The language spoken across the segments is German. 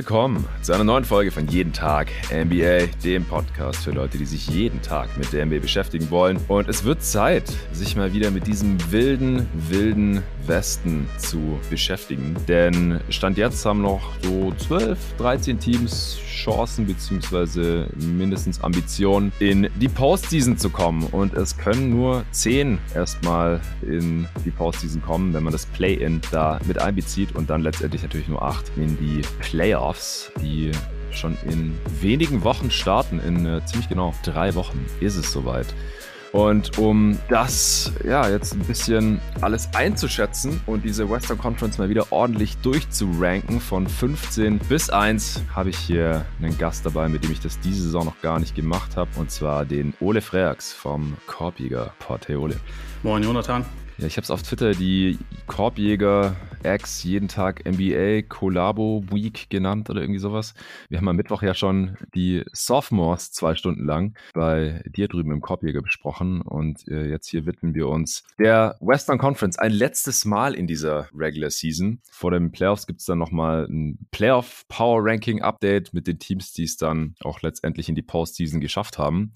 willkommen zu einer neuen Folge von Jeden Tag NBA, dem Podcast für Leute, die sich jeden Tag mit der NBA beschäftigen wollen. Und es wird Zeit, sich mal wieder mit diesem wilden, wilden Westen zu beschäftigen. Denn Stand jetzt haben noch so 12, 13 Teams Chancen bzw. mindestens Ambitionen, in die Postseason zu kommen. Und es können nur 10 erstmal in die Postseason kommen, wenn man das Play-In da mit einbezieht und dann letztendlich natürlich nur 8 in die Playoffs, die schon in wenigen Wochen starten. In äh, ziemlich genau drei Wochen ist es soweit. Und um das ja jetzt ein bisschen alles einzuschätzen und diese Western Conference mal wieder ordentlich durchzuranken von 15 bis 1, habe ich hier einen Gast dabei, mit dem ich das diese Saison noch gar nicht gemacht habe. Und zwar den Ole Freaks vom Korbjäger Port. Hey Ole. Moin Jonathan. Ja, ich habe es auf Twitter die Korbjäger X jeden Tag NBA Collabo Week genannt oder irgendwie sowas. Wir haben am Mittwoch ja schon die Sophomores zwei Stunden lang bei dir drüben im Korbjäger besprochen und äh, jetzt hier widmen wir uns der Western Conference ein letztes Mal in dieser Regular Season. Vor den Playoffs gibt es dann nochmal ein Playoff Power Ranking Update mit den Teams, die es dann auch letztendlich in die Postseason geschafft haben.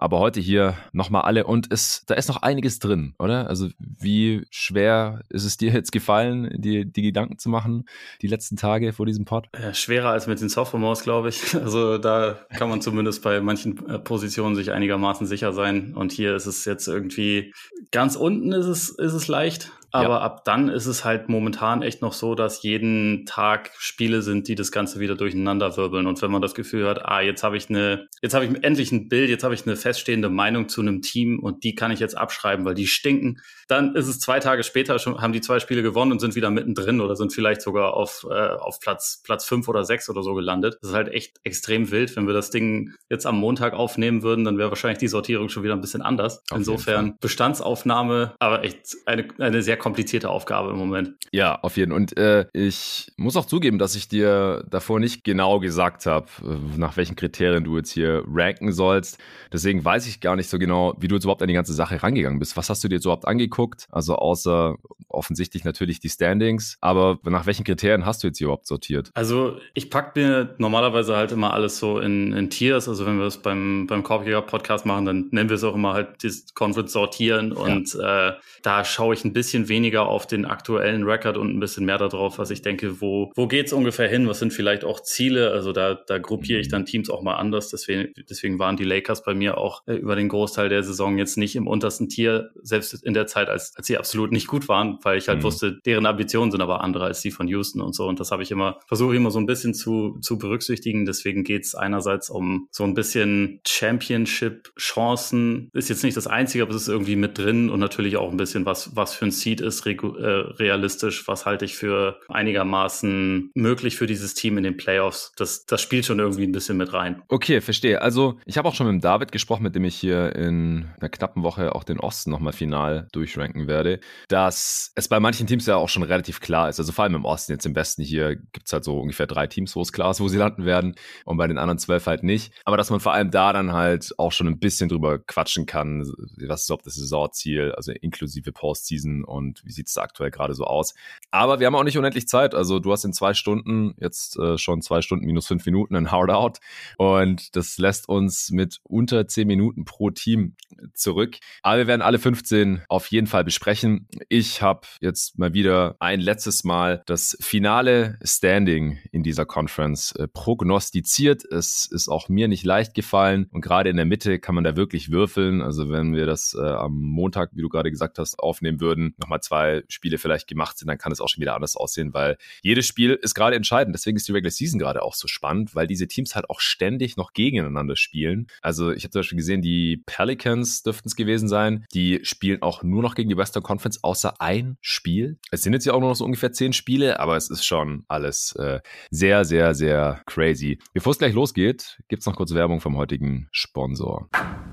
Aber heute hier nochmal alle und es, da ist noch einiges drin, oder? Also wie schwer ist es dir jetzt gefallen, dir die Gedanken zu machen, die letzten Tage vor diesem Pod? Ja, schwerer als mit den Sophomores, glaube ich. Also da kann man zumindest bei manchen äh, Positionen sich einigermaßen sicher sein. Und hier ist es jetzt irgendwie ganz unten ist es, ist es leicht. Aber ja. ab dann ist es halt momentan echt noch so, dass jeden Tag Spiele sind, die das Ganze wieder durcheinander wirbeln. Und wenn man das Gefühl hat, ah, jetzt habe ich eine, jetzt habe ich endlich ein Bild, jetzt habe ich eine feststehende Meinung zu einem Team und die kann ich jetzt abschreiben, weil die stinken, dann ist es zwei Tage später schon, haben die zwei Spiele gewonnen und sind wieder mittendrin oder sind vielleicht sogar auf, äh, auf Platz, Platz fünf oder sechs oder so gelandet. Das ist halt echt extrem wild. Wenn wir das Ding jetzt am Montag aufnehmen würden, dann wäre wahrscheinlich die Sortierung schon wieder ein bisschen anders. Auf Insofern Bestandsaufnahme, aber echt eine, eine sehr komplizierte Aufgabe im Moment. Ja, auf jeden Fall. Und äh, ich muss auch zugeben, dass ich dir davor nicht genau gesagt habe, äh, nach welchen Kriterien du jetzt hier ranken sollst. Deswegen weiß ich gar nicht so genau, wie du jetzt überhaupt an die ganze Sache rangegangen bist. Was hast du dir jetzt überhaupt angeguckt? Also außer offensichtlich natürlich die Standings. Aber nach welchen Kriterien hast du jetzt hier überhaupt sortiert? Also ich packe mir normalerweise halt immer alles so in, in Tiers. Also wenn wir es beim, beim Korbjäger-Podcast machen, dann nennen wir es auch immer halt das Conference sortieren. Und ja. äh, da schaue ich ein bisschen weniger auf den aktuellen Record und ein bisschen mehr darauf, was ich denke, wo, wo geht es ungefähr hin? Was sind vielleicht auch Ziele? Also da, da gruppiere ich dann Teams auch mal anders. Deswegen, deswegen waren die Lakers bei mir auch äh, über den Großteil der Saison jetzt nicht im untersten Tier, selbst in der Zeit, als, als sie absolut nicht gut waren, weil ich halt mhm. wusste, deren Ambitionen sind aber andere als die von Houston und so. Und das habe ich immer, versuche immer so ein bisschen zu, zu berücksichtigen. Deswegen geht es einerseits um so ein bisschen Championship-Chancen. Ist jetzt nicht das Einzige, aber es ist irgendwie mit drin und natürlich auch ein bisschen was, was für ein Seed ist äh, realistisch, was halte ich für einigermaßen möglich für dieses Team in den Playoffs. Das, das spielt schon irgendwie ein bisschen mit rein. Okay, verstehe. Also ich habe auch schon mit David gesprochen, mit dem ich hier in einer knappen Woche auch den Osten nochmal final durchranken werde, dass es bei manchen Teams ja auch schon relativ klar ist. Also vor allem im Osten, jetzt im Westen hier gibt es halt so ungefähr drei Teams, wo es klar ist, wo sie landen werden und bei den anderen zwölf halt nicht. Aber dass man vor allem da dann halt auch schon ein bisschen drüber quatschen kann, was ist überhaupt das Saisonziel, also inklusive Postseason und wie sieht es da aktuell gerade so aus. Aber wir haben auch nicht unendlich Zeit. Also du hast in zwei Stunden, jetzt äh, schon zwei Stunden minus fünf Minuten ein Hard Out und das lässt uns mit unter zehn Minuten pro Team zurück. Aber wir werden alle 15 auf jeden Fall besprechen. Ich habe jetzt mal wieder ein letztes Mal das finale Standing in dieser Conference äh, prognostiziert. Es ist auch mir nicht leicht gefallen und gerade in der Mitte kann man da wirklich würfeln. Also wenn wir das äh, am Montag, wie du gerade gesagt hast, aufnehmen würden, nochmal zwei Spiele vielleicht gemacht sind, dann kann es auch schon wieder anders aussehen, weil jedes Spiel ist gerade entscheidend. Deswegen ist die Regular Season gerade auch so spannend, weil diese Teams halt auch ständig noch gegeneinander spielen. Also ich habe zum Beispiel gesehen, die Pelicans dürften es gewesen sein. Die spielen auch nur noch gegen die Western Conference, außer ein Spiel. Es sind jetzt ja auch nur noch so ungefähr zehn Spiele, aber es ist schon alles äh, sehr, sehr, sehr crazy. Bevor es gleich losgeht, gibt es noch kurz Werbung vom heutigen Sponsor.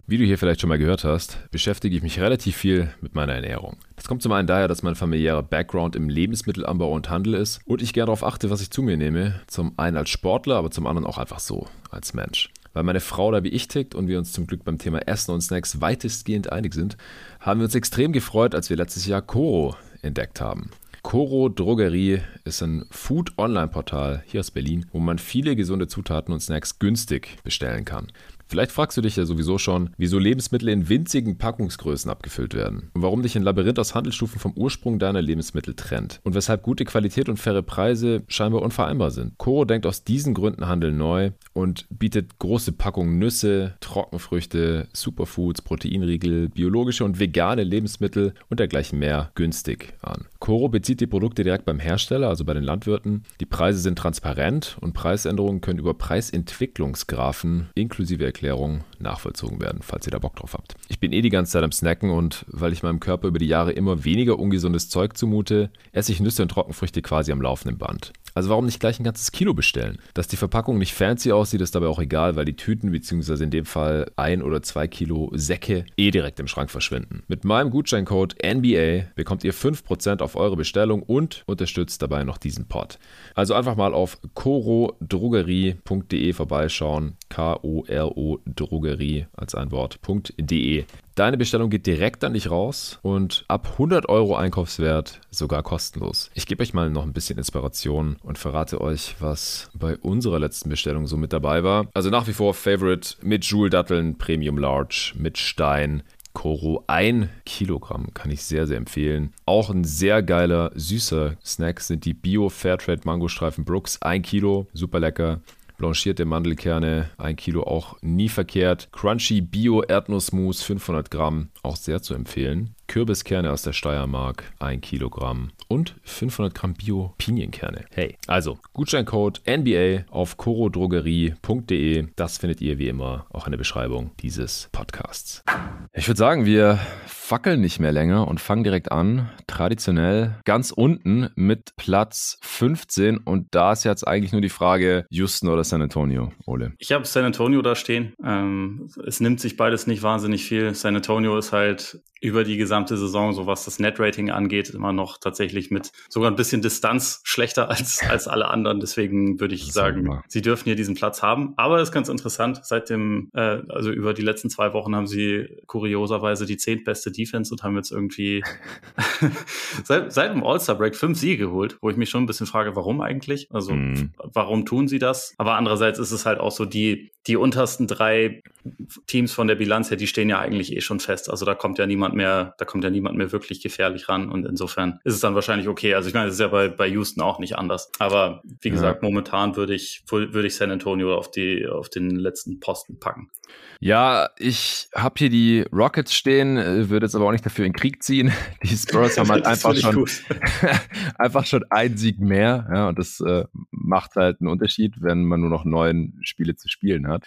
Wie du hier vielleicht schon mal gehört hast, beschäftige ich mich relativ viel mit meiner Ernährung. Das kommt zum einen daher, dass mein familiärer Background im Lebensmittelanbau und Handel ist und ich gerne darauf achte, was ich zu mir nehme. Zum einen als Sportler, aber zum anderen auch einfach so, als Mensch. Weil meine Frau da wie ich tickt und wir uns zum Glück beim Thema Essen und Snacks weitestgehend einig sind, haben wir uns extrem gefreut, als wir letztes Jahr Koro entdeckt haben. Coro Drogerie ist ein Food-Online-Portal hier aus Berlin, wo man viele gesunde Zutaten und Snacks günstig bestellen kann. Vielleicht fragst du dich ja sowieso schon, wieso Lebensmittel in winzigen Packungsgrößen abgefüllt werden und warum dich ein Labyrinth aus Handelsstufen vom Ursprung deiner Lebensmittel trennt und weshalb gute Qualität und faire Preise scheinbar unvereinbar sind. Coro denkt aus diesen Gründen Handel neu und bietet große Packungen Nüsse, Trockenfrüchte, Superfoods, Proteinriegel, biologische und vegane Lebensmittel und dergleichen mehr günstig an. Coro bezieht die Produkte direkt beim Hersteller, also bei den Landwirten. Die Preise sind transparent und Preisänderungen können über Preisentwicklungsgrafen inklusive Erklärung nachvollzogen werden, falls ihr da Bock drauf habt. Ich bin eh die ganze Zeit am Snacken und weil ich meinem Körper über die Jahre immer weniger ungesundes Zeug zumute, esse ich Nüsse und Trockenfrüchte quasi am laufenden Band. Also warum nicht gleich ein ganzes Kilo bestellen? Dass die Verpackung nicht fancy aussieht, ist dabei auch egal, weil die Tüten bzw. in dem Fall ein oder zwei Kilo Säcke eh direkt im Schrank verschwinden. Mit meinem Gutscheincode NBA bekommt ihr 5% auf eure Bestellung und unterstützt dabei noch diesen Pod. Also einfach mal auf korodrogerie.de vorbeischauen. K-O-R-O Drogerie als ein Wort.de. Deine Bestellung geht direkt an dich raus und ab 100 Euro Einkaufswert sogar kostenlos. Ich gebe euch mal noch ein bisschen Inspiration und verrate euch, was bei unserer letzten Bestellung so mit dabei war. Also nach wie vor Favorite mit Joule-Datteln, Premium Large, mit Stein, Koro 1 Kilogramm kann ich sehr, sehr empfehlen. Auch ein sehr geiler, süßer Snack sind die Bio Fairtrade Mangostreifen Brooks. 1 Kilo, super lecker blanchierte Mandelkerne, ein Kilo auch nie verkehrt. Crunchy Bio Erdnussmus 500 Gramm, auch sehr zu empfehlen. Kürbiskerne aus der Steiermark, 1 Kilogramm und 500 Gramm Bio-Pinienkerne. Hey, also Gutscheincode NBA auf korodrogerie.de. Das findet ihr wie immer auch in der Beschreibung dieses Podcasts. Ich würde sagen, wir fackeln nicht mehr länger und fangen direkt an. Traditionell ganz unten mit Platz 15 und da ist jetzt eigentlich nur die Frage Houston oder San Antonio, Ole. Ich habe San Antonio da stehen. Ähm, es nimmt sich beides nicht wahnsinnig viel. San Antonio ist halt über die gesamte Saison, so was das Net-Rating angeht, immer noch tatsächlich mit sogar ein bisschen Distanz schlechter als, als alle anderen. Deswegen würde ich sagen, sie dürfen hier diesen Platz haben. Aber es ist ganz interessant, seit dem, äh, also über die letzten zwei Wochen haben sie kurioserweise die zehntbeste Defense und haben jetzt irgendwie seit, seit dem All-Star-Break fünf Siege geholt, wo ich mich schon ein bisschen frage, warum eigentlich? Also, mm. warum tun sie das? Aber andererseits ist es halt auch so, die, die untersten drei Teams von der Bilanz her, die stehen ja eigentlich eh schon fest. Also da kommt ja niemand mehr, da kommt ja niemand mehr wirklich gefährlich ran. Und insofern ist es dann wahrscheinlich okay. Also ich meine, das ist ja bei, bei Houston auch nicht anders. Aber wie gesagt, ja. momentan würde ich, würde ich San Antonio auf die, auf den letzten Posten packen. Ja, ich habe hier die Rockets stehen, äh, würde jetzt aber auch nicht dafür in Krieg ziehen. Die Spurs haben halt einfach schon, einfach schon einen Sieg mehr. Ja, und das äh, macht halt einen Unterschied, wenn man nur noch neun Spiele zu spielen hat.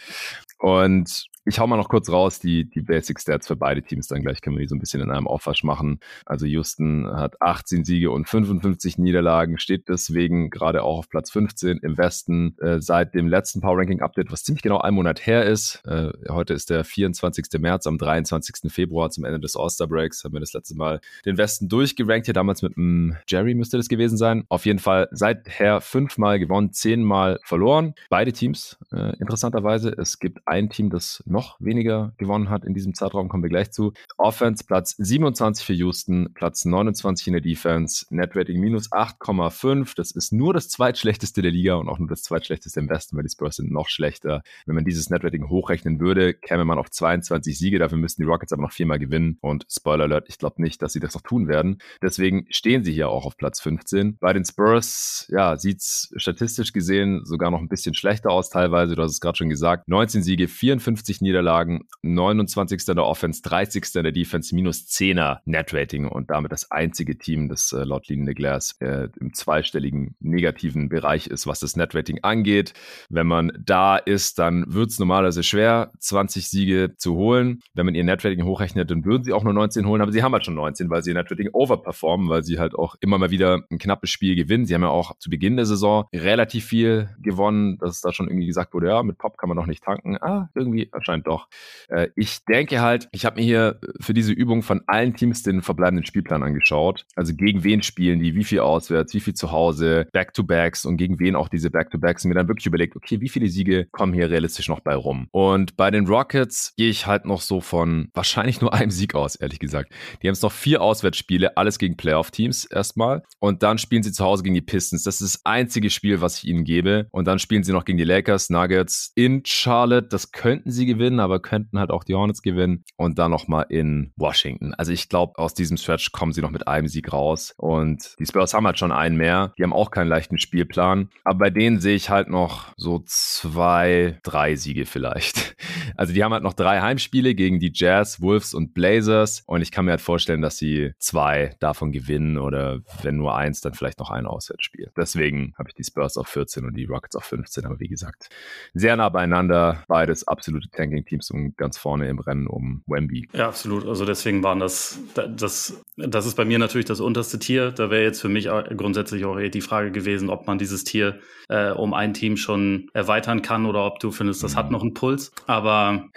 Und ich hau mal noch kurz raus, die, die Basic Stats für beide Teams, dann gleich können wir die so ein bisschen in einem Aufwasch machen. Also Houston hat 18 Siege und 55 Niederlagen, steht deswegen gerade auch auf Platz 15 im Westen äh, seit dem letzten Power Ranking Update, was ziemlich genau ein Monat her ist. Äh, heute ist der 24. März, am 23. Februar zum Ende des All-Star Breaks haben wir das letzte Mal den Westen durchgerankt, hier damals mit einem Jerry müsste das gewesen sein. Auf jeden Fall seither fünfmal gewonnen, zehnmal verloren. Beide Teams, äh, interessanterweise. Es gibt ein Team, das noch weniger gewonnen hat in diesem Zeitraum, kommen wir gleich zu. Offense Platz 27 für Houston, Platz 29 in der Defense, Netrating minus 8,5. Das ist nur das zweitschlechteste der Liga und auch nur das zweitschlechteste im Westen, weil die Spurs sind noch schlechter. Wenn man dieses Netrating hochrechnen würde, käme man auf 22 Siege. Dafür müssten die Rockets aber noch viermal gewinnen. Und Spoiler Alert, ich glaube nicht, dass sie das noch tun werden. Deswegen stehen sie hier auch auf Platz 15. Bei den Spurs, ja, sieht's statistisch gesehen sogar noch ein bisschen schlechter aus teilweise. Du hast es gerade schon gesagt. 19 Siege, 54 Niederlagen, 29. in der Offense, 30. in der Defense, minus 10er Net-Rating und damit das einzige Team, das äh, laut Lean Glass äh, im zweistelligen negativen Bereich ist, was das Net-Rating angeht. Wenn man da ist, dann wird es normalerweise schwer, 20 Siege zu holen. Wenn man ihr Net-Rating hochrechnet, dann würden sie auch nur 19 holen, aber sie haben halt schon 19, weil sie ihr Net-Rating overperformen, weil sie halt auch immer mal wieder ein knappes Spiel gewinnen. Sie haben ja auch zu Beginn der Saison relativ viel gewonnen, dass da schon irgendwie gesagt wurde, ja, mit Pop kann man noch nicht tanken. Ah, irgendwie anscheinend doch. Äh, ich denke halt, ich habe mir hier für diese Übung von allen Teams den verbleibenden Spielplan angeschaut. Also gegen wen spielen die, wie viel auswärts, wie viel zu Hause, Back-to-Backs und gegen wen auch diese Back-to-Backs. Und mir dann wirklich überlegt, okay, wie viele Siege kommen hier realistisch noch bei rum? Und bei den Rockets gehe ich halt noch so von wahrscheinlich nur einem Sieg aus, ehrlich gesagt. Die haben jetzt noch vier Auswärtsspiele, alles gegen Playoff-Teams erstmal. Und dann spielen sie zu Hause gegen die Pistons. Das ist das einzige Spiel, was ich ihnen gebe. Und dann spielen sie noch gegen die Lakers, Nuggets in Charlotte. Das könnten sie gewinnen, aber könnten halt auch die Hornets gewinnen. Und dann nochmal in Washington. Also ich glaube, aus diesem Stretch kommen sie noch mit einem Sieg raus. Und die Spurs haben halt schon einen mehr. Die haben auch keinen leichten Spielplan. Aber bei denen sehe ich halt noch so zwei, drei Siege vielleicht. Also die haben halt noch drei Heimspiele gegen die Jazz, Wolves und Blazers. Und ich kann mir halt vorstellen, dass sie zwei davon gewinnen oder wenn nur eins, dann vielleicht noch ein Auswärtsspiel. Deswegen habe ich die Spurs auf 14 und die Rockets auf 15. Aber wie gesagt, sehr nah beieinander. Beides absolute Tanking-Teams und ganz vorne im Rennen um Wemby. Ja, absolut. Also deswegen waren das, das, das ist bei mir natürlich das unterste Tier. Da wäre jetzt für mich grundsätzlich auch die Frage gewesen, ob man dieses Tier äh, um ein Team schon erweitern kann oder ob du findest, das mhm. hat noch einen Puls. Aber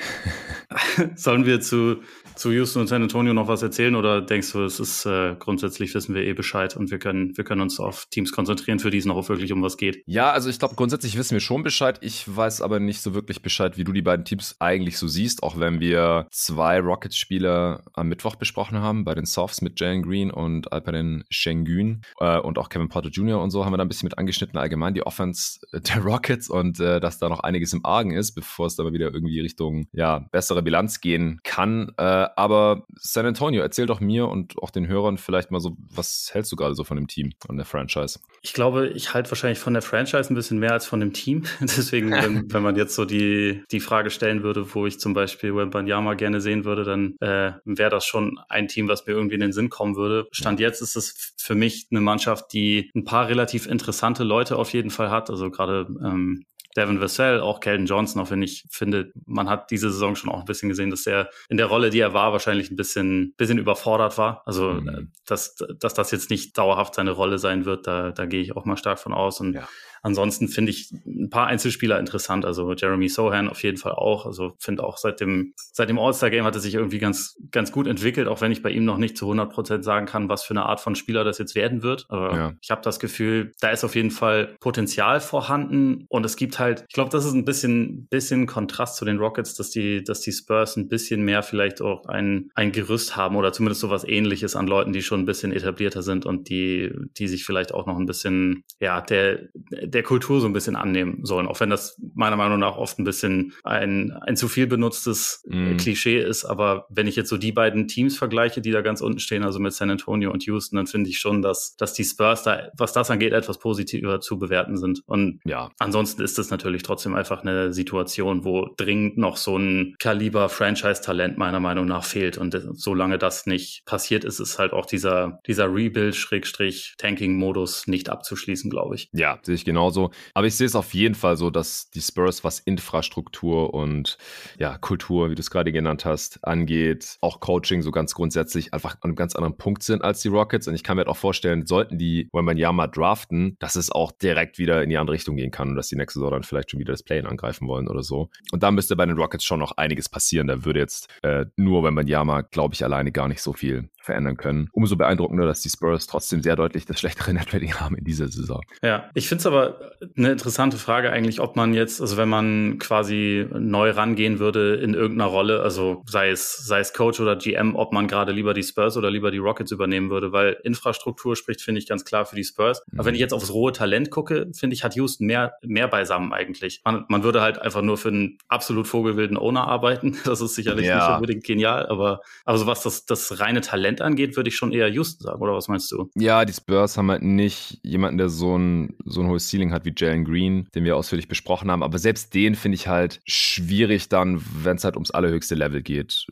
sollen wir zu zu Houston und San Antonio noch was erzählen oder denkst du, es ist äh, grundsätzlich wissen wir eh Bescheid und wir können, wir können uns auf Teams konzentrieren, für die es noch wirklich um was geht? Ja, also ich glaube, grundsätzlich wissen wir schon Bescheid. Ich weiß aber nicht so wirklich Bescheid, wie du die beiden Teams eigentlich so siehst, auch wenn wir zwei Rockets-Spieler am Mittwoch besprochen haben, bei den Softs mit Jalen Green und Alperen Schengen äh, und auch Kevin Porter Jr. und so haben wir da ein bisschen mit angeschnitten, allgemein die Offense der Rockets und äh, dass da noch einiges im Argen ist, bevor es dann mal wieder irgendwie Richtung ja, bessere Bilanz gehen kann. Äh, aber San Antonio, erzähl doch mir und auch den Hörern vielleicht mal so, was hältst du gerade so von dem Team und der Franchise? Ich glaube, ich halte wahrscheinlich von der Franchise ein bisschen mehr als von dem Team. Deswegen, wenn, wenn, man jetzt so die, die Frage stellen würde, wo ich zum Beispiel Wembanyama gerne sehen würde, dann äh, wäre das schon ein Team, was mir irgendwie in den Sinn kommen würde. Stand jetzt ist es für mich eine Mannschaft, die ein paar relativ interessante Leute auf jeden Fall hat. Also gerade ähm, Devin Vassell, auch Kelton Johnson, auch wenn ich finde, man hat diese Saison schon auch ein bisschen gesehen, dass er in der Rolle, die er war, wahrscheinlich ein bisschen, bisschen überfordert war. Also, mhm. dass, dass das jetzt nicht dauerhaft seine Rolle sein wird, da, da gehe ich auch mal stark von aus. Und ja. Ansonsten finde ich ein paar Einzelspieler interessant. Also Jeremy Sohan auf jeden Fall auch. Also finde auch seit dem, seit dem All-Star-Game hat er sich irgendwie ganz, ganz gut entwickelt, auch wenn ich bei ihm noch nicht zu 100 Prozent sagen kann, was für eine Art von Spieler das jetzt werden wird. Aber ja. ich habe das Gefühl, da ist auf jeden Fall Potenzial vorhanden. Und es gibt halt, ich glaube, das ist ein bisschen, bisschen Kontrast zu den Rockets, dass die, dass die Spurs ein bisschen mehr vielleicht auch ein, ein Gerüst haben oder zumindest sowas ähnliches an Leuten, die schon ein bisschen etablierter sind und die, die sich vielleicht auch noch ein bisschen, ja, der, der Kultur so ein bisschen annehmen sollen, auch wenn das meiner Meinung nach oft ein bisschen ein, ein zu viel benutztes mm. Klischee ist. Aber wenn ich jetzt so die beiden Teams vergleiche, die da ganz unten stehen, also mit San Antonio und Houston, dann finde ich schon, dass, dass die Spurs da, was das angeht, etwas positiver zu bewerten sind. Und ja, ansonsten ist es natürlich trotzdem einfach eine Situation, wo dringend noch so ein Kaliber Franchise-Talent meiner Meinung nach fehlt. Und solange das nicht passiert ist, ist halt auch dieser, dieser Rebuild-Tanking-Modus nicht abzuschließen, glaube ich. Ja, sehe ich genau genauso. Aber ich sehe es auf jeden Fall so, dass die Spurs, was Infrastruktur und ja, Kultur, wie du es gerade genannt hast, angeht, auch Coaching so ganz grundsätzlich einfach an einem ganz anderen Punkt sind als die Rockets. Und ich kann mir halt auch vorstellen, sollten die Wembanyama draften, dass es auch direkt wieder in die andere Richtung gehen kann und dass die nächste Saison dann vielleicht schon wieder das Play angreifen wollen oder so. Und da müsste bei den Rockets schon noch einiges passieren. Da würde jetzt äh, nur Wembanyama, glaube ich, alleine gar nicht so viel verändern können. Umso beeindruckender, dass die Spurs trotzdem sehr deutlich das schlechtere Netrating haben in dieser Saison. Ja, ich finde es aber eine interessante Frage eigentlich, ob man jetzt, also wenn man quasi neu rangehen würde in irgendeiner Rolle, also sei es, sei es Coach oder GM, ob man gerade lieber die Spurs oder lieber die Rockets übernehmen würde, weil Infrastruktur spricht, finde ich, ganz klar für die Spurs. Mhm. Aber wenn ich jetzt aufs rohe Talent gucke, finde ich, hat Houston mehr, mehr beisammen eigentlich. Man, man würde halt einfach nur für einen absolut vogelwilden Owner arbeiten. Das ist sicherlich ja. nicht unbedingt genial, aber, aber so was das, das reine Talent angeht, würde ich schon eher Houston sagen, oder was meinst du? Ja, die Spurs haben halt nicht jemanden, der so ein, so ein hohes Ceiling hat wie Jalen Green, den wir ausführlich besprochen haben. Aber selbst den finde ich halt schwierig dann, wenn es halt ums allerhöchste Level geht.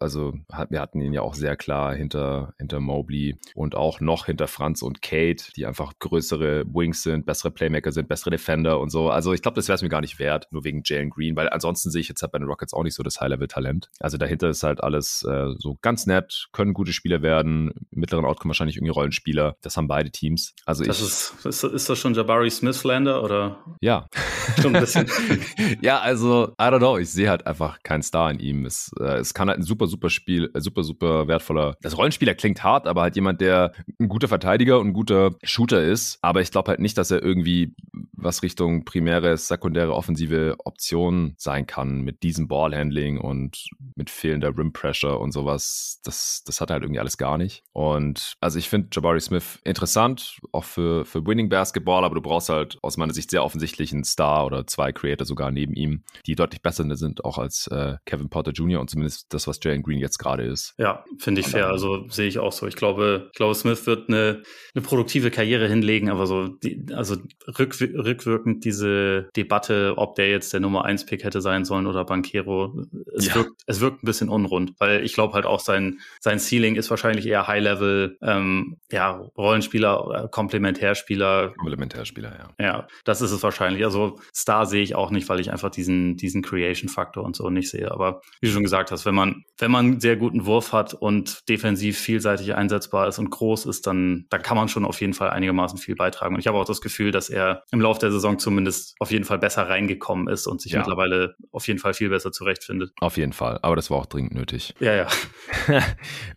Also wir hatten ihn ja auch sehr klar hinter, hinter Mobley und auch noch hinter Franz und Kate, die einfach größere Wings sind, bessere Playmaker sind, bessere Defender und so. Also ich glaube, das wäre es mir gar nicht wert, nur wegen Jalen Green, weil ansonsten sehe ich jetzt halt bei den Rockets auch nicht so das High-Level-Talent. Also dahinter ist halt alles äh, so ganz nett, können gute Spieler werden, mittleren Outcome wahrscheinlich irgendwie Rollenspieler. Das haben beide Teams. Also das ich. Ist, ist, ist das schon Jabari Smith? Smith-Slander oder? Ja. Schon ein bisschen. ja, also, I don't know. Ich sehe halt einfach keinen Star in ihm. Es, äh, es kann halt ein super, super Spiel, äh, super, super wertvoller. Das Rollenspieler klingt hart, aber halt jemand, der ein guter Verteidiger und ein guter Shooter ist. Aber ich glaube halt nicht, dass er irgendwie was Richtung primäre, sekundäre, offensive Option sein kann mit diesem Ballhandling und mit fehlender Rim Pressure und sowas. Das, das hat er halt irgendwie alles gar nicht. Und also ich finde Jabari Smith interessant, auch für, für Winning Basketball, aber du brauchst halt aus meiner Sicht sehr offensichtlich einen Star oder zwei Creator sogar neben ihm, die deutlich besser sind, auch als äh, Kevin Potter Jr. und zumindest das, was Jalen Green jetzt gerade ist. Ja, finde ich fair. Also sehe ich auch so. Ich glaube, ich glaube, Smith wird eine, eine produktive Karriere hinlegen, aber so, die, also rück, rückwirkend diese Debatte, ob der jetzt der Nummer 1 Pick hätte sein sollen oder Banquero, es, ja. wirkt, es wirkt ein bisschen unrund, weil ich glaube halt auch sein, sein Ceiling ist wahrscheinlich eher High-Level, ähm, ja, Rollenspieler, äh, Komplementärspieler. Komplementärspieler, ja. Ja, das ist es wahrscheinlich. Also Star sehe ich auch nicht, weil ich einfach diesen, diesen Creation-Faktor und so nicht sehe. Aber wie du schon gesagt hast, wenn man, wenn man einen sehr guten Wurf hat und defensiv vielseitig einsetzbar ist und groß ist, dann, dann kann man schon auf jeden Fall einigermaßen viel beitragen. Und ich habe auch das Gefühl, dass er im Laufe der Saison zumindest auf jeden Fall besser reingekommen ist und sich ja. mittlerweile auf jeden Fall viel besser zurechtfindet. Auf jeden Fall. Aber das war auch dringend nötig. Ja, ja.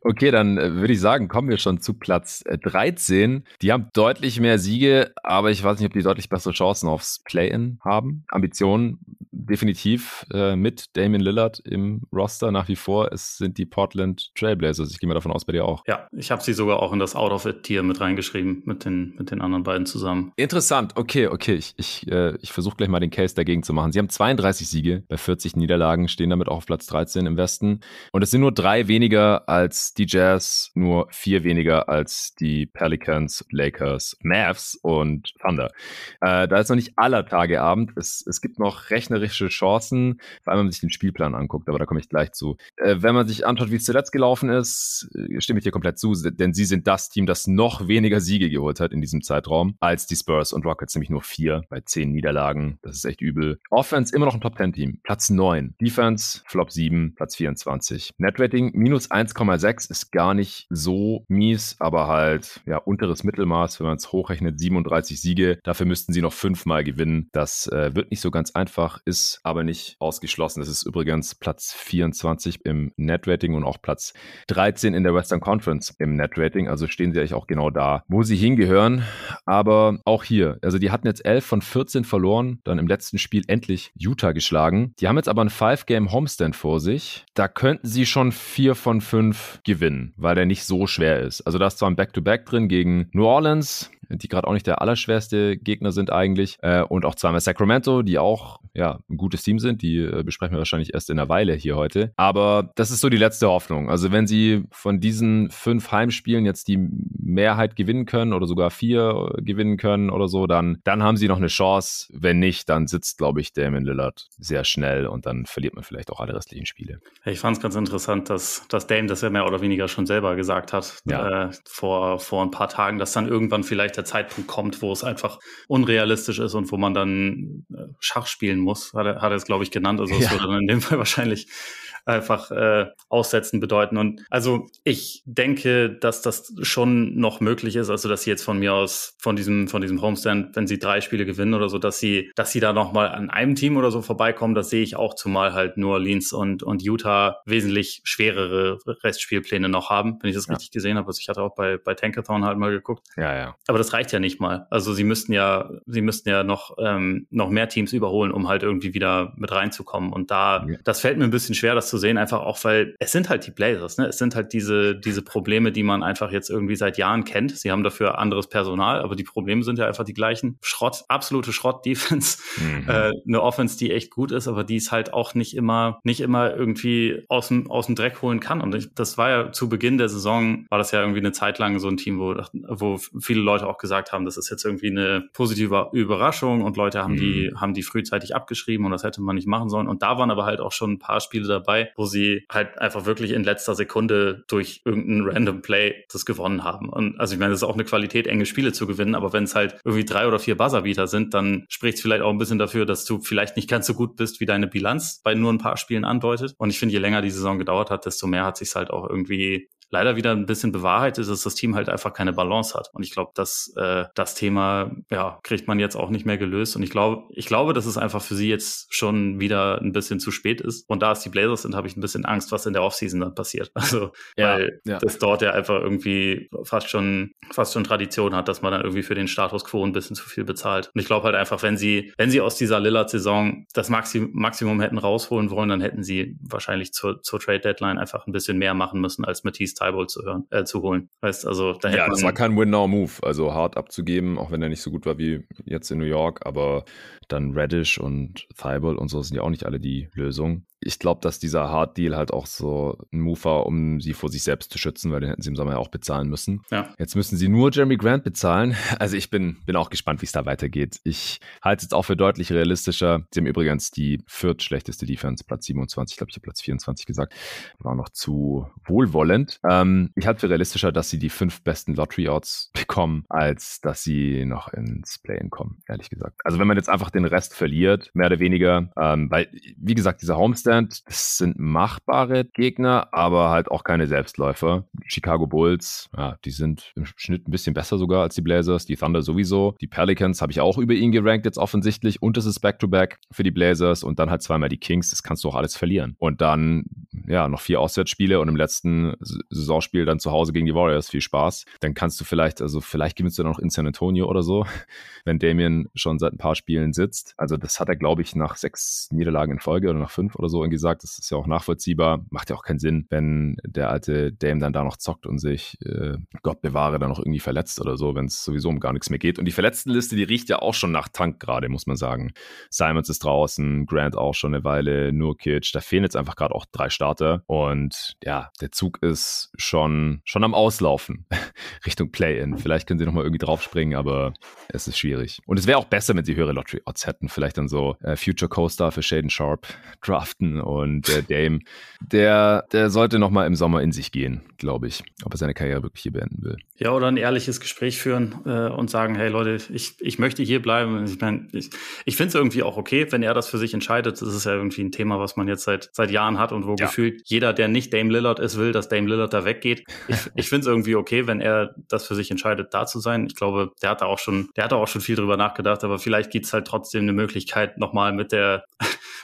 okay, dann äh, würde ich sagen, kommen wir schon zu Platz 13. Äh, die haben deutlich mehr Siege, aber ich weiß nicht, ob die deutlich bessere Chancen aufs Play-In haben. Ambitionen definitiv äh, mit Damien Lillard im Roster nach wie vor. Es sind die Portland Trailblazers. Ich gehe mal davon aus, bei dir auch. Ja, ich habe sie sogar auch in das Out of It-Tier mit reingeschrieben, mit den, mit den anderen beiden zusammen. Interessant. Okay, okay. Ich, ich, äh, ich versuche gleich mal den Case dagegen zu machen. Sie haben 32 Siege bei 40 Niederlagen, stehen damit auch auf Platz 13 im Westen. Und es sind nur drei weniger als die Jazz, nur vier weniger als die Pelicans, Lakers, Mavs und Thunder. Äh, da ist noch nicht aller Tage Abend. Es, es gibt noch rechnerische Chancen, vor allem wenn man sich den Spielplan anguckt, aber da komme ich gleich zu. Äh, wenn man sich anschaut, wie es zuletzt gelaufen ist, äh, stimme ich dir komplett zu, denn sie sind das Team, das noch weniger Siege geholt hat in diesem Zeitraum als die Spurs und Rockets, nämlich nur vier bei zehn Niederlagen. Das ist echt übel. Offense immer noch ein Top 10 Team, Platz 9. Defense Flop 7, Platz 24. Netrating minus 1,6 ist gar nicht so mies, aber halt ja unteres Mittelmaß, wenn man es hochrechnet, 37 Siege. Dafür müssten sie noch fünfmal gewinnen. Das äh, wird nicht so ganz einfach, ist aber nicht ausgeschlossen. Das ist übrigens Platz 24 im Netrating und auch Platz 13 in der Western Conference im Netrating. Also stehen sie eigentlich auch genau da, wo sie hingehören. Aber auch hier, also die hatten jetzt 11 von 14 verloren, dann im letzten Spiel endlich Utah geschlagen. Die haben jetzt aber ein Five-Game Homestand vor sich. Da könnten sie schon vier von fünf gewinnen, weil der nicht so schwer ist. Also da ist zwar ein Back-to-Back -Back drin gegen New Orleans, die gerade auch nicht der allerschwerste Gegner sind eigentlich. Äh, und auch zweimal Sacramento, die auch ja, ein gutes Team sind. Die äh, besprechen wir wahrscheinlich erst in einer Weile hier heute. Aber das ist so die letzte Hoffnung. Also wenn sie von diesen fünf Heimspielen jetzt die Mehrheit gewinnen können oder sogar vier gewinnen können oder so, dann, dann haben sie noch eine Chance. Wenn nicht, dann sitzt, glaube ich, Damon Lillard sehr schnell und dann verliert man vielleicht auch alle restlichen Spiele. Ich fand es ganz interessant, dass, dass Dame das ja mehr oder weniger schon selber gesagt hat ja. äh, vor, vor ein paar Tagen, dass dann irgendwann vielleicht der Zeitpunkt kommt, wo es einfach unrealistisch ist und wo man dann äh, Schach spielen muss, hat er, hat er es, glaube ich, genannt. Also es ja. würde dann in dem Fall wahrscheinlich einfach äh, aussetzen bedeuten. Und also ich denke, dass das schon noch möglich ist, also dass sie jetzt von mir aus von diesem von diesem Homestand, wenn sie drei Spiele gewinnen oder so, dass sie dass sie da noch mal an einem Team oder so vorbeikommen, das sehe ich auch, zumal halt nur Orleans und und Utah wesentlich schwerere Restspielpläne noch haben, wenn ich das ja. richtig gesehen habe. Also ich hatte auch bei bei Tankathon halt mal geguckt. Ja, ja. Aber das reicht ja nicht mal. Also sie müssten ja sie müssten ja noch ähm, noch mehr Teams überholen, um halt irgendwie wieder mit reinzukommen. Und da ja. das fällt mir ein bisschen schwer, das zu sehen, einfach auch, weil es sind halt die Blazers, ne? Es sind halt diese, diese Probleme, die man einfach jetzt irgendwie seit Jahren kennt. Sie haben dafür anderes Personal, aber die Probleme sind ja einfach die gleichen. Schrott, absolute Schrott-Defense. Mhm. Äh, eine Offense, die echt gut ist, aber die es halt auch nicht immer, nicht immer irgendwie aus dem, aus dem Dreck holen kann. Und ich, das war ja zu Beginn der Saison, war das ja irgendwie eine Zeit lang so ein Team, wo, wo viele Leute auch gesagt haben, das ist jetzt irgendwie eine positive Überraschung und Leute haben mhm. die, haben die frühzeitig abgeschrieben und das hätte man nicht machen sollen. Und da waren aber halt auch schon ein paar Spiele dabei, wo sie halt einfach wirklich in letzter Sekunde durch irgendein random Play das gewonnen haben. Und also ich meine, das ist auch eine Qualität, enge Spiele zu gewinnen, aber wenn es halt irgendwie drei oder vier Buzzerbeater sind, dann spricht es vielleicht auch ein bisschen dafür, dass du vielleicht nicht ganz so gut bist, wie deine Bilanz bei nur ein paar Spielen andeutet. Und ich finde, je länger die Saison gedauert hat, desto mehr hat sich halt auch irgendwie leider wieder ein bisschen bewahrheitet, dass das Team halt einfach keine Balance hat. Und ich glaube, dass äh, das Thema ja kriegt man jetzt auch nicht mehr gelöst. Und ich glaube, ich glaube, dass es einfach für sie jetzt schon wieder ein bisschen zu spät ist. Und da es die Blazers sind, habe ich ein bisschen Angst, was in der Offseason dann passiert. Also ja, weil ja. das dort ja einfach irgendwie fast schon fast schon Tradition hat, dass man dann irgendwie für den Status quo ein bisschen zu viel bezahlt. Und ich glaube halt einfach, wenn sie wenn sie aus dieser Lillard-Saison das Maxim Maximum hätten rausholen wollen, dann hätten sie wahrscheinlich zur, zur Trade Deadline einfach ein bisschen mehr machen müssen, als Matisse Tybalt zu hören, äh, zu holen. Heißt also, da ja, das war kein Win-Now-Move, also hart abzugeben, auch wenn er nicht so gut war wie jetzt in New York, aber dann Reddish und Thibault und so sind ja auch nicht alle die Lösung ich glaube, dass dieser Hard Deal halt auch so ein Move war, um sie vor sich selbst zu schützen, weil den hätten sie im Sommer ja auch bezahlen müssen. Ja. Jetzt müssen sie nur Jeremy Grant bezahlen. Also ich bin, bin auch gespannt, wie es da weitergeht. Ich halte es jetzt auch für deutlich realistischer. Sie haben übrigens die viert schlechteste Defense, Platz 27, ich glaube, ich Platz 24 gesagt. War noch zu wohlwollend. Ähm, ich halte für realistischer, dass sie die fünf besten Lottery-Outs bekommen, als dass sie noch ins Play-In kommen, ehrlich gesagt. Also wenn man jetzt einfach den Rest verliert, mehr oder weniger, ähm, weil, wie gesagt, dieser Homestead Stand, das sind machbare Gegner, aber halt auch keine Selbstläufer. Chicago Bulls, ja, die sind im Schnitt ein bisschen besser sogar als die Blazers, die Thunder sowieso. Die Pelicans habe ich auch über ihn gerankt jetzt offensichtlich und es ist Back-to-Back -back für die Blazers und dann halt zweimal die Kings, das kannst du auch alles verlieren. Und dann, ja, noch vier Auswärtsspiele und im letzten Saisonspiel dann zu Hause gegen die Warriors, viel Spaß. Dann kannst du vielleicht, also vielleicht gewinnst du dann noch in San Antonio oder so, wenn Damien schon seit ein paar Spielen sitzt. Also das hat er, glaube ich, nach sechs Niederlagen in Folge oder nach fünf oder so gesagt, das ist ja auch nachvollziehbar. Macht ja auch keinen Sinn, wenn der alte Dame dann da noch zockt und sich, äh, Gott bewahre, dann noch irgendwie verletzt oder so, wenn es sowieso um gar nichts mehr geht. Und die Verletztenliste, die riecht ja auch schon nach Tank gerade, muss man sagen. Simons ist draußen, Grant auch schon eine Weile, Nurkic, da fehlen jetzt einfach gerade auch drei Starter. Und ja, der Zug ist schon, schon am Auslaufen Richtung Play-In. Vielleicht können sie nochmal irgendwie draufspringen, aber es ist schwierig. Und es wäre auch besser, wenn sie höhere Lottery-Odds hätten. Vielleicht dann so äh, Future Co-Star für Shaden Sharp draften und der Dame, der, der sollte noch mal im Sommer in sich gehen, glaube ich, ob er seine Karriere wirklich hier beenden will. Ja, oder ein ehrliches Gespräch führen äh, und sagen, hey Leute, ich, ich möchte hier bleiben. Ich meine, ich, ich finde es irgendwie auch okay, wenn er das für sich entscheidet. Das ist ja irgendwie ein Thema, was man jetzt seit, seit Jahren hat und wo ja. gefühlt jeder, der nicht Dame Lillard ist, will, dass Dame Lillard da weggeht. Ich, ich finde es irgendwie okay, wenn er das für sich entscheidet, da zu sein. Ich glaube, der hat da auch schon, der hat da auch schon viel drüber nachgedacht, aber vielleicht gibt es halt trotzdem eine Möglichkeit, nochmal mit der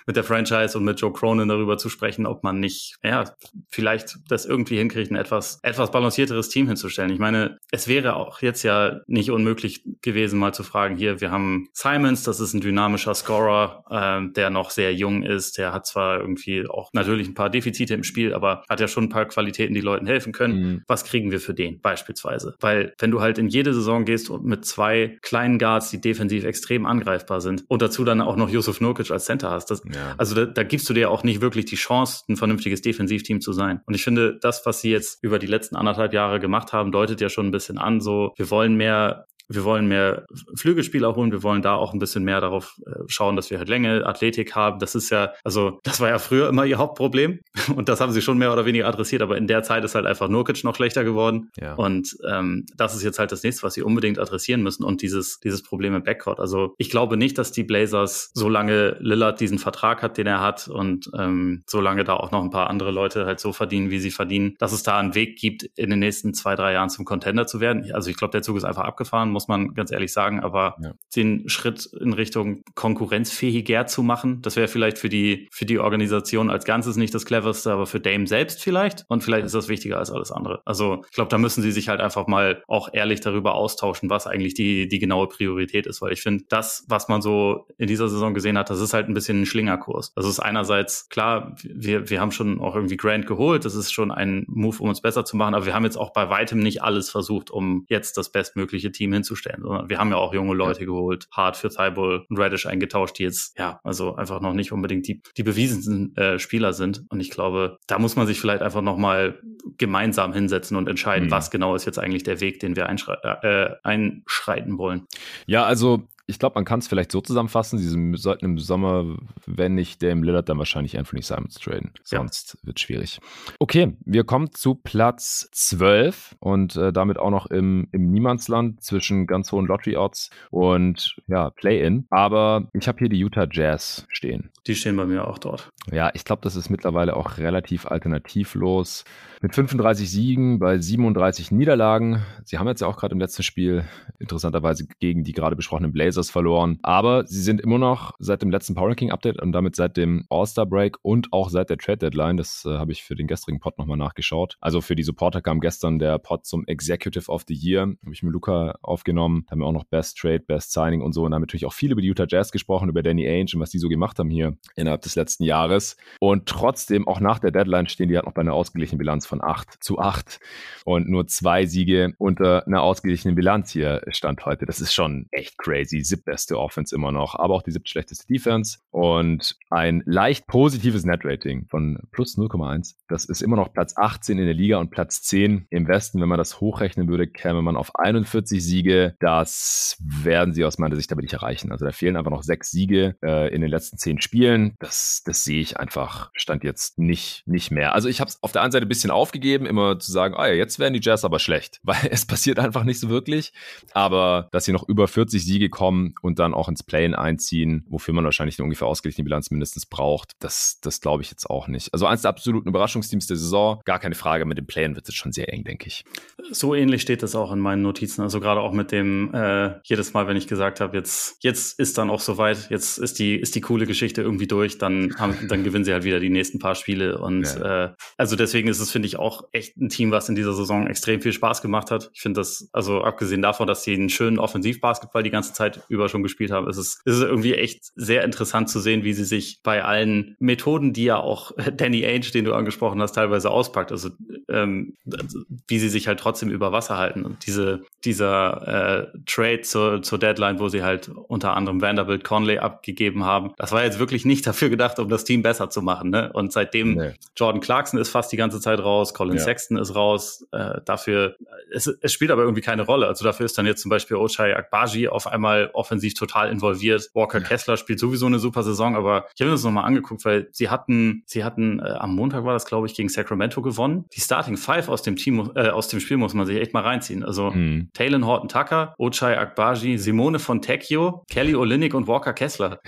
mit der Franchise und mit Joe Cronin darüber zu sprechen, ob man nicht, ja, vielleicht das irgendwie hinkriegt, ein etwas, etwas balancierteres Team hinzustellen. Ich meine, es wäre auch jetzt ja nicht unmöglich gewesen, mal zu fragen, hier, wir haben Simons, das ist ein dynamischer Scorer, äh, der noch sehr jung ist, der hat zwar irgendwie auch natürlich ein paar Defizite im Spiel, aber hat ja schon ein paar Qualitäten, die Leuten helfen können. Mhm. Was kriegen wir für den beispielsweise? Weil wenn du halt in jede Saison gehst und mit zwei kleinen Guards, die defensiv extrem angreifbar sind und dazu dann auch noch Yusuf Nurkic als Center hast, das, ja. Also da, da gibst du dir auch nicht wirklich die Chance, ein vernünftiges Defensivteam zu sein. Und ich finde, das, was sie jetzt über die letzten anderthalb Jahre gemacht haben, deutet ja schon ein bisschen an, so wir wollen mehr wir wollen mehr Flügelspieler holen, wir wollen da auch ein bisschen mehr darauf äh, schauen, dass wir halt Länge, Athletik haben. Das ist ja, also das war ja früher immer ihr Hauptproblem und das haben sie schon mehr oder weniger adressiert, aber in der Zeit ist halt einfach Nurkic noch schlechter geworden. Ja. Und ähm, das ist jetzt halt das nächste, was sie unbedingt adressieren müssen und dieses, dieses Problem im Backcourt. Also ich glaube nicht, dass die Blazers, solange Lillard diesen Vertrag hat, den er hat und ähm, solange da auch noch ein paar andere Leute halt so verdienen, wie sie verdienen, dass es da einen Weg gibt, in den nächsten zwei, drei Jahren zum Contender zu werden. Also ich glaube, der Zug ist einfach abgefahren muss man ganz ehrlich sagen. Aber ja. den Schritt in Richtung konkurrenzfähiger zu machen, das wäre vielleicht für die, für die Organisation als Ganzes nicht das cleverste, aber für Dame selbst vielleicht. Und vielleicht ist das wichtiger als alles andere. Also ich glaube, da müssen sie sich halt einfach mal auch ehrlich darüber austauschen, was eigentlich die, die genaue Priorität ist. Weil ich finde, das, was man so in dieser Saison gesehen hat, das ist halt ein bisschen ein Schlingerkurs. Das ist einerseits klar, wir, wir haben schon auch irgendwie Grant geholt. Das ist schon ein Move, um uns besser zu machen. Aber wir haben jetzt auch bei weitem nicht alles versucht, um jetzt das bestmögliche Team hinzustellen hinzustellen, sondern wir haben ja auch junge Leute geholt, Hart für Thibault und Radish eingetauscht, die jetzt, ja, also einfach noch nicht unbedingt die, die bewiesenen äh, Spieler sind. Und ich glaube, da muss man sich vielleicht einfach nochmal gemeinsam hinsetzen und entscheiden, mhm. was genau ist jetzt eigentlich der Weg, den wir äh, einschreiten wollen. Ja, also ich glaube, man kann es vielleicht so zusammenfassen, sie sollten im Sommer, wenn nicht Dame Lillard, dann wahrscheinlich Anthony Simons traden. Sonst ja. wird schwierig. Okay, wir kommen zu Platz 12 und äh, damit auch noch im, im Niemandsland zwischen ganz hohen Lottery-Odds und ja, Play-In. Aber ich habe hier die Utah Jazz stehen. Die stehen bei mir auch dort. Ja, ich glaube, das ist mittlerweile auch relativ alternativlos. Mit 35 Siegen bei 37 Niederlagen. Sie haben jetzt ja auch gerade im letzten Spiel interessanterweise gegen die gerade besprochenen Blazers verloren. Aber sie sind immer noch seit dem letzten Power Ranking Update und damit seit dem All-Star Break und auch seit der Trade Deadline, das äh, habe ich für den gestrigen Pod nochmal nachgeschaut. Also für die Supporter kam gestern der Pod zum Executive of the Year. Habe ich mit Luca aufgenommen. Haben wir auch noch Best Trade, Best Signing und so. Und haben natürlich auch viel über die Utah Jazz gesprochen, über Danny Ainge und was die so gemacht haben hier innerhalb des letzten Jahres. Und trotzdem, auch nach der Deadline stehen die halt noch bei einer ausgeglichenen Bilanz von 8 zu 8 und nur zwei Siege unter einer ausgeglichenen Bilanz hier stand heute. Das ist schon echt crazy. Siebtbeste Offense immer noch, aber auch die siebtschlechteste Defense und ein leicht positives Net-Rating von plus 0,1. Das ist immer noch Platz 18 in der Liga und Platz 10 im Westen. Wenn man das hochrechnen würde, käme man auf 41 Siege. Das werden sie aus meiner Sicht aber nicht erreichen. Also da fehlen einfach noch sechs Siege äh, in den letzten zehn Spielen. Das, das sehe ich einfach, stand jetzt nicht, nicht mehr. Also ich habe es auf der einen Seite ein bisschen aufgegeben, immer zu sagen, ah ja, jetzt werden die Jazz aber schlecht, weil es passiert einfach nicht so wirklich. Aber dass sie noch über 40 Siege kommen und dann auch ins Play-In einziehen, wofür man wahrscheinlich eine ungefähr ausgeglichene Bilanz mindestens braucht, das, das glaube ich jetzt auch nicht. Also eins der absoluten Überraschungsteams der Saison, gar keine Frage, mit dem Play-In wird es schon sehr eng, denke ich. So ähnlich steht es auch in meinen Notizen. Also gerade auch mit dem, äh, jedes Mal, wenn ich gesagt habe, jetzt, jetzt ist dann auch soweit, jetzt ist die, ist die coole Geschichte irgendwie durch, dann, haben, dann gewinnen sie halt wieder die nächsten paar Spiele. Und ja. äh, also deswegen ist es, finde ich, auch echt ein Team, was in dieser Saison extrem viel Spaß gemacht hat. Ich finde das, also abgesehen davon, dass sie einen schönen Offensivbasketball die ganze Zeit über schon gespielt haben, ist es, ist es irgendwie echt sehr interessant zu sehen, wie sie sich bei allen Methoden, die ja auch Danny Ainge, den du angesprochen hast, teilweise auspackt, also ähm, wie sie sich halt trotzdem über Wasser halten. Und diese, dieser äh, Trade zur, zur Deadline, wo sie halt unter anderem Vanderbilt Conley abgegeben haben, das war jetzt wirklich nicht dafür gedacht, um das Team besser zu machen. Ne? Und seitdem nee. Jordan Clarkson ist fast die ganze Zeit raus, Colin ja. Sexton ist raus. Äh, dafür, es, es spielt aber irgendwie keine Rolle. Also dafür ist dann jetzt zum Beispiel Ochai Akbaji auf einmal offensiv total involviert. Walker ja. Kessler spielt sowieso eine super Saison, aber ich habe mir das nochmal angeguckt, weil sie hatten, sie hatten äh, am Montag war das, glaube ich, gegen Sacramento gewonnen. Die Starting Five aus dem Team, äh, aus dem Spiel muss man sich echt mal reinziehen. Also mhm. Talon Horton Tucker, Ochai Akbaji, Simone Fontecchio, Kelly Olynyk und Walker Kessler.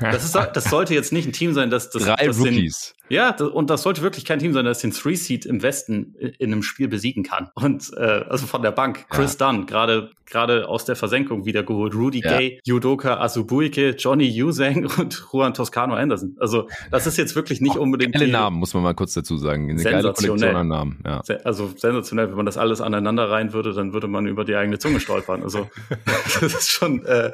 Das, ist, das sollte jetzt nicht ein Team sein, das, das, Drei das Rookies. Den, ja, das, und das sollte wirklich kein Team sein, das den Three Seed im Westen in einem Spiel besiegen kann. Und äh, also von der Bank. Chris ja. Dunn, gerade gerade aus der Versenkung wiedergeholt. Rudy ja. Gay, Yudoka Asubuike, Johnny Usang und Juan Toscano Anderson. Also das ist jetzt wirklich nicht unbedingt. Geile Namen, muss man mal kurz dazu sagen. Eine geile Kollektion an Namen. Ja. Also sensationell, wenn man das alles aneinander rein würde, dann würde man über die eigene Zunge stolpern. Also das ist schon, äh,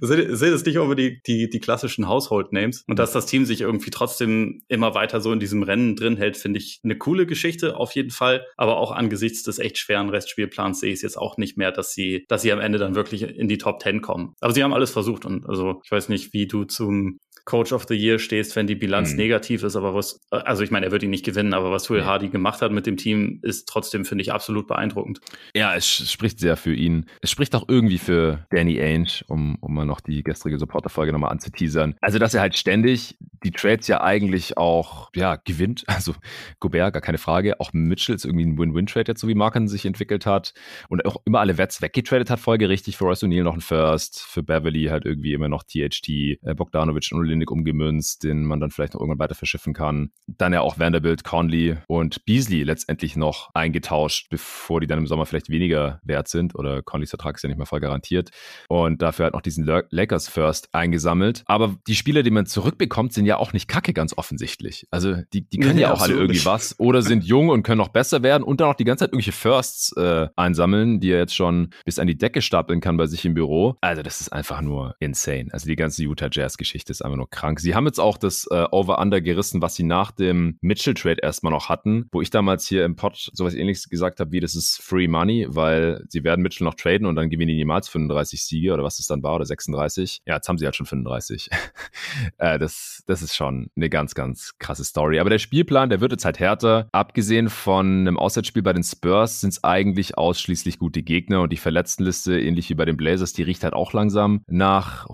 sind, sind es nicht unbedingt die, die klassischen Household Names. Und dass das Team sich irgendwie trotzdem immer weiter so in diesem Rennen drin hält, finde ich eine coole Geschichte auf jeden Fall. Aber auch angesichts des echt schweren Restspielplans sehe ich es jetzt auch nicht mehr, dass sie, dass sie am Ende dann wirklich in die Top Ten kommen. Aber sie haben alles versucht und also ich weiß nicht, wie du zum Coach of the Year stehst, wenn die Bilanz mhm. negativ ist. Aber was, also ich meine, er wird ihn nicht gewinnen, aber was Will ja. Hardy gemacht hat mit dem Team, ist trotzdem, finde ich, absolut beeindruckend. Ja, es spricht sehr für ihn. Es spricht auch irgendwie für Danny Ainge, um, um mal noch die gestrige Supporter-Folge nochmal anzuteasern. Also, dass er halt ständig die Trades ja eigentlich auch, ja, gewinnt. Also, Gobert, gar keine Frage. Auch Mitchell ist irgendwie ein Win-Win-Trade jetzt, so wie Marken sich entwickelt hat. Und auch immer alle Wets weggetradet hat, folgerichtig. Für Royce O'Neill noch ein First, für Beverly halt irgendwie immer noch THT, äh, Bogdanovic und Olinik umgemünzt, den man dann vielleicht noch irgendwann weiter verschiffen kann. Dann ja auch Vanderbilt, Conley und Beasley letztendlich noch eingetauscht, bevor die dann im Sommer vielleicht weniger wert sind oder Conleys Vertrag ist ja nicht mehr voll garantiert. Und dafür halt noch diesen Lakers First eingesammelt. Aber die Spieler, die man zurückbekommt, sind ja auch nicht kacke, ganz offensichtlich. Also die, die können nee, ja auch alle irgendwie nicht. was oder sind jung und können noch besser werden und dann auch die ganze Zeit irgendwelche Firsts äh, einsammeln, die er jetzt schon bis an die Decke stapeln kann bei sich im Büro. Also das ist einfach nur insane. Also die ganze Utah Jazz Geschichte ist einfach nur nur krank. Sie haben jetzt auch das äh, Over-Under gerissen, was sie nach dem Mitchell-Trade erstmal noch hatten, wo ich damals hier im Pod sowas ähnliches gesagt habe, wie das ist Free Money, weil sie werden Mitchell noch traden und dann gewinnen die niemals 35 Siege oder was es dann war oder 36. Ja, jetzt haben sie halt schon 35. äh, das, das ist schon eine ganz, ganz krasse Story. Aber der Spielplan, der wird jetzt halt härter. Abgesehen von einem Auswärtsspiel bei den Spurs sind es eigentlich ausschließlich gute Gegner und die Verletztenliste, ähnlich wie bei den Blazers, die riecht halt auch langsam nach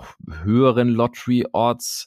höheren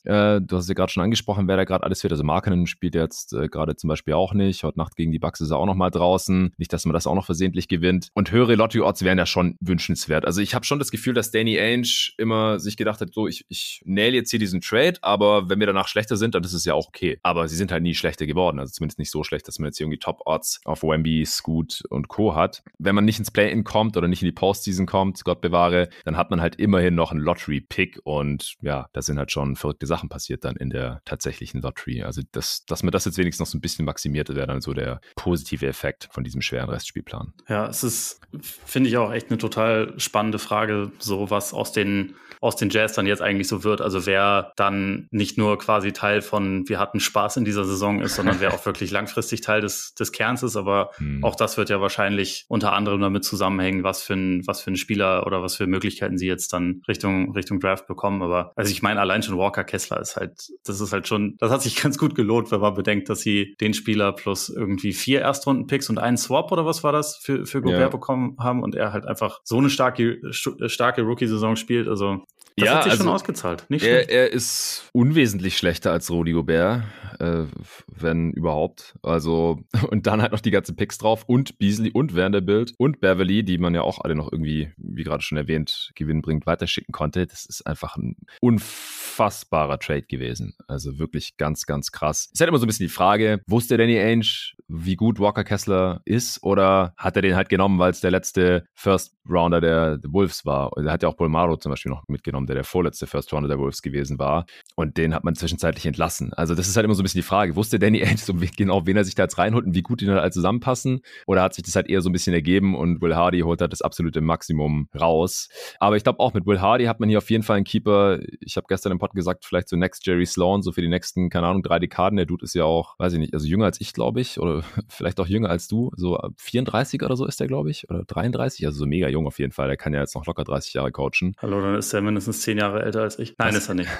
Äh, du hast ja gerade schon angesprochen, wer da gerade alles wird. Also Markenen spielt jetzt äh, gerade zum Beispiel auch nicht. Heute Nacht gegen die Bucks ist er auch noch mal draußen. Nicht, dass man das auch noch versehentlich gewinnt. Und höhere Lottery-Odds wären ja schon wünschenswert. Also ich habe schon das Gefühl, dass Danny Ainge immer sich gedacht hat, so ich, ich nail jetzt hier diesen Trade, aber wenn wir danach schlechter sind, dann ist es ja auch okay. Aber sie sind halt nie schlechter geworden. Also zumindest nicht so schlecht, dass man jetzt irgendwie Top-Odds auf Wemby, Scoot und Co. hat. Wenn man nicht ins Play-In kommt oder nicht in die Postseason kommt, Gott bewahre, dann hat man halt immerhin noch einen Lottery-Pick und ja, da sind halt schon verrückte Sachen passiert dann in der tatsächlichen Lottery. Also das, dass man das jetzt wenigstens noch so ein bisschen maximiert, wäre dann so der positive Effekt von diesem schweren Restspielplan. Ja, es ist, finde ich auch echt eine total spannende Frage, so was aus den aus den Jazz dann jetzt eigentlich so wird. Also wer dann nicht nur quasi Teil von wir hatten Spaß in dieser Saison ist, sondern wer auch wirklich langfristig Teil des, des Kerns ist. Aber hm. auch das wird ja wahrscheinlich unter anderem damit zusammenhängen, was für ein, was für ein Spieler oder was für Möglichkeiten sie jetzt dann Richtung, Richtung Draft bekommen. Aber also ich meine, allein schon Walker Kessler ist halt, das ist halt schon, das hat sich ganz gut gelohnt, wenn man bedenkt, dass sie den Spieler plus irgendwie vier Erstrunden-Picks und einen Swap oder was war das für, für Gobert ja. bekommen haben und er halt einfach so eine starke, starke Rookie-Saison spielt. Also das ja, hat sich also schon ausgezahlt. Nicht er, er, ist unwesentlich schlechter als Rudi Gobert, äh, wenn überhaupt. Also, und dann halt noch die ganzen Picks drauf und Beasley und Vanderbilt und Beverly, die man ja auch alle noch irgendwie, wie gerade schon erwähnt, gewinnbringend weiterschicken konnte. Das ist einfach ein unfassbarer Trade gewesen. Also wirklich ganz, ganz krass. Es ist halt immer so ein bisschen die Frage, wusste Danny Ainge, wie gut Walker Kessler ist oder hat er den halt genommen, weil es der letzte First Rounder der Wolves war? Er hat ja auch Bolmaro zum Beispiel noch mitgenommen genommen, der der vorletzte First Rounder der Wolves gewesen war. Und den hat man zwischenzeitlich entlassen. Also das ist halt immer so ein bisschen die Frage. Wusste Danny Ainge so genau, wen er sich da jetzt reinholt und wie gut die dann halt zusammenpassen? Oder hat sich das halt eher so ein bisschen ergeben und Will Hardy holt halt das absolute Maximum raus? Aber ich glaube auch mit Will Hardy hat man hier auf jeden Fall einen Keeper. Ich habe gestern im Pod gesagt, vielleicht so Next Jerry Sloan, so für die nächsten, keine Ahnung, drei Dekaden. Der Dude ist ja auch, weiß ich nicht, also jünger als ich, glaube ich, oder vielleicht auch jünger als du. So 34 oder so ist der, glaube ich, oder 33, also so mega jung auf jeden Fall. Der kann ja jetzt noch locker 30 Jahre coachen. Hallo, dann ist er mindestens 10 Jahre älter als ich. Nein, Was? ist er nicht.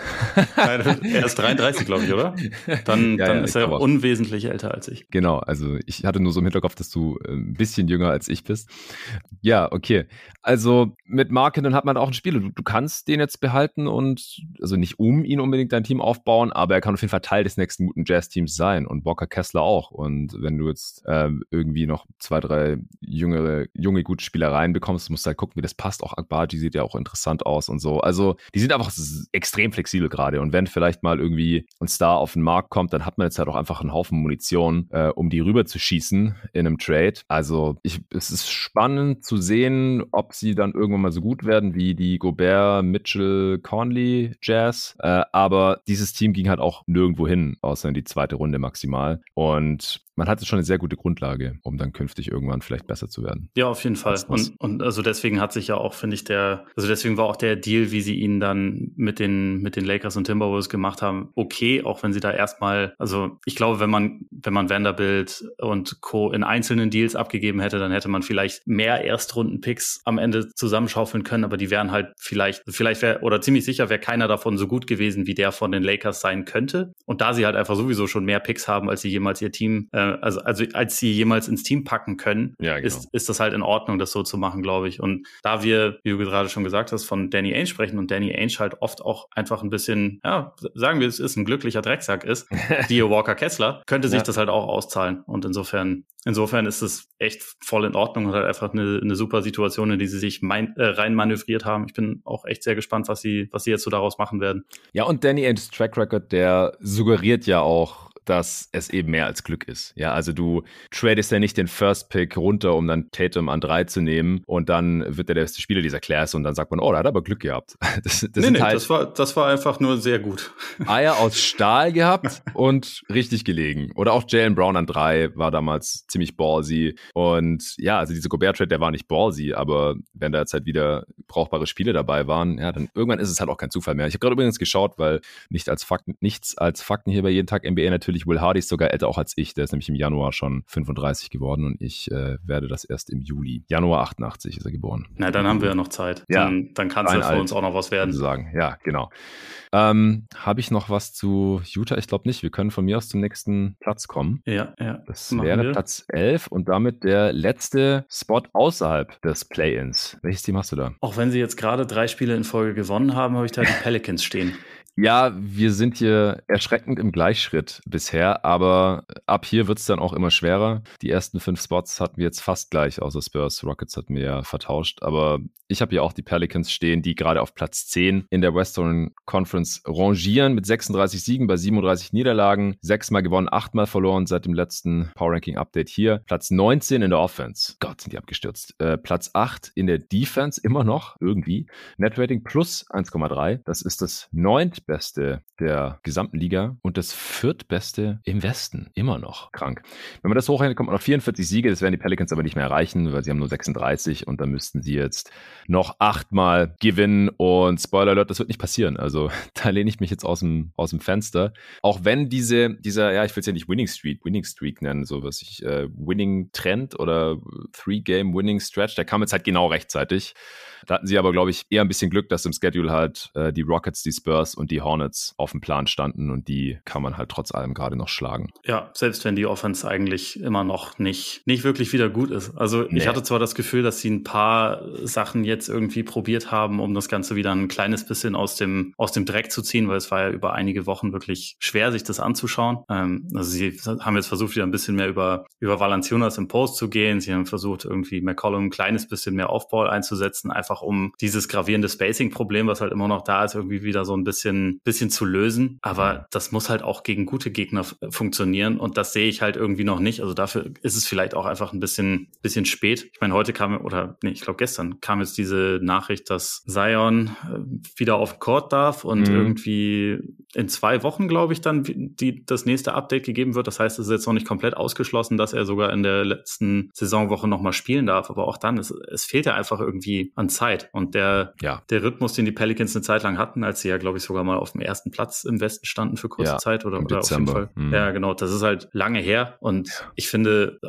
Er ist 33, glaube ich, oder? Dann, ja, dann ja, ist er unwesentlich älter als ich. Genau, also ich hatte nur so im Hinterkopf, dass du äh, ein bisschen jünger als ich bist. Ja, okay. Also mit Markinen hat man auch ein Spiel. Du, du kannst den jetzt behalten und, also nicht um ihn unbedingt dein Team aufbauen, aber er kann auf jeden Fall Teil des nächsten guten Jazz-Teams sein und Walker Kessler auch. Und wenn du jetzt äh, irgendwie noch zwei, drei jüngere, junge, gute Spielereien bekommst, musst du halt gucken, wie das passt. Auch Akbaji sieht ja auch interessant aus und so. Also die sind einfach extrem flexibel gerade. Und wenn vielleicht mal irgendwie ein Star auf den Markt kommt, dann hat man jetzt halt auch einfach einen Haufen Munition, äh, um die rüber zu schießen in einem Trade. Also ich, es ist spannend zu sehen, ob sie dann irgendwann mal so gut werden wie die Gobert, Mitchell, Conley Jazz. Äh, aber dieses Team ging halt auch nirgendwo hin, außer in die zweite Runde maximal. Und man hatte schon eine sehr gute Grundlage, um dann künftig irgendwann vielleicht besser zu werden. Ja, auf jeden Fall. Und, und also deswegen hat sich ja auch, finde ich, der, also deswegen war auch der Deal, wie sie ihn dann mit den, mit den Lakers und Timberwolves gemacht haben, okay, auch wenn sie da erstmal, also ich glaube, wenn man, wenn man Vanderbilt und Co. in einzelnen Deals abgegeben hätte, dann hätte man vielleicht mehr Erstrunden-Picks am Ende zusammenschaufeln können, aber die wären halt vielleicht, vielleicht wäre, oder ziemlich sicher wäre keiner davon so gut gewesen, wie der von den Lakers sein könnte. Und da sie halt einfach sowieso schon mehr Picks haben, als sie jemals ihr Team äh, also, also als sie jemals ins Team packen können, ja, genau. ist, ist das halt in Ordnung, das so zu machen, glaube ich. Und da wir, wie du gerade schon gesagt hast, von Danny Ainge sprechen und Danny Ainge halt oft auch einfach ein bisschen, ja, sagen wir, es ist ein glücklicher Drecksack ist, Dio Walker Kessler, könnte sich ja. das halt auch auszahlen. Und insofern, insofern ist es echt voll in Ordnung und halt einfach eine, eine super Situation, in die sie sich mein, äh, rein manövriert haben. Ich bin auch echt sehr gespannt, was sie, was sie jetzt so daraus machen werden. Ja, und Danny Ainge's Track Record, der suggeriert ja auch, dass es eben mehr als Glück ist. Ja, also du tradest ja nicht den First Pick runter, um dann Tatum an drei zu nehmen und dann wird er der beste Spieler dieser Class und dann sagt man, oh, da hat er aber Glück gehabt. Das, das nee, nee, halt das war, das war einfach nur sehr gut. Eier aus Stahl gehabt und richtig gelegen. Oder auch Jalen Brown an drei war damals ziemlich ballsy. Und ja, also diese Gobert-Trade, der war nicht ballsy, aber wenn da jetzt halt wieder brauchbare Spiele dabei waren, ja, dann irgendwann ist es halt auch kein Zufall mehr. Ich habe gerade übrigens geschaut, weil nicht als Fakten, nichts als Fakten hier bei jeden Tag NBA natürlich. Will Hardy ist sogar älter auch als ich. Der ist nämlich im Januar schon 35 geworden und ich äh, werde das erst im Juli. Januar 88 ist er geboren. Na, dann haben wir ja noch Zeit. Ja. Dann, dann kann es ja für uns auch noch was werden. Sagen. Ja, genau. Ähm, Habe ich noch was zu Utah? Ich glaube nicht. Wir können von mir aus zum nächsten Platz kommen. Ja, ja. Das wäre wir. Platz 11 und damit der letzte Spot außerhalb des Play-Ins. Welches Team hast du da? Auch wenn sie jetzt gerade drei Spiele in Folge gewonnen haben, habe ich da die Pelicans stehen. Ja, wir sind hier erschreckend im Gleichschritt bisher, aber ab hier wird es dann auch immer schwerer. Die ersten fünf Spots hatten wir jetzt fast gleich, außer Spurs. Rockets hatten wir ja vertauscht, aber ich habe hier auch die Pelicans stehen, die gerade auf Platz 10 in der Western Conference rangieren mit 36 Siegen bei 37 Niederlagen, sechsmal gewonnen, achtmal verloren seit dem letzten Power Ranking Update hier. Platz 19 in der Offense. Gott, sind die abgestürzt. Äh, Platz 8 in der Defense immer noch irgendwie. Net Rating plus 1,3. Das ist das neunt viertbeste der gesamten Liga und das viertbeste im Westen. Immer noch krank. Wenn man das hochrechnet, kommt man auf 44 Siege. Das werden die Pelicans aber nicht mehr erreichen, weil sie haben nur 36 und dann müssten sie jetzt noch achtmal gewinnen. Und Spoiler Alert, das wird nicht passieren. Also da lehne ich mich jetzt aus dem, aus dem Fenster. Auch wenn diese, dieser, ja, ich will es ja nicht Winning Streak, Winning Streak nennen, so was ich, äh, Winning Trend oder Three-Game Winning Stretch, der kam jetzt halt genau rechtzeitig. Da hatten sie aber, glaube ich, eher ein bisschen Glück, dass im Schedule halt äh, die Rockets, die Spurs und die Hornets auf dem Plan standen und die kann man halt trotz allem gerade noch schlagen. Ja, selbst wenn die Offense eigentlich immer noch nicht, nicht wirklich wieder gut ist. Also nee. ich hatte zwar das Gefühl, dass sie ein paar Sachen jetzt irgendwie probiert haben, um das Ganze wieder ein kleines bisschen aus dem, aus dem Dreck zu ziehen, weil es war ja über einige Wochen wirklich schwer, sich das anzuschauen. Ähm, also sie haben jetzt versucht, wieder ein bisschen mehr über, über Valanciunas im Post zu gehen. Sie haben versucht, irgendwie McCollum ein kleines bisschen mehr Aufbau einzusetzen, einfach um dieses gravierende Spacing-Problem, was halt immer noch da ist, irgendwie wieder so ein bisschen, bisschen zu lösen. Aber das muss halt auch gegen gute Gegner funktionieren und das sehe ich halt irgendwie noch nicht. Also dafür ist es vielleicht auch einfach ein bisschen, bisschen spät. Ich meine, heute kam, oder nee, ich glaube gestern kam jetzt diese Nachricht, dass Zion äh, wieder auf Court darf und mhm. irgendwie in zwei Wochen, glaube ich, dann die, das nächste Update gegeben wird. Das heißt, es ist jetzt noch nicht komplett ausgeschlossen, dass er sogar in der letzten Saisonwoche nochmal spielen darf. Aber auch dann, es, es fehlt ja einfach irgendwie an Zeit. Zeit. Und der, ja. der Rhythmus, den die Pelicans eine Zeit lang hatten, als sie ja, glaube ich, sogar mal auf dem ersten Platz im Westen standen für kurze ja, Zeit oder, oder auf jeden Fall. Mhm. Ja, genau. Das ist halt lange her. Und ja. ich finde,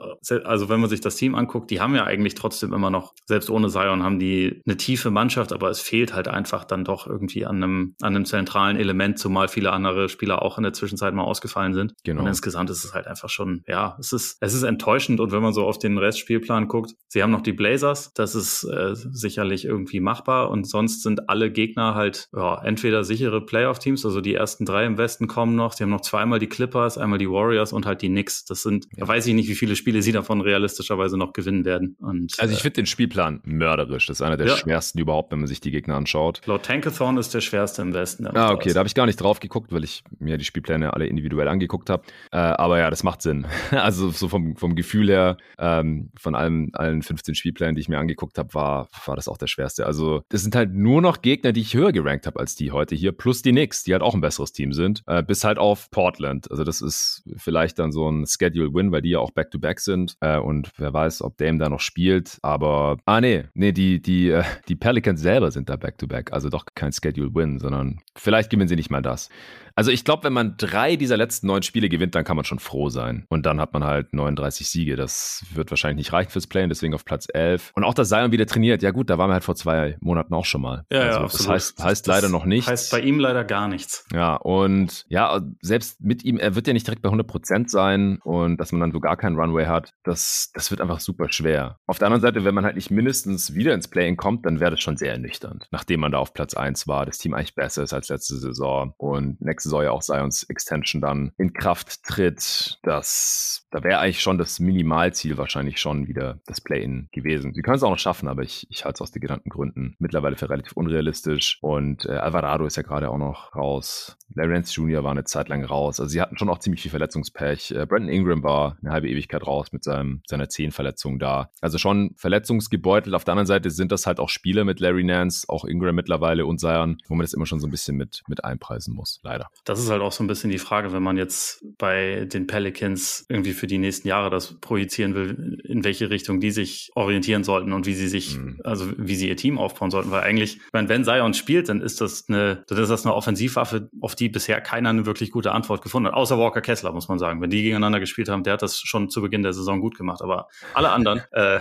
also wenn man sich das Team anguckt, die haben ja eigentlich trotzdem immer noch, selbst ohne Zion, haben die eine tiefe Mannschaft, aber es fehlt halt einfach dann doch irgendwie an einem, an einem zentralen Element, zumal viele andere Spieler auch in der Zwischenzeit mal ausgefallen sind. Genau. Und insgesamt ist es halt einfach schon, ja, es ist, es ist enttäuschend. Und wenn man so auf den Restspielplan guckt, sie haben noch die Blazers, das ist äh, sicherlich irgendwie machbar und sonst sind alle Gegner halt ja, entweder sichere Playoff-Teams, also die ersten drei im Westen kommen noch, sie haben noch zweimal die Clippers, einmal die Warriors und halt die Knicks. Das sind, ja. weiß ich nicht, wie viele Spiele sie davon realistischerweise noch gewinnen werden. Und, also ich äh, finde den Spielplan mörderisch. Das ist einer der ja. schwersten überhaupt, wenn man sich die Gegner anschaut. Laut Tankathon ist der schwerste im Westen. Ah, okay, da habe ich gar nicht drauf geguckt, weil ich mir die Spielpläne alle individuell angeguckt habe. Äh, aber ja, das macht Sinn. also so vom, vom Gefühl her, ähm, von allen, allen 15 Spielplänen, die ich mir angeguckt habe, war, war das auch der schwerste. Also das sind halt nur noch Gegner, die ich höher gerankt habe als die heute hier, plus die Knicks, die halt auch ein besseres Team sind, äh, bis halt auf Portland. Also das ist vielleicht dann so ein Schedule-Win, weil die ja auch Back-to-Back -back sind äh, und wer weiß, ob Dame da noch spielt, aber ah nee, nee, die, die, äh, die Pelicans selber sind da Back-to-Back, -back, also doch kein Schedule-Win, sondern vielleicht gewinnen sie nicht mal das. Also ich glaube, wenn man drei dieser letzten neun Spiele gewinnt, dann kann man schon froh sein. Und dann hat man halt 39 Siege. Das wird wahrscheinlich nicht reichen fürs Play, deswegen auf Platz 11. Und auch, dass Zion wieder trainiert. Ja gut, da waren wir halt vor zwei Monaten auch schon mal. Ja, also, ja, das heißt, heißt das leider noch nichts. Heißt bei ihm leider gar nichts. Ja, und ja, selbst mit ihm, er wird ja nicht direkt bei 100 Prozent sein und dass man dann so gar keinen Runway hat, das, das wird einfach super schwer. Auf der anderen Seite, wenn man halt nicht mindestens wieder ins Play Play-In kommt, dann wäre das schon sehr ernüchternd. Nachdem man da auf Platz 1 war, das Team eigentlich besser ist als letzte Saison und nächste Saison ja auch Zions Extension dann in Kraft tritt, das, da wäre eigentlich schon das Minimalziel wahrscheinlich schon wieder das Play-In gewesen. Sie können es auch noch schaffen, aber ich, ich halte es aus den genannten Gründen mittlerweile für relativ unrealistisch und äh, Alvarado ist ja gerade auch noch raus. Larry Nance Jr. war eine Zeit lang raus. Also sie hatten schon auch ziemlich viel Verletzungspech. Äh, Brandon Ingram war eine halbe Ewigkeit raus mit seinem, seiner Zehenverletzung da. Also schon verletzungsgebeutelt. Auf der anderen Seite sind das halt auch Spiele mit Larry Nance, auch Ingram mittlerweile und Zion, wo man das immer schon so ein bisschen mit, mit einpreisen muss, leider. Das ist halt auch so ein bisschen die Frage, wenn man jetzt bei den Pelicans irgendwie für die nächsten Jahre das projizieren will, in welche Richtung die sich orientieren sollten und wie sie sich, mhm. also wie sie ihr Team aufbauen sollten. Weil eigentlich, wenn, wenn Zion spielt, dann ist das eine, dann ist das eine Offensivwaffe, auf die bisher keiner eine wirklich gute Antwort gefunden hat. Außer Walker Kessler, muss man sagen. Wenn die gegeneinander gespielt haben, der hat das schon zu Beginn der Saison gut gemacht. Aber alle anderen äh,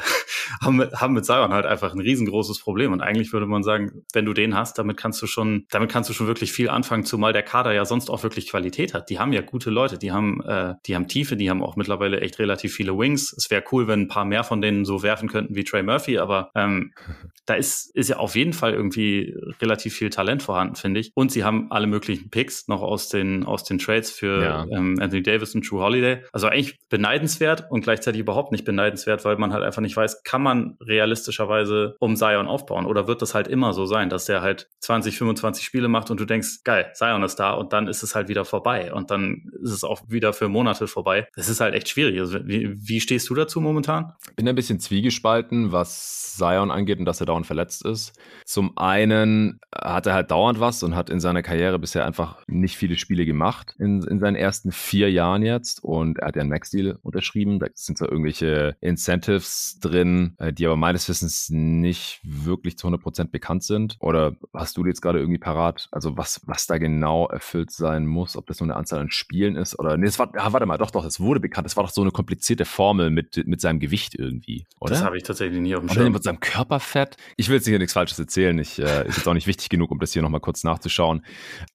haben, mit, haben mit Zion halt einfach ein riesengroßes Problem. Und eigentlich würde man sagen, wenn du den hast, damit kannst du schon, damit kannst du schon wirklich viel anfangen, zumal der Kader ja sonst auch wirklich Qualität hat. Die haben ja gute Leute, die haben, äh, die haben Tiefe, die haben auch mittlerweile echt relativ viele Wings. Es wäre cool, wenn ein paar mehr von denen so werfen könnten wie Trey Murphy, aber ähm, da ist, ist ja auf jeden Fall irgendwie relativ viel Talent vorhanden, finde ich. Und sie haben alle möglichen Picks noch aus den, aus den Trades für ja. ähm, Anthony Davis und True Holiday. Also eigentlich beneidenswert und gleichzeitig überhaupt nicht beneidenswert, weil man halt einfach nicht weiß, kann man realistischerweise um Zion aufbauen oder wird das halt immer so sein, dass der halt 20, 25 Spiele macht und du denkst, geil, Zion ist da und dann ist es halt wieder vorbei und dann ist es auch wieder für Monate vorbei. Das ist halt echt schwierig. Also wie, wie stehst du dazu momentan? Bin ein bisschen zwiegespalten, was Zion angeht und dass er dauernd verletzt ist. Zum einen hat er halt dauernd was und hat in seiner Karriere bisher einfach nicht viele Spiele gemacht in, in seinen ersten vier Jahren jetzt und er hat ja einen Max-Deal unterschrieben. Da sind so irgendwelche Incentives drin, äh, die aber meines Wissens nicht wirklich zu 100% bekannt sind. Oder hast du jetzt gerade irgendwie parat, also was, was da genau erfüllt sein muss, ob das nur eine Anzahl an Spielen ist oder, nee, es war, ah, warte mal, doch, doch, es wurde bekannt. Es war doch so eine komplizierte Formel mit, mit seinem Gewicht irgendwie, oder? Das habe ich tatsächlich nie auf dem Schirm. Mit seinem Körperfett. Ich will jetzt hier nichts Falsches erzählen. Ich, äh, ist jetzt auch nicht wichtig genug, um das hier nochmal kurz nachzuschauen.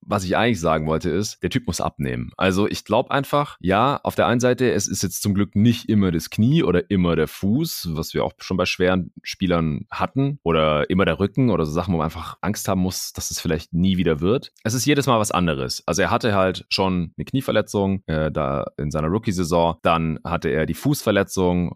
Was ich eigentlich sagen wollte ist, der Typ muss abnehmen. Also ich glaube einfach, ja, auf der einen Seite, es ist jetzt zum Glück nicht immer das Knie oder immer der Fuß, was wir auch schon bei schweren Spielern hatten, oder immer der Rücken oder so Sachen, wo man einfach Angst haben muss, dass es vielleicht nie wieder wird. Es ist jedes Mal was anderes. Also er hatte halt schon eine Knieverletzung äh, da in seiner Rookie-Saison, dann hatte er die Fußverletzung,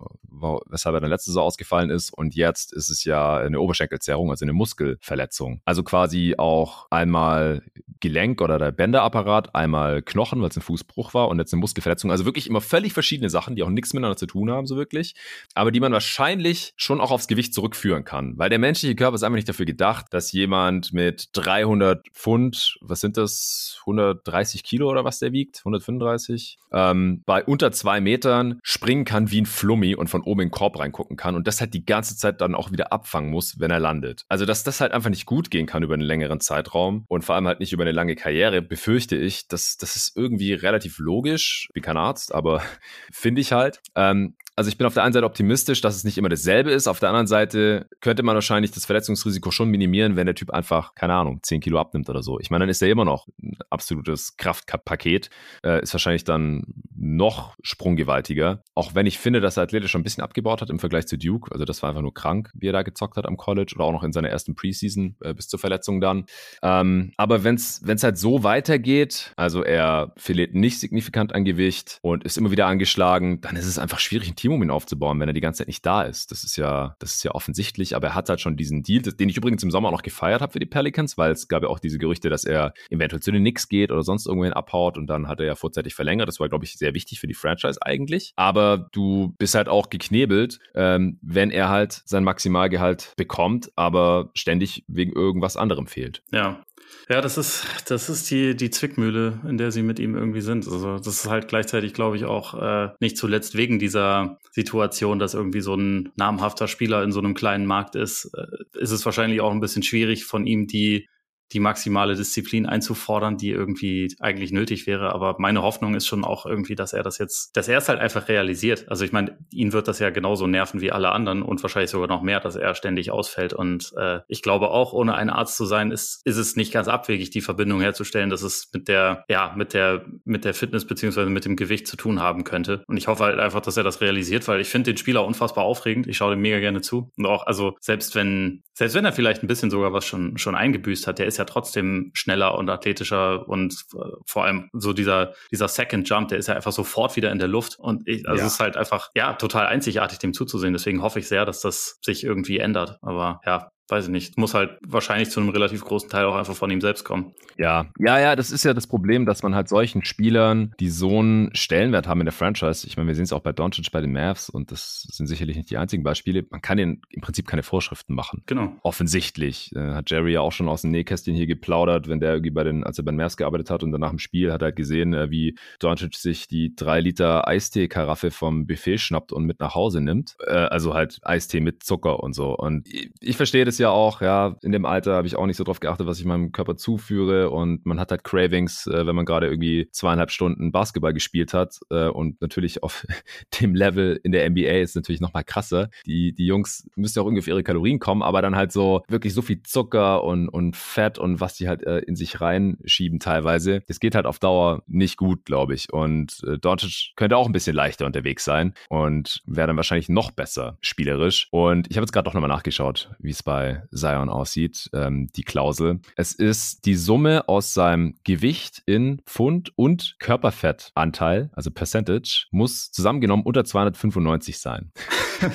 weshalb er dann letzte Saison ausgefallen ist und jetzt ist es ja eine Oberschenkelzerrung, also eine Muskelverletzung. Also quasi auch einmal Gelenk oder der Bänderapparat, einmal Knochen, weil es ein Fußbruch war und jetzt eine Muskelverletzung. Also wirklich immer völlig verschiedene Sachen, die auch nichts miteinander zu tun haben, so wirklich. Aber die man wahrscheinlich schon auch aufs Gewicht zurückführen kann. Weil der menschliche Körper ist einfach nicht dafür gedacht, dass jemand mit 300 Pfund, was sind das, 130 Kilo oder was der wiegt, 135, ähm, bei unter zwei Metern springen kann wie ein Flummi und von oben in den Korb reingucken kann und das halt die ganze Zeit dann auch wieder abfangen muss, wenn er landet. Also, dass das halt einfach nicht gut gehen kann über einen längeren Zeitraum und vor allem halt nicht über eine lange Karriere, befürchte ich, dass das ist irgendwie relativ logisch. Ich bin kein Arzt, aber finde ich halt. Ähm, also ich bin auf der einen Seite optimistisch, dass es nicht immer dasselbe ist. Auf der anderen Seite könnte man wahrscheinlich das Verletzungsrisiko schon minimieren, wenn der Typ einfach, keine Ahnung, 10 Kilo abnimmt oder so. Ich meine, dann ist er immer noch ein absolutes Kraftpaket. Äh, ist wahrscheinlich dann noch sprunggewaltiger. Auch wenn ich finde, dass er athletisch schon ein bisschen abgebaut hat im Vergleich zu Duke. Also das war einfach nur krank, wie er da gezockt hat am College oder auch noch in seiner ersten Preseason äh, bis zur Verletzung dann. Ähm, aber wenn es halt so weitergeht, also er verliert nicht signifikant an Gewicht und ist immer wieder angeschlagen, dann ist es einfach schwierig, ein Team um ihn aufzubauen, wenn er die ganze Zeit nicht da ist. Das ist ja, das ist ja offensichtlich, aber er hat halt schon diesen Deal, den ich übrigens im Sommer noch gefeiert habe für die Pelicans, weil es gab ja auch diese Gerüchte, dass er eventuell zu den Knicks geht oder sonst irgendwohin abhaut und dann hat er ja vorzeitig verlängert. Das war, glaube ich, sehr wichtig für die Franchise eigentlich. Aber du bist halt auch geknebelt, ähm, wenn er halt sein Maximalgehalt bekommt, aber ständig wegen irgendwas anderem fehlt. Ja, ja, das ist, das ist die, die Zwickmühle, in der sie mit ihm irgendwie sind. Also das ist halt gleichzeitig, glaube ich, auch äh, nicht zuletzt wegen dieser Situation, dass irgendwie so ein namhafter Spieler in so einem kleinen Markt ist, äh, ist es wahrscheinlich auch ein bisschen schwierig von ihm die die maximale Disziplin einzufordern, die irgendwie eigentlich nötig wäre. Aber meine Hoffnung ist schon auch irgendwie, dass er das jetzt, dass er es halt einfach realisiert. Also ich meine, ihn wird das ja genauso nerven wie alle anderen und wahrscheinlich sogar noch mehr, dass er ständig ausfällt. Und äh, ich glaube auch, ohne ein Arzt zu sein, ist, ist es nicht ganz abwegig, die Verbindung herzustellen, dass es mit der, ja, mit der, mit der Fitness beziehungsweise mit dem Gewicht zu tun haben könnte. Und ich hoffe halt einfach, dass er das realisiert, weil ich finde den Spieler unfassbar aufregend. Ich schaue dem mega gerne zu. Und auch, also selbst wenn, selbst wenn er vielleicht ein bisschen sogar was schon, schon eingebüßt hat, der ist ja trotzdem schneller und athletischer und äh, vor allem so dieser, dieser Second Jump, der ist ja einfach sofort wieder in der Luft. Und ich, also ja. es ist halt einfach, ja, total einzigartig, dem zuzusehen. Deswegen hoffe ich sehr, dass das sich irgendwie ändert. Aber ja, weiß ich nicht, muss halt wahrscheinlich zu einem relativ großen Teil auch einfach von ihm selbst kommen. Ja, ja, ja, das ist ja das Problem, dass man halt solchen Spielern, die so einen Stellenwert haben in der Franchise, ich meine, wir sehen es auch bei Doncic bei den Mavs und das sind sicherlich nicht die einzigen Beispiele, man kann ihnen im Prinzip keine Vorschriften machen. Genau. Offensichtlich. Äh, hat Jerry ja auch schon aus dem Nähkästchen hier geplaudert, wenn der irgendwie bei den, als er bei den Mavs gearbeitet hat und danach im Spiel hat er halt gesehen, äh, wie Doncic sich die drei Liter Eistee-Karaffe vom Buffet schnappt und mit nach Hause nimmt. Äh, also halt Eistee mit Zucker und so. Und ich, ich verstehe das ja auch, ja, in dem Alter habe ich auch nicht so drauf geachtet, was ich meinem Körper zuführe und man hat halt Cravings, äh, wenn man gerade irgendwie zweieinhalb Stunden Basketball gespielt hat äh, und natürlich auf dem Level in der NBA ist natürlich nochmal krasser. Die, die Jungs müssen ja auch auf ihre Kalorien kommen, aber dann halt so wirklich so viel Zucker und, und Fett und was die halt äh, in sich reinschieben teilweise. Das geht halt auf Dauer nicht gut, glaube ich. Und äh, Doncic könnte auch ein bisschen leichter unterwegs sein und wäre dann wahrscheinlich noch besser spielerisch. Und ich habe jetzt gerade doch nochmal nachgeschaut, wie es bei Zion aussieht, ähm, die Klausel. Es ist die Summe aus seinem Gewicht in Pfund und Körperfettanteil, also Percentage, muss zusammengenommen unter 295 sein.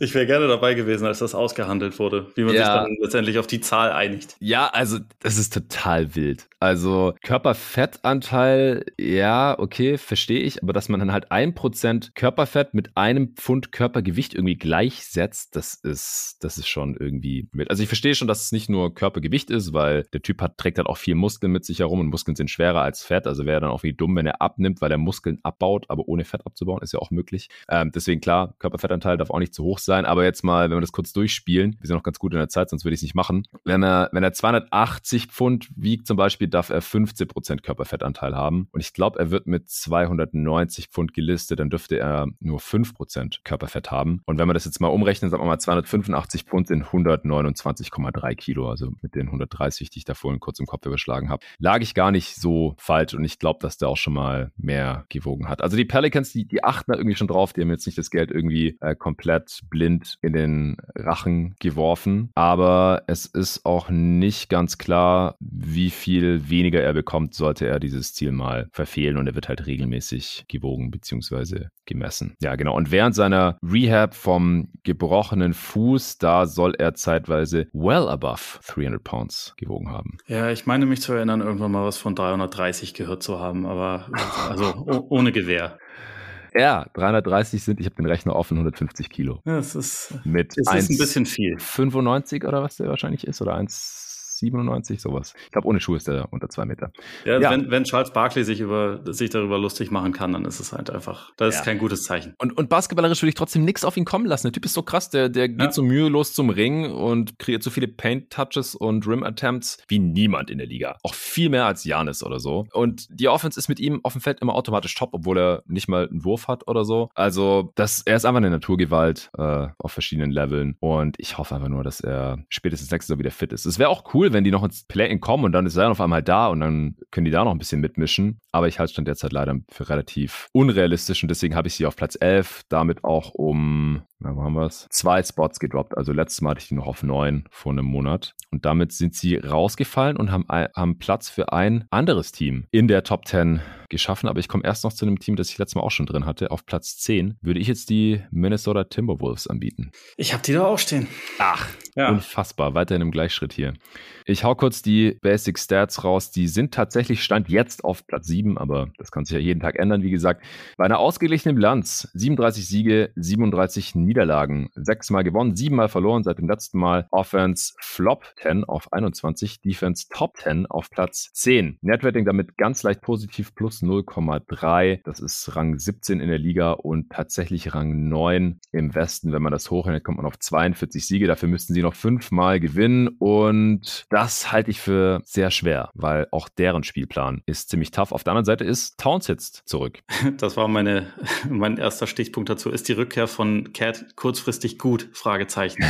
ich wäre gerne dabei gewesen, als das ausgehandelt wurde, wie man ja. sich dann letztendlich auf die Zahl einigt. Ja, also das ist total wild. Also Körperfettanteil, ja, okay, verstehe ich, aber dass man dann halt ein Prozent Körperfett mit einem Pfund Körpergewicht irgendwie gleichsetzt, das ist, das ist schon irgendwie mit. Also ich verstehe schon, dass es nicht nur Körpergewicht ist, weil der Typ hat, trägt halt auch viel Muskeln mit sich herum und Muskeln sind schwerer als Fett. Also wäre dann auch wie dumm, wenn er abnimmt, weil er Muskeln abbaut, aber ohne Fett abzubauen, ist ja auch möglich. Ähm, deswegen klar, Körperfettanteil darf auch nicht zu hoch sein, aber jetzt mal, wenn wir das kurz durchspielen, wir sind noch ganz gut in der Zeit, sonst würde ich es nicht machen. Wenn er, wenn er 280 Pfund wiegt zum Beispiel, darf er 15% Körperfettanteil haben. Und ich glaube, er wird mit 290 Pfund gelistet, dann dürfte er nur 5% Körperfett haben. Und wenn man das jetzt mal umrechnet, sagen wir mal 285 Pfund sind 129,3 Kilo, also mit den 130, die ich da vorhin kurz im Kopf überschlagen habe, lag ich gar nicht so falsch und ich glaube, dass der auch schon mal mehr gewogen hat. Also die Pelicans, die, die achten da irgendwie schon drauf, die haben jetzt nicht das Geld irgendwie äh, komplett blind in den Rachen geworfen, aber es ist auch nicht ganz klar, wie viel weniger er bekommt, sollte er dieses Ziel mal verfehlen und er wird halt regelmäßig gewogen bzw. gemessen. Ja, genau. Und während seiner Rehab vom gebrochenen Fuß, da soll er zeitweise well above 300 Pounds gewogen haben. Ja, ich meine mich zu erinnern, irgendwann mal was von 330 gehört zu haben, aber also ohne Gewehr. Ja, 330 sind, ich habe den Rechner offen, 150 Kilo. Ja, das ist, mit es 1, ist ein bisschen viel. 95 oder was der wahrscheinlich ist, oder 1 97, sowas. Ich glaube, ohne Schuhe ist er unter zwei Meter. Ja, ja. Wenn, wenn, Charles Barkley sich, über, sich darüber lustig machen kann, dann ist es halt einfach, das ja. ist kein gutes Zeichen. Und, und basketballerisch würde ich trotzdem nichts auf ihn kommen lassen. Der Typ ist so krass, der, der geht so mühelos zum Ring und kreiert so viele Paint-Touches und Rim-Attempts wie niemand in der Liga. Auch viel mehr als Janis oder so. Und die Offense ist mit ihm auf dem Feld immer automatisch top, obwohl er nicht mal einen Wurf hat oder so. Also, das, er ist einfach eine Naturgewalt äh, auf verschiedenen Leveln. Und ich hoffe einfach nur, dass er spätestens nächstes Jahr wieder fit ist. Es wäre auch cool, wenn die noch ins Play-In kommen und dann ist er auf einmal da und dann können die da noch ein bisschen mitmischen. Aber ich halte es dann derzeit leider für relativ unrealistisch und deswegen habe ich sie auf Platz 11, damit auch um na, wo haben wir es? Zwei Spots gedroppt. Also letztes Mal hatte ich die noch auf neun vor einem Monat. Und damit sind sie rausgefallen und haben, haben Platz für ein anderes Team in der Top 10 geschaffen. Aber ich komme erst noch zu einem Team, das ich letztes Mal auch schon drin hatte. Auf Platz 10 würde ich jetzt die Minnesota Timberwolves anbieten. Ich habe die da auch stehen. Ach, ja. unfassbar. Weiterhin im Gleichschritt hier. Ich hau kurz die Basic Stats raus. Die sind tatsächlich Stand jetzt auf Platz 7, aber das kann sich ja jeden Tag ändern. Wie gesagt, bei einer ausgeglichenen Bilanz 37 Siege, 37 Niederlagen. Sechsmal gewonnen, siebenmal verloren seit dem letzten Mal. Offense Flop 10 auf 21, Defense Top 10 auf Platz 10. Netrating damit ganz leicht positiv plus 0,3. Das ist Rang 17 in der Liga und tatsächlich Rang 9 im Westen. Wenn man das hochrechnet, kommt man auf 42 Siege. Dafür müssten sie noch fünfmal gewinnen und das halte ich für sehr schwer, weil auch deren Spielplan ist ziemlich tough. Auf der anderen Seite ist Towns jetzt zurück. Das war meine, mein erster Stichpunkt dazu. Ist die Rückkehr von Cat kurzfristig gut? Fragezeichen.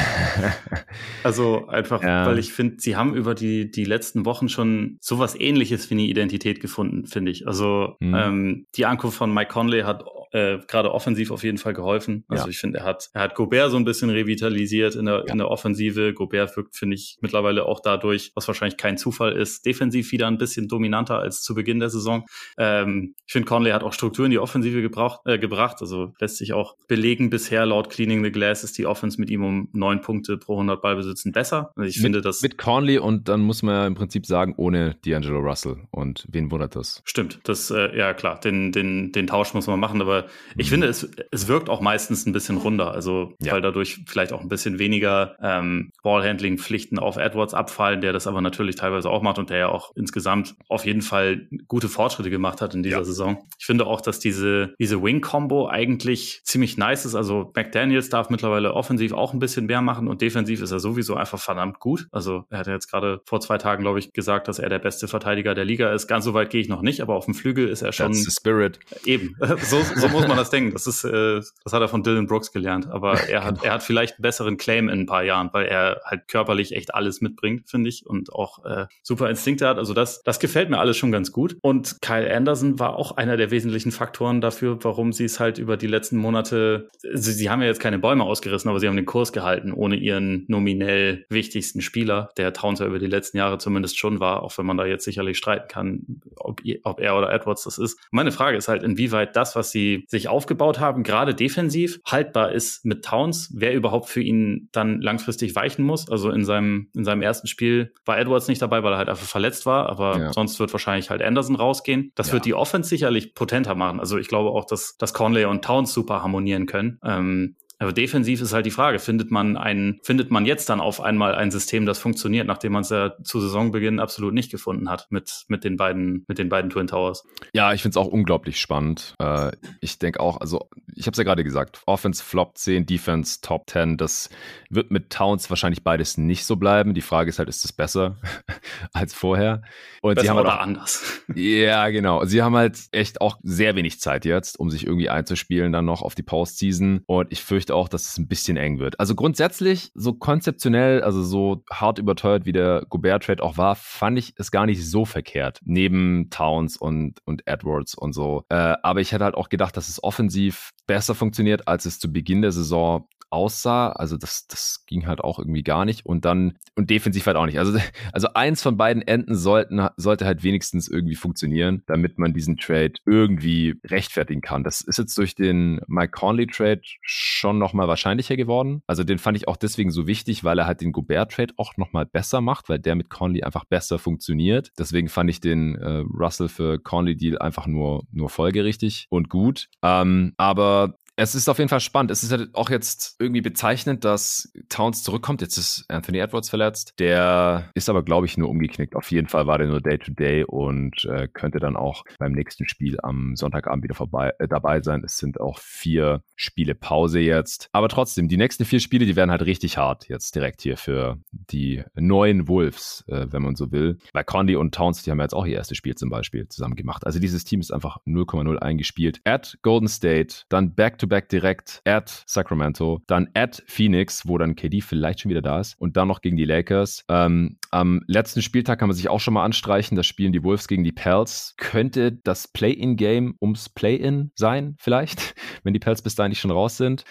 also einfach, ja. weil ich finde, sie haben über die, die letzten Wochen schon sowas ähnliches wie eine Identität gefunden, finde ich. Also mhm. ähm, die Ankunft von Mike Conley hat äh, gerade offensiv auf jeden Fall geholfen. Also ja. ich finde, er hat, er hat Gobert so ein bisschen revitalisiert in der, ja. in der Offensive. Gobert wirkt, finde ich, mittlerweile auch dadurch, was wahrscheinlich kein Zufall ist, defensiv wieder ein bisschen dominanter als zu Beginn der Saison. Ähm, ich finde, Conley hat auch Struktur in die Offensive gebraucht, äh, gebracht. Also lässt sich auch belegen, bisher laut Cleaning the Glass ist die Offense mit ihm um neun Punkte pro 100 Ballbesitzen besser. Also ich mit, finde das. Mit Conley und dann muss man ja im Prinzip sagen, ohne D'Angelo Russell. Und wen wundert das? Stimmt, das, äh, ja klar, den, den, den Tausch muss man machen, aber ich finde, es es wirkt auch meistens ein bisschen runder, also ja. weil dadurch vielleicht auch ein bisschen weniger ähm, Ballhandling-Pflichten auf Edwards abfallen, der das aber natürlich teilweise auch macht und der ja auch insgesamt auf jeden Fall gute Fortschritte gemacht hat in dieser ja. Saison. Ich finde auch, dass diese, diese Wing-Combo eigentlich ziemlich nice ist. Also McDaniels darf mittlerweile offensiv auch ein bisschen mehr machen und defensiv ist er sowieso einfach verdammt gut. Also er hat ja jetzt gerade vor zwei Tagen, glaube ich, gesagt, dass er der beste Verteidiger der Liga ist. Ganz so weit gehe ich noch nicht, aber auf dem Flügel ist er schon. That's the spirit. Eben. So, so muss man das denken. Das ist, äh, das hat er von Dylan Brooks gelernt. Aber er hat, genau. er hat vielleicht einen besseren Claim in ein paar Jahren, weil er halt körperlich echt alles mitbringt, finde ich, und auch äh, super Instinkte hat. Also das, das gefällt mir alles schon ganz gut. Und Kyle Anderson war auch einer der wesentlichen Faktoren dafür, warum sie es halt über die letzten Monate, sie, sie haben ja jetzt keine Bäume ausgerissen, aber sie haben den Kurs gehalten, ohne ihren nominell wichtigsten Spieler, der Towns ja über die letzten Jahre zumindest schon war, auch wenn man da jetzt sicherlich streiten kann, ob, ob er oder Edwards das ist. Meine Frage ist halt, inwieweit das, was sie sich aufgebaut haben, gerade defensiv haltbar ist mit Towns, wer überhaupt für ihn dann langfristig weichen muss. Also in seinem, in seinem ersten Spiel war Edwards nicht dabei, weil er halt einfach verletzt war, aber ja. sonst wird wahrscheinlich halt Anderson rausgehen. Das ja. wird die Offense sicherlich potenter machen. Also ich glaube auch, dass, dass Conley und Towns super harmonieren können. Ähm, aber defensiv ist halt die Frage, findet man ein, findet man jetzt dann auf einmal ein System, das funktioniert, nachdem man es ja zu Saisonbeginn absolut nicht gefunden hat mit, mit den beiden, mit den beiden Twin Towers? Ja, ich finde es auch unglaublich spannend. Äh, ich denke auch, also ich habe es ja gerade gesagt, Offense Flop 10, Defense Top 10, das wird mit Towns wahrscheinlich beides nicht so bleiben. Die Frage ist halt, ist es besser als vorher? Und besser sie haben halt auch, anders. Ja, genau. Sie haben halt echt auch sehr wenig Zeit jetzt, um sich irgendwie einzuspielen, dann noch auf die Postseason. Und ich fürchte auch, dass es ein bisschen eng wird. Also grundsätzlich, so konzeptionell, also so hart überteuert wie der Gobert-Trade auch war, fand ich es gar nicht so verkehrt. Neben Towns und, und Edwards und so. Äh, aber ich hätte halt auch gedacht, dass es offensiv besser funktioniert, als es zu Beginn der Saison aussah. Also das, das ging halt auch irgendwie gar nicht. Und dann, und defensiv halt auch nicht. Also, also eins von beiden Enden sollten, sollte halt wenigstens irgendwie funktionieren, damit man diesen Trade irgendwie rechtfertigen kann. Das ist jetzt durch den Mike Conley Trade schon nochmal wahrscheinlicher geworden. Also den fand ich auch deswegen so wichtig, weil er halt den Gobert Trade auch nochmal besser macht, weil der mit Conley einfach besser funktioniert. Deswegen fand ich den äh, Russell für Conley Deal einfach nur, nur folgerichtig und gut. Ähm, aber aber es ist auf jeden Fall spannend. Es ist halt auch jetzt irgendwie bezeichnend, dass Towns zurückkommt. Jetzt ist Anthony Edwards verletzt. Der ist aber, glaube ich, nur umgeknickt. Auf jeden Fall war der nur Day-to-Day -Day und äh, könnte dann auch beim nächsten Spiel am Sonntagabend wieder vorbei, äh, dabei sein. Es sind auch vier Spiele Pause jetzt. Aber trotzdem, die nächsten vier Spiele, die werden halt richtig hart jetzt direkt hier für die neuen Wolves, äh, wenn man so will. Weil Conley und Towns, die haben jetzt auch ihr erstes Spiel zum Beispiel zusammen gemacht. Also dieses Team ist einfach 0,0 eingespielt. At Golden State, dann back to Back-to-Back direkt at Sacramento, dann at Phoenix, wo dann KD vielleicht schon wieder da ist und dann noch gegen die Lakers. Ähm, am letzten Spieltag kann man sich auch schon mal anstreichen, das spielen die Wolves gegen die Pels. Könnte das Play-in-Game ums Play-in sein, vielleicht, wenn die Pels bis dahin nicht schon raus sind.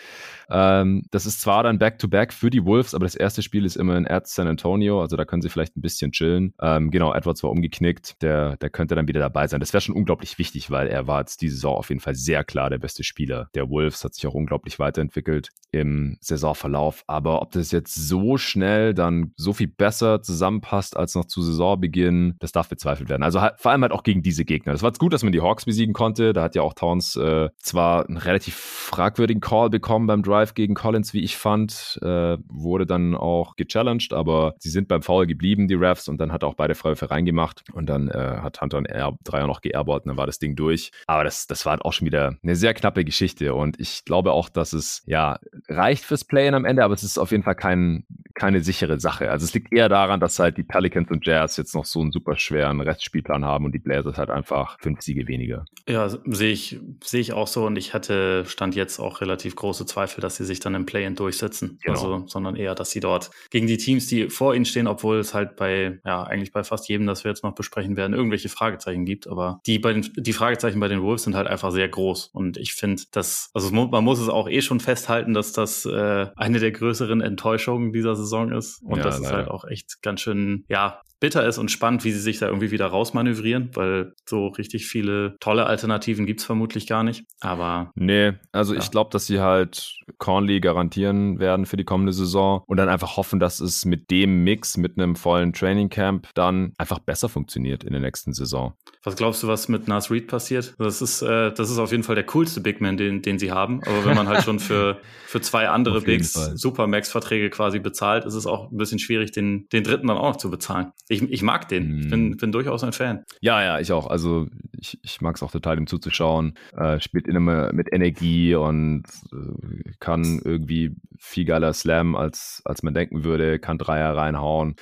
Ähm, das ist zwar dann Back-to-Back -back für die Wolves, aber das erste Spiel ist immer in at San Antonio, also da können sie vielleicht ein bisschen chillen. Ähm, genau, Edwards war umgeknickt, der, der könnte dann wieder dabei sein. Das wäre schon unglaublich wichtig, weil er war jetzt diese Saison auf jeden Fall sehr klar der beste Spieler der Wolves Wolves, hat sich auch unglaublich weiterentwickelt im Saisonverlauf. Aber ob das jetzt so schnell dann so viel besser zusammenpasst als noch zu Saisonbeginn, das darf bezweifelt werden. Also vor allem halt auch gegen diese Gegner. Es war gut, dass man die Hawks besiegen konnte. Da hat ja auch Towns äh, zwar einen relativ fragwürdigen Call bekommen beim Drive gegen Collins, wie ich fand, äh, wurde dann auch gechallenged, aber sie sind beim Foul geblieben, die Refs, und dann hat er auch beide Freiwürfe reingemacht und dann äh, hat Hunter einen R Dreier noch geairballt und dann war das Ding durch. Aber das, das war halt auch schon wieder eine sehr knappe Geschichte und ich glaube auch, dass es ja reicht fürs Playen am Ende, aber es ist auf jeden Fall kein, keine sichere Sache. Also es liegt eher daran, dass halt die Pelicans und Jazz jetzt noch so einen super schweren Restspielplan haben und die Blazers halt einfach fünf Siege weniger. Ja, sehe ich, sehe ich auch so und ich hatte Stand jetzt auch relativ große Zweifel, dass sie sich dann im Play-In durchsetzen. Genau. Also, sondern eher, dass sie dort gegen die Teams, die vor ihnen stehen, obwohl es halt bei, ja, eigentlich bei fast jedem, das wir jetzt noch besprechen werden, irgendwelche Fragezeichen gibt. Aber die bei den, die Fragezeichen bei den Wolves sind halt einfach sehr groß. Und ich finde, dass, also man muss es auch eh schon festhalten, dass das äh, eine der größeren Enttäuschungen dieser Saison ist. Und ja, das ist halt auch echt ganz schön, ja, bitter ist und spannend, wie sie sich da irgendwie wieder rausmanövrieren, weil so richtig viele tolle Alternativen gibt's vermutlich gar nicht. Aber. Nee, also ja. ich glaube, dass sie halt Cornley garantieren werden für die kommende Saison und dann einfach hoffen, dass es mit dem Mix, mit einem vollen Training Camp dann einfach besser funktioniert in der nächsten Saison. Was glaubst du, was mit Nas Reed passiert? Das ist, äh, das ist auf jeden Fall der coolste Big Man, den, den sie haben. Aber wenn man halt schon für, für zwei andere Bigs Supermax-Verträge quasi bezahlt, ist es auch ein bisschen schwierig, den, den dritten dann auch noch zu bezahlen ich, ich mag den. Ich bin, mhm. bin durchaus ein Fan. Ja, ja, ich auch. Also ich, ich mag es auch total, ihm zuzuschauen. Äh, spielt immer mit Energie und äh, kann irgendwie viel geiler Slam, als, als man denken würde, kann Dreier reinhauen.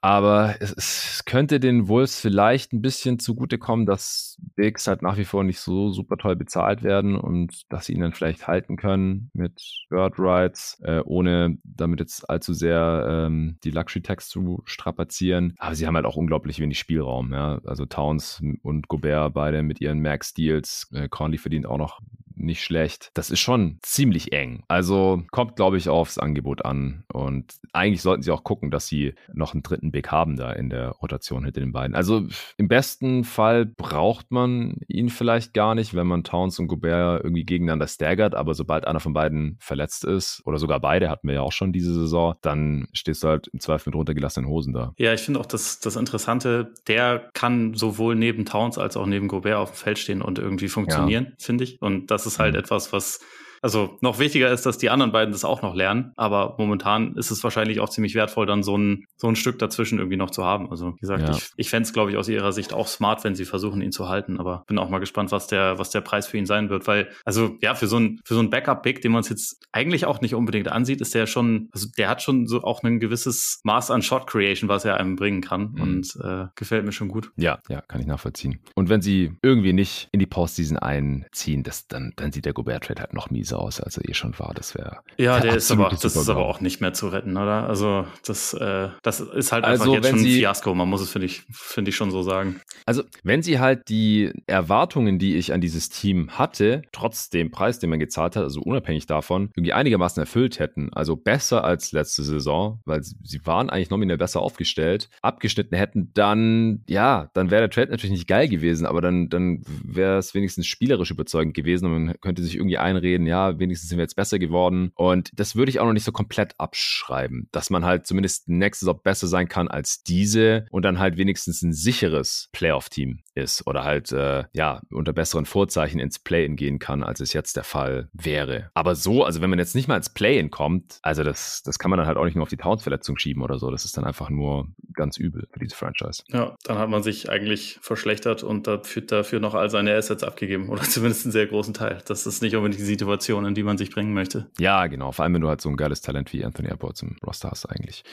Aber es, es könnte den Wolves vielleicht ein bisschen zugutekommen, dass Bigs halt nach wie vor nicht so super toll bezahlt werden und dass sie ihn dann vielleicht halten können mit Bird Rights, äh, ohne damit jetzt allzu sehr ähm, die Luxury Tax zu strapazieren. Aber sie haben halt auch unglaublich wenig Spielraum. Ja? Also Towns und Gobert beide mit ihren Max-Deals. Äh, Conley verdient auch noch nicht schlecht. Das ist schon ziemlich eng. Also kommt, glaube ich, aufs Angebot an. Und eigentlich sollten sie auch gucken, dass sie noch einen dritten Big haben da in der Rotation hinter den beiden. Also im besten Fall braucht man ihn vielleicht gar nicht, wenn man Towns und Gobert irgendwie gegeneinander staggert. Aber sobald einer von beiden verletzt ist, oder sogar beide hatten wir ja auch schon diese Saison, dann stehst du halt im Zweifel mit runtergelassenen Hosen da. Ja, ich finde auch das, das Interessante, der kann sowohl neben Towns als auch neben Gobert auf dem Feld stehen und irgendwie funktionieren, ja. finde ich. Und das ist halt mhm. etwas, was also noch wichtiger ist, dass die anderen beiden das auch noch lernen. Aber momentan ist es wahrscheinlich auch ziemlich wertvoll, dann so ein, so ein Stück dazwischen irgendwie noch zu haben. Also wie gesagt, ja. ich, ich fände es, glaube ich, aus ihrer Sicht auch smart, wenn sie versuchen, ihn zu halten. Aber bin auch mal gespannt, was der, was der Preis für ihn sein wird. Weil, also ja, für so ein, für so ein Backup-Pick, den man es jetzt eigentlich auch nicht unbedingt ansieht, ist der schon, also der hat schon so auch ein gewisses Maß an Shot Creation, was er einem bringen kann. Mhm. Und äh, gefällt mir schon gut. Ja, ja, kann ich nachvollziehen. Und wenn sie irgendwie nicht in die Postseason einziehen, das, dann, dann sieht der Gobert-Trade halt noch mieser aus, als er eh schon war. Das wäre. Ja, der ist aber, das ist aber auch nicht mehr zu retten, oder? Also, das, äh, das ist halt einfach also, jetzt schon ein Fiasko. Man muss es, finde ich, finde ich schon so sagen. Also, wenn sie halt die Erwartungen, die ich an dieses Team hatte, trotz dem Preis, den man gezahlt hat, also unabhängig davon, irgendwie einigermaßen erfüllt hätten, also besser als letzte Saison, weil sie waren eigentlich nominell besser aufgestellt, abgeschnitten hätten, dann, ja, dann wäre der Trade natürlich nicht geil gewesen, aber dann, dann wäre es wenigstens spielerisch überzeugend gewesen und man könnte sich irgendwie einreden, ja, wenigstens sind wir jetzt besser geworden. Und das würde ich auch noch nicht so komplett abschreiben, dass man halt zumindest nächstes Jahr besser sein kann als diese und dann halt wenigstens ein sicheres Playoff-Team ist oder halt äh, ja unter besseren Vorzeichen ins Play-in gehen kann, als es jetzt der Fall wäre. Aber so, also wenn man jetzt nicht mal ins Play-in kommt, also das, das kann man dann halt auch nicht nur auf die Towns-Verletzung schieben oder so. Das ist dann einfach nur ganz übel für diese Franchise. Ja, dann hat man sich eigentlich verschlechtert und dafür, dafür noch all seine Assets abgegeben oder zumindest einen sehr großen Teil. Das ist nicht unbedingt die Situation, in die man sich bringen möchte. Ja, genau. Vor allem, wenn du halt so ein geiles Talent wie Anthony Edwards im Roster hast eigentlich.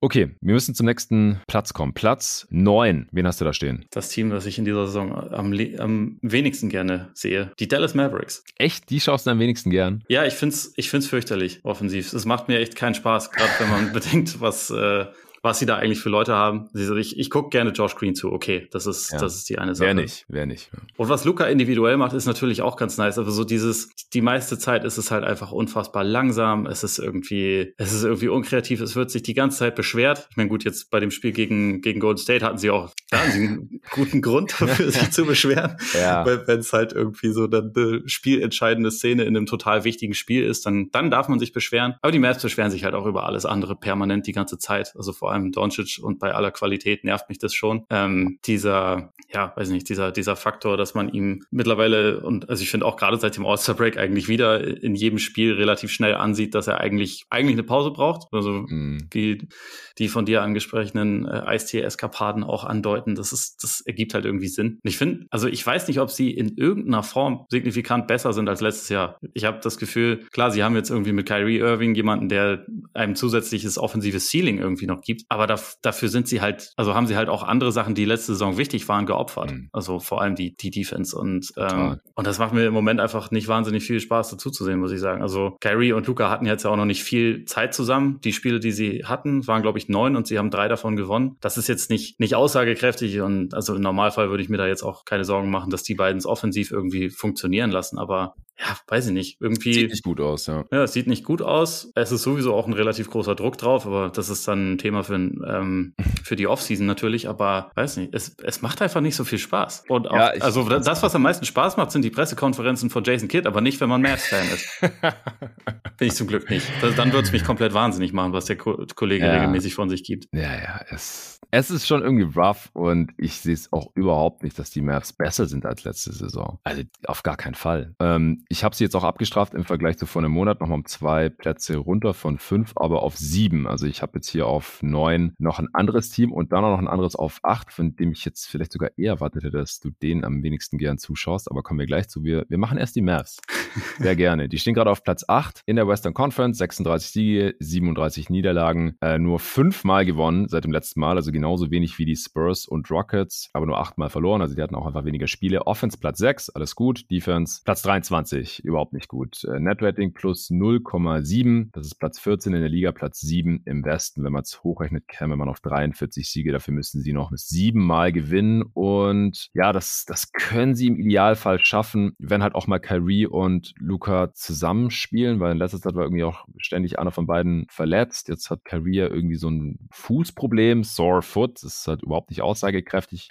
Okay, wir müssen zum nächsten Platz kommen. Platz 9. Wen hast du da stehen? Das Team, das ich in dieser Saison am, am wenigsten gerne sehe. Die Dallas Mavericks. Echt? Die schaust du am wenigsten gern? Ja, ich finde es ich find's fürchterlich offensiv. Es macht mir echt keinen Spaß, gerade wenn man bedenkt, was, äh, was sie da eigentlich für Leute haben. Ich, ich gucke gerne Josh Green zu. Okay, das ist, ja. das ist die eine Sache. Wer nicht, wer nicht. Und was Luca individuell macht, ist natürlich auch ganz nice. Aber so dieses, die meiste Zeit ist es halt einfach unfassbar langsam. Es ist irgendwie, es ist irgendwie unkreativ. Es wird sich die ganze Zeit beschwert. Ich meine, gut, jetzt bei dem Spiel gegen, gegen Golden State hatten sie auch, da hatten sie einen guten Grund dafür, sich zu beschweren. Ja. Wenn es halt irgendwie so dann eine spielentscheidende Szene in einem total wichtigen Spiel ist, dann, dann darf man sich beschweren. Aber die Mavs beschweren sich halt auch über alles andere permanent die ganze Zeit. Also vor allem Doncic und bei aller Qualität nervt mich das schon. Ähm, dieser, ja, weiß nicht, dieser, dieser Faktor, dass man ihm mittlerweile und also ich finde auch gerade seit dem All-Star Break eigentlich wieder in jedem Spiel relativ schnell ansieht, dass er eigentlich eigentlich eine Pause braucht. Also mhm. die die von dir angesprochenen äh, Eistee-Eskapaden auch andeuten. Das ist das ergibt halt irgendwie Sinn. Und ich finde, also ich weiß nicht, ob sie in irgendeiner Form signifikant besser sind als letztes Jahr. Ich habe das Gefühl, klar, sie haben jetzt irgendwie mit Kyrie Irving jemanden, der einem zusätzliches offensives Ceiling irgendwie noch gibt, aber da, dafür sind sie halt, also haben sie halt auch andere Sachen, die letzte Saison wichtig waren, geopfert. Mhm. Also vor allem die die Defense und ähm, und das macht mir im Moment einfach nicht wahnsinnig viel Spaß dazu zu sehen, muss ich sagen. Also Kyrie und Luca hatten jetzt ja auch noch nicht viel Zeit zusammen. Die Spiele, die sie hatten, waren glaube ich neun und sie haben drei davon gewonnen. Das ist jetzt nicht nicht aussagekräftig und also im Normalfall würde ich mir da jetzt auch keine Sorgen machen, dass die beiden es offensiv irgendwie funktionieren lassen. Aber ja, weiß ich nicht. Irgendwie. Sieht nicht gut aus, ja. Ja, es sieht nicht gut aus. Es ist sowieso auch ein relativ großer Druck drauf, aber das ist dann ein Thema für, ähm, für die Offseason natürlich. Aber weiß nicht, es, es macht einfach nicht so viel Spaß. Und auch, ja, ich, also das, was am meisten Spaß macht, sind die Pressekonferenzen von Jason Kidd, aber nicht, wenn man Mavs-Fan ist. Bin ich zum Glück nicht. Das, dann würde es mich komplett wahnsinnig machen, was der Ko Kollege ja. regelmäßig von sich gibt. Ja, ja, es, es ist schon irgendwie rough und ich sehe es auch überhaupt nicht, dass die Mavs besser sind als letzte Saison. Also auf gar keinen Fall. Ähm, ich habe sie jetzt auch abgestraft im Vergleich zu vor einem Monat, nochmal um zwei Plätze runter von fünf, aber auf sieben. Also ich habe jetzt hier auf neun noch ein anderes Team und dann auch noch ein anderes auf acht, von dem ich jetzt vielleicht sogar eher erwartet hätte, dass du denen am wenigsten gern zuschaust. Aber kommen wir gleich zu. Wir, wir machen erst die Mavs. Sehr gerne. Die stehen gerade auf Platz acht in der Western Conference, 36 Siege, 37 Niederlagen, äh, nur fünfmal gewonnen seit dem letzten Mal, also genauso wenig wie die Spurs und Rockets, aber nur achtmal verloren. Also die hatten auch einfach weniger Spiele. Offense Platz sechs, alles gut. Defense Platz 23, überhaupt nicht gut. Äh, Netrating plus 0,7. Das ist Platz 14 in der Liga, Platz 7 im Westen. Wenn man es hochrechnet, käme man auf 43 Siege. Dafür müssten sie noch siebenmal gewinnen. Und ja, das, das können sie im Idealfall schaffen, wenn halt auch mal Kyrie und Luca zusammenspielen, weil in letzter Zeit war irgendwie auch ständig einer von beiden verletzt. Jetzt hat Kyrie irgendwie so ein Fußproblem, sore foot. Das ist halt überhaupt nicht aussagekräftig.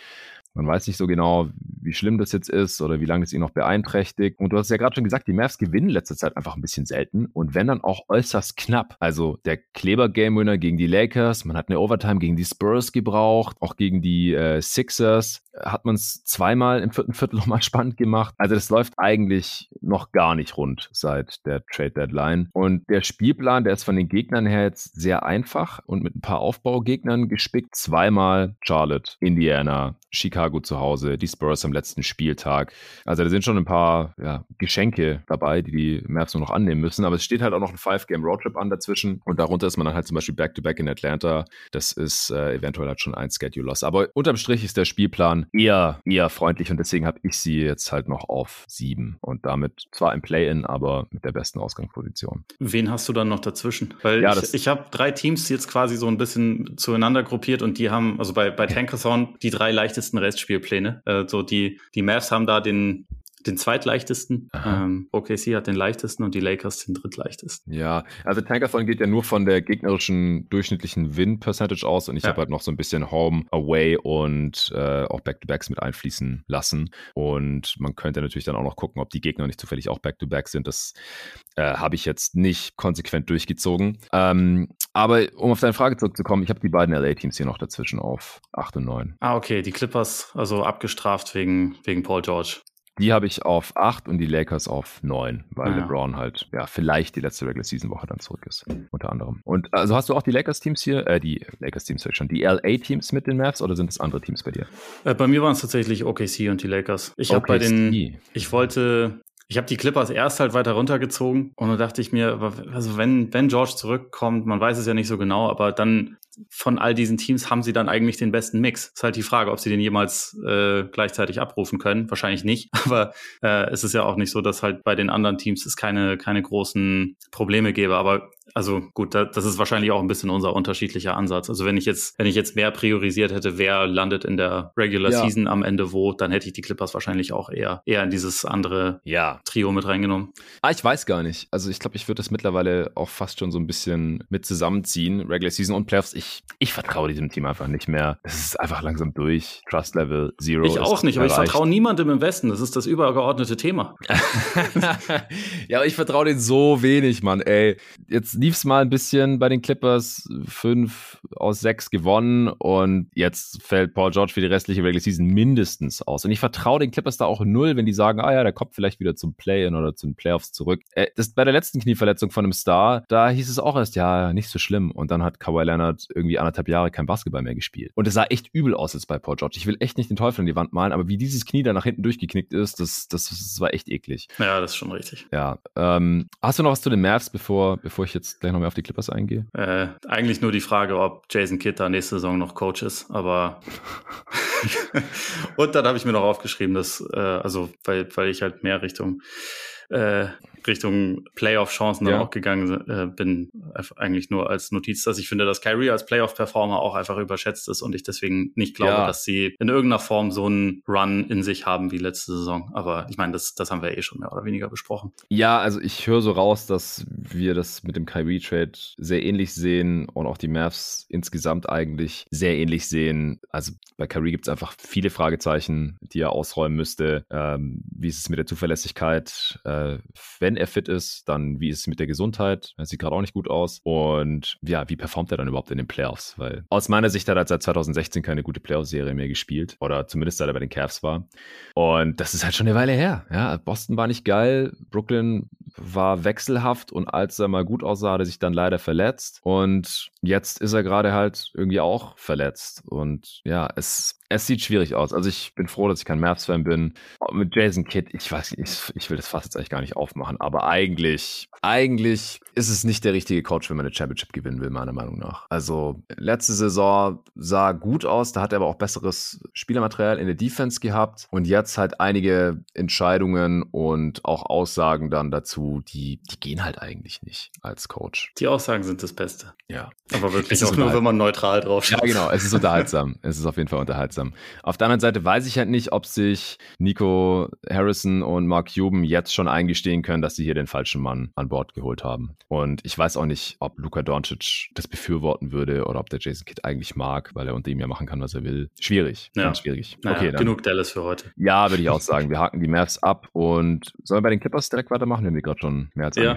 Man weiß nicht so genau, wie schlimm das jetzt ist oder wie lange es ihn noch beeinträchtigt. Und du hast ja gerade schon gesagt, die Mavs gewinnen letzte Zeit einfach ein bisschen selten und wenn dann auch äußerst knapp. Also der Kleber-Game-Winner gegen die Lakers, man hat eine Overtime gegen die Spurs gebraucht, auch gegen die äh, Sixers hat man es zweimal im vierten Viertel nochmal spannend gemacht. Also das läuft eigentlich noch gar nicht rund seit der Trade Deadline. Und der Spielplan, der ist von den Gegnern her jetzt sehr einfach und mit ein paar Aufbaugegnern gespickt. Zweimal Charlotte, Indiana, Chicago zu Hause, die Spurs am letzten Spieltag. Also da sind schon ein paar ja, Geschenke dabei, die die Mavs nur noch annehmen müssen. Aber es steht halt auch noch ein Five-Game-Roadtrip an dazwischen. Und darunter ist man dann halt zum Beispiel Back-to-Back -back in Atlanta. Das ist äh, eventuell halt schon ein Schedule-Loss. Aber unterm Strich ist der Spielplan eher, eher freundlich und deswegen habe ich sie jetzt halt noch auf sieben und damit zwar im Play-In, aber mit der besten Ausgangsposition. Wen hast du dann noch dazwischen? Weil ja, ich, ich habe drei Teams jetzt quasi so ein bisschen zueinander gruppiert und die haben, also bei, bei Tankathon, die drei leichtesten Restspielpläne. Äh, so die, die Mavs haben da den, den zweitleichtesten. Ähm, OKC hat den leichtesten und die Lakers den drittleichtesten. Ja, also Tankathon geht ja nur von der gegnerischen durchschnittlichen Win-Percentage aus und ich ja. habe halt noch so ein bisschen Home, Away und äh, auch Back-to-Backs mit einfließen lassen. Und man könnte natürlich dann auch noch gucken, ob die Gegner nicht zufällig auch Back-to-Back sind. Das äh, habe ich jetzt nicht konsequent durchgezogen. Ähm, aber um auf deine Frage zurückzukommen, ich habe die beiden LA-Teams hier noch dazwischen auf 8 und 9. Ah, okay, die Clippers also abgestraft wegen, wegen Paul George. Die habe ich auf 8 und die Lakers auf 9, weil ah. LeBron halt ja vielleicht die letzte Regular Season Woche dann zurück ist, unter anderem. Und also hast du auch die Lakers Teams hier, äh, die Lakers Teams sag ich schon, die LA Teams mit den Mavs oder sind es andere Teams bei dir? Äh, bei mir waren es tatsächlich OKC und die Lakers. Ich habe bei den, ich wollte ich habe die Clippers erst halt weiter runtergezogen und dann dachte ich mir, also wenn, wenn George zurückkommt, man weiß es ja nicht so genau, aber dann von all diesen Teams haben sie dann eigentlich den besten Mix. Ist halt die Frage, ob sie den jemals äh, gleichzeitig abrufen können. Wahrscheinlich nicht, aber äh, es ist ja auch nicht so, dass halt bei den anderen Teams es keine, keine großen Probleme gäbe. Aber also gut, das ist wahrscheinlich auch ein bisschen unser unterschiedlicher Ansatz. Also wenn ich jetzt, wenn ich jetzt mehr priorisiert hätte, wer landet in der Regular ja. Season am Ende wo, dann hätte ich die Clippers wahrscheinlich auch eher, eher in dieses andere ja. Trio mit reingenommen. Ah, ich weiß gar nicht. Also ich glaube, ich würde das mittlerweile auch fast schon so ein bisschen mit zusammenziehen. Regular Season und Playoffs. Ich, ich vertraue diesem Team einfach nicht mehr. Es ist einfach langsam durch. Trust Level Zero. Ich auch nicht, aber ich vertraue niemandem im Westen. Das ist das übergeordnete Thema. ja, aber ich vertraue denen so wenig, Mann. Ey, jetzt lief es mal ein bisschen bei den Clippers. Fünf aus sechs gewonnen und jetzt fällt Paul George für die restliche Regular Season mindestens aus. Und ich vertraue den Clippers da auch null, wenn die sagen, ah ja, der kommt vielleicht wieder zum Play-In oder zu den Playoffs zurück. Äh, das, bei der letzten Knieverletzung von einem Star, da hieß es auch erst, ja, nicht so schlimm. Und dann hat Kawhi Leonard irgendwie anderthalb Jahre kein Basketball mehr gespielt. Und es sah echt übel aus jetzt bei Paul George. Ich will echt nicht den Teufel an die Wand malen, aber wie dieses Knie da nach hinten durchgeknickt ist, das, das, das war echt eklig. Ja, das ist schon richtig. Ja. Ähm, hast du noch was zu den Mavs, bevor, bevor ich jetzt gleich noch mehr auf die Clippers eingehe? Äh, eigentlich nur die Frage, ob Jason Kidd da nächste Saison noch Coach ist, aber und dann habe ich mir noch aufgeschrieben, dass, äh, also weil, weil ich halt mehr Richtung äh, Richtung Playoff-Chancen dann ja. auch gegangen äh, bin, eigentlich nur als Notiz, dass ich finde, dass Kyrie als Playoff-Performer auch einfach überschätzt ist und ich deswegen nicht glaube, ja. dass sie in irgendeiner Form so einen Run in sich haben wie letzte Saison. Aber ich meine, das, das haben wir eh schon mehr oder weniger besprochen. Ja, also ich höre so raus, dass wir das mit dem Kyrie-Trade sehr ähnlich sehen und auch die Mavs insgesamt eigentlich sehr ähnlich sehen. Also bei Kyrie gibt es einfach viele Fragezeichen, die er ausräumen müsste. Ähm, wie ist es mit der Zuverlässigkeit? Äh, wenn wenn er fit ist, dann wie ist es mit der Gesundheit? Er sieht gerade auch nicht gut aus. Und ja, wie performt er dann überhaupt in den Playoffs? Weil aus meiner Sicht hat er seit 2016 keine gute Playoff-Serie mehr gespielt. Oder zumindest seit er bei den Cavs war. Und das ist halt schon eine Weile her. Ja, Boston war nicht geil. Brooklyn war wechselhaft und als er mal gut aussah, hat er sich dann leider verletzt. Und jetzt ist er gerade halt irgendwie auch verletzt. Und ja, es, es sieht schwierig aus. Also ich bin froh, dass ich kein Mavs-Fan bin. Mit Jason Kidd, ich weiß nicht, ich, ich will das fast jetzt eigentlich gar nicht aufmachen, aber eigentlich, eigentlich ist es nicht der richtige Coach, wenn man eine Championship gewinnen will, meiner Meinung nach. Also letzte Saison sah gut aus, da hat er aber auch besseres Spielermaterial in der Defense gehabt und jetzt halt einige Entscheidungen und auch Aussagen dann dazu, die, die gehen halt eigentlich nicht als Coach. Die Aussagen sind das Beste. Ja. Aber wirklich auch nur, wenn man neutral drauf schaut. Ja, genau, es ist unterhaltsam. es ist auf jeden Fall unterhaltsam. Auf der anderen Seite weiß ich halt nicht, ob sich Nico Harrison und Mark Cuban jetzt schon eingestehen können, dass sie hier den falschen Mann an Bord geholt haben. Und ich weiß auch nicht, ob Luka Doncic das befürworten würde oder ob der Jason Kidd eigentlich mag, weil er unter ihm ja machen kann, was er will. Schwierig, ja. ganz schwierig. Naja, okay, dann, genug Dallas für heute. Ja, würde ich auch sagen. Wir haken die Mavs ab und sollen wir bei den Clippers direkt weitermachen? Wir haben die gerade schon mehr als ja.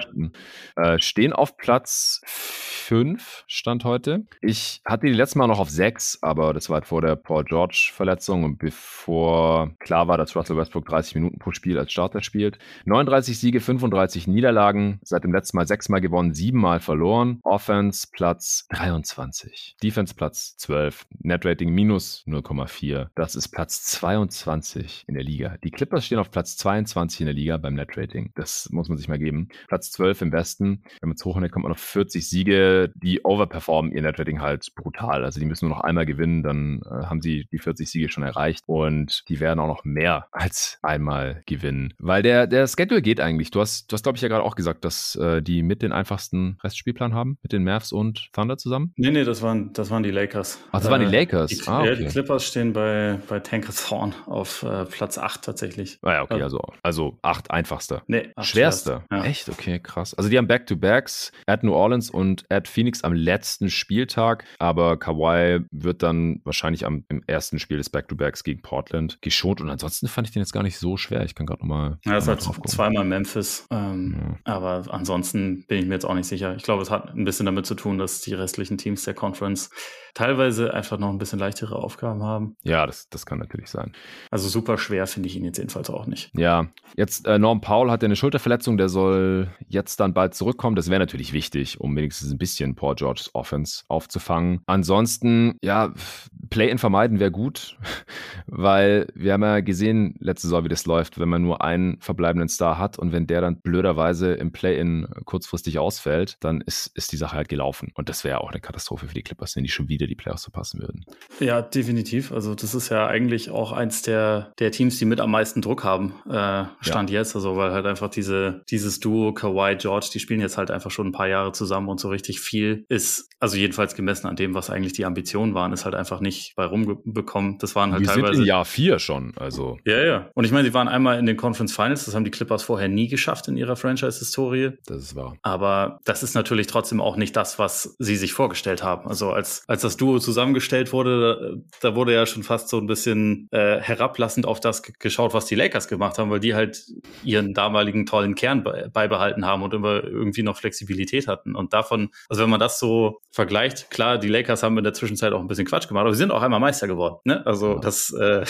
Äh, stehen auf Platz 5, Stand heute. Ich hatte die letzte Mal noch auf 6, aber das war halt vor der Paul George-Verletzung und bevor klar war, dass Russell Westbrook 30 Minuten pro Spiel als Starter spielt. 39 Siege, 35 Niederlagen, seit dem letzten Mal sechsmal gewonnen, siebenmal verloren. Offense Platz 23. Defense Platz 12. Netrating minus 0,4. Das ist Platz 22 in der Liga. Die Clippers stehen auf Platz 22 in der Liga beim Netrating. Das muss man sich mal geben. Platz 12 im Westen. Wenn man es hochrechnet, kommt man auf 40 Siege. Die overperformen ihr Netrating halt brutal. Also die müssen nur noch einmal gewinnen, dann äh, haben sie die 40 Siege schon erreicht und die werden auch noch mehr als einmal gewinnen. Weil der, der Schedule geht eigentlich. Du hast, du hast glaube ich, ja gerade auch gesagt, dass äh, die mit den einfachsten Restspielplan haben, mit den Mavs und Thunder zusammen. Nee, nee, das waren, das waren die Lakers. Ach, das waren die äh, Lakers. Die, ah, okay. die Clippers stehen bei, bei Tankathorn auf äh, Platz 8 tatsächlich. Ah ja, okay, also, also 8 einfachster. Nee, acht schwerster. Ja. Echt? Okay, krass. Also die haben Back-to-Backs at New Orleans und at Phoenix am letzten Spieltag, aber Kawhi wird dann wahrscheinlich am im ersten Spiel des Back-to-Backs gegen Portland geschont und ansonsten fand ich den jetzt gar nicht so schwer. Ich kann gerade nochmal. Ja, das hat zweimal Memphis, ähm, ja. aber ansonsten bin ich mir jetzt auch nicht sicher. Ich glaube, es hat ein bisschen damit zu tun, dass die restlichen Teams der Conference teilweise einfach noch ein bisschen leichtere Aufgaben haben. Ja, das, das kann natürlich sein. Also super schwer finde ich ihn jetzt jedenfalls auch nicht. Ja, jetzt äh, Norm Paul hat ja eine Schulterverletzung, der soll jetzt dann bald zurückkommen. Das wäre natürlich wichtig, um wenigstens ein bisschen Paul Georges Offense aufzufangen. Ansonsten, ja, Play-in vermeiden wäre gut, weil wir haben ja gesehen letzte Saison, wie das läuft, wenn man nur einen verbleibenden Star hat und wenn der dann blöderweise im Play-In kurzfristig ausfällt, dann ist, ist die Sache halt gelaufen. Und das wäre auch eine Katastrophe für die Clippers, wenn die schon wieder die Playoffs verpassen würden. Ja, definitiv. Also das ist ja eigentlich auch eins der, der Teams, die mit am meisten Druck haben, äh, Stand ja. jetzt. Also weil halt einfach diese, dieses Duo Kawhi, George, die spielen jetzt halt einfach schon ein paar Jahre zusammen und so richtig viel ist, also jedenfalls gemessen an dem, was eigentlich die Ambitionen waren, ist halt einfach nicht bei rumbekommen. Das waren halt die teilweise. Sind in Jahr vier schon, also. Ja, ja. Und ich meine, sie waren einmal in den Conference Finals, das haben die Clippers vorher nie geschafft in ihrer Franchise-Historie. Das ist wahr. Aber das ist natürlich trotzdem auch nicht das, was sie sich vorgestellt haben. Also als, als das Duo zusammengestellt wurde, da, da wurde ja schon fast so ein bisschen äh, herablassend auf das geschaut, was die Lakers gemacht haben, weil die halt ihren damaligen tollen Kern beibehalten haben und immer irgendwie noch Flexibilität hatten. Und davon, also wenn man das so vergleicht, klar, die Lakers haben in der Zwischenzeit auch ein bisschen Quatsch gemacht, aber sie sind auch einmal Meister geworden. Ne? Also das, äh,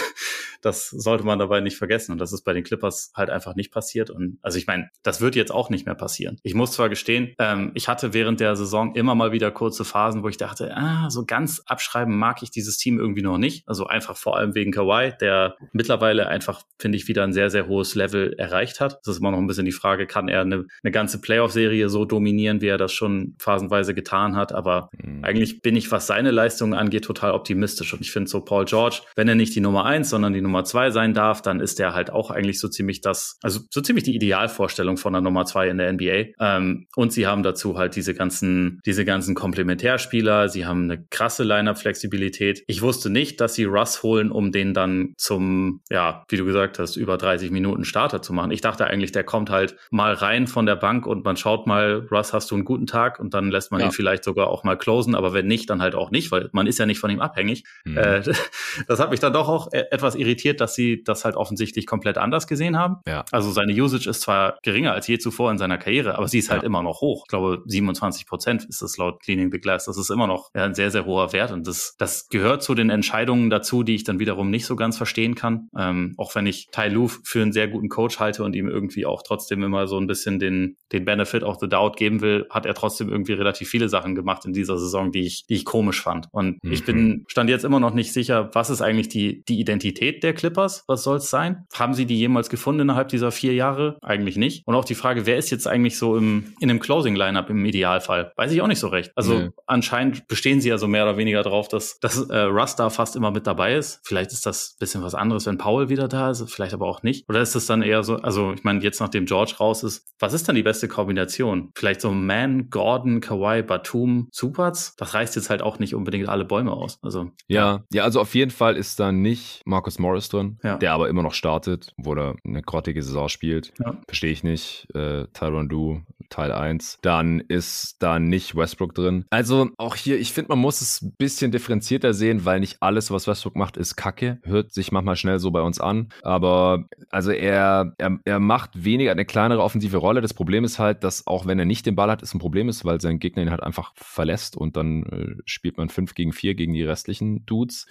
das sollte man dabei nicht vergessen. Und das ist bei den Clippers halt einfach nicht passiert. Und also ich meine, das wird jetzt auch nicht mehr passieren. Ich muss zwar gestehen, ähm, ich hatte während der Saison immer mal wieder kurze Phasen, wo ich dachte, ah, so ganz abschreiben mag ich dieses Team irgendwie noch nicht. Also einfach vor allem wegen Kawhi, der mittlerweile einfach, finde ich, wieder ein sehr, sehr hohes Level erreicht hat. Das ist immer noch ein bisschen die Frage, kann er eine, eine ganze Playoff-Serie so dominieren, wie er das schon phasenweise getan hat. Aber mhm. eigentlich bin ich, was seine Leistungen angeht, total optimistisch. Und ich finde so Paul George, wenn er nicht die Nummer eins, sondern die Nummer zwei sein darf, dann ist der halt auch eigentlich so ziemlich das, also so ziemlich die Idealvorstellung von der Nummer zwei in der NBA. Ähm, und sie haben dazu halt diese ganzen, diese ganzen Komplementärspieler. Sie haben eine krasse Line-Up-Flexibilität. Ich wusste nicht, dass sie Russ holen, um den dann zum, ja, wie du gesagt hast, über 30 Minuten Starter zu machen. Ich dachte eigentlich, der kommt halt mal rein von der Bank und man schaut mal, Russ, hast du einen guten Tag? Und dann lässt man ja. ihn vielleicht sogar auch mal closen, aber wenn nicht, dann halt auch nicht, weil man ist ja nicht von ihm abhängig. Mhm. Äh, das hat mich dann doch auch e-, etwas irritiert, dass sie das halt offensichtlich komplett anders gesehen haben. Ja. Also seine Usage ist zwar geringer als je zuvor in seiner Karriere, aber sie ist halt immer noch hoch. Ich glaube, 27 Prozent ist das laut Cleaning the Glass. Das ist immer noch ja, ein sehr, sehr hoher Wert und das, das gehört zu den Entscheidungen dazu, die ich dann wiederum nicht so ganz verstehen kann. Ähm, auch wenn ich Tai Lu für einen sehr guten Coach halte und ihm irgendwie auch trotzdem immer so ein bisschen den, den Benefit of the Doubt geben will, hat er trotzdem irgendwie relativ viele Sachen gemacht in dieser Saison, die ich, die ich komisch fand. Und mhm. ich bin, stand jetzt immer noch nicht sicher, was ist eigentlich die, die Identität der Clippers? Was soll es sein? Haben sie die jemals gefunden innerhalb dieser vier Jahre? Eigentlich nicht. Und auch die Frage, wer ist jetzt eigentlich so im, in einem Closing-Lineup im Idealfall? Weiß ich auch nicht so recht. Also nee. anscheinend bestehen sie ja so mehr oder weniger darauf, dass, dass äh, Russ da fast immer mit dabei ist. Vielleicht ist das ein bisschen was anderes, wenn Paul wieder da ist, vielleicht aber auch nicht. Oder ist das dann eher so, also ich meine, jetzt nachdem George raus ist, was ist dann die beste Kombination? Vielleicht so Man, Gordon, Kawhi, Batum, Supers? Das reißt jetzt halt auch nicht unbedingt alle Bäume aus. Also ja, ja, also auf jeden Fall ist da nicht Marcus Morris drin, ja. der aber immer noch startet, wo er eine grottige Saison spielt. Ja. Verstehe ich nicht. Äh, Tyron Du, Teil 1. Dann ist da nicht Westbrook drin. Also auch hier, ich finde, man muss es ein bisschen differenzierter sehen, weil nicht alles, was Westbrook macht, ist Kacke. Hört sich manchmal schnell so bei uns an. Aber also er, er, er macht weniger eine kleinere offensive Rolle. Das Problem ist halt, dass auch wenn er nicht den Ball hat, es ein Problem ist, weil sein Gegner ihn halt einfach verlässt und dann äh, spielt man 5 gegen 4 gegen die restlichen Dudes.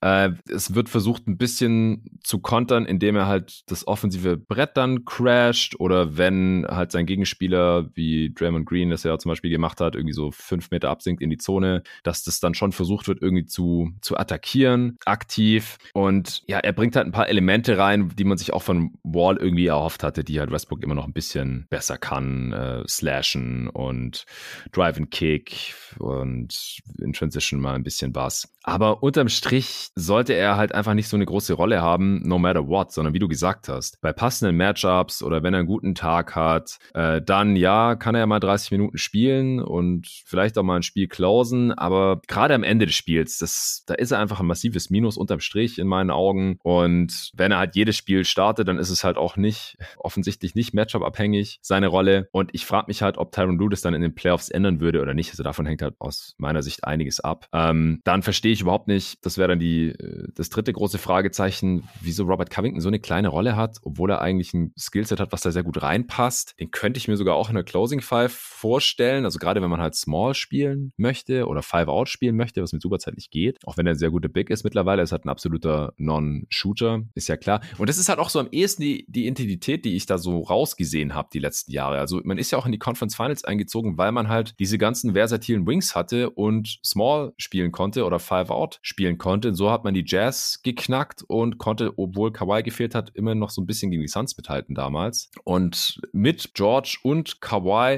Äh, es wird versucht, ein bisschen zu kontern, indem er halt das offensive Brett dann crasht oder wenn halt sein Gegenspieler, wie Draymond Green das ja zum Beispiel gemacht hat, irgendwie so fünf Meter absinkt in die Zone, dass das dann schon versucht wird, irgendwie zu, zu attackieren, aktiv. Und ja, er bringt halt ein paar Elemente rein, die man sich auch von Wall irgendwie erhofft hatte, die halt Westbrook immer noch ein bisschen besser kann. Äh, slashen und Drive and Kick und in Transition mal ein bisschen was. Aber unterm Strich sollte er halt einfach nicht so eine große Rolle haben, no matter what, sondern wie du gesagt hast, bei passenden Matchups oder wenn er einen guten Tag hat, äh, dann ja, kann er mal 30 Minuten spielen und vielleicht auch mal ein Spiel closen, aber gerade am Ende des Spiels, das, da ist er einfach ein massives Minus unterm Strich in meinen Augen und wenn er halt jedes Spiel startet, dann ist es halt auch nicht, offensichtlich nicht Matchup-abhängig, seine Rolle und ich frage mich halt, ob Tyron Lue das dann in den Playoffs ändern würde oder nicht, also davon hängt halt aus meiner Sicht einiges ab. Ähm, dann verstehe ich überhaupt nicht, das wäre dann die, äh, das dritte große Fragezeichen, wieso Robert Covington so eine kleine Rolle hat, obwohl er eigentlich ein Skillset hat, was da sehr gut reinpasst. Den könnte ich mir sogar auch in eine Closing Five vorstellen. Also gerade wenn man halt Small spielen möchte oder Five Out spielen möchte, was mit Superzeit nicht geht. Auch wenn er ein sehr guter Big ist mittlerweile, ist halt ein absoluter Non-Shooter, ist ja klar. Und das ist halt auch so am ehesten die, die Intensität, die ich da so rausgesehen habe die letzten Jahre. Also man ist ja auch in die Conference Finals eingezogen, weil man halt diese ganzen versatilen Wings hatte und Small spielen konnte oder Five Out spielen konnte. Und so hat man die Jazz geknackt und konnte, obwohl Kawhi gefehlt hat, immer noch so ein bisschen gegen die Suns mithalten damals. Und mit George und Kawhi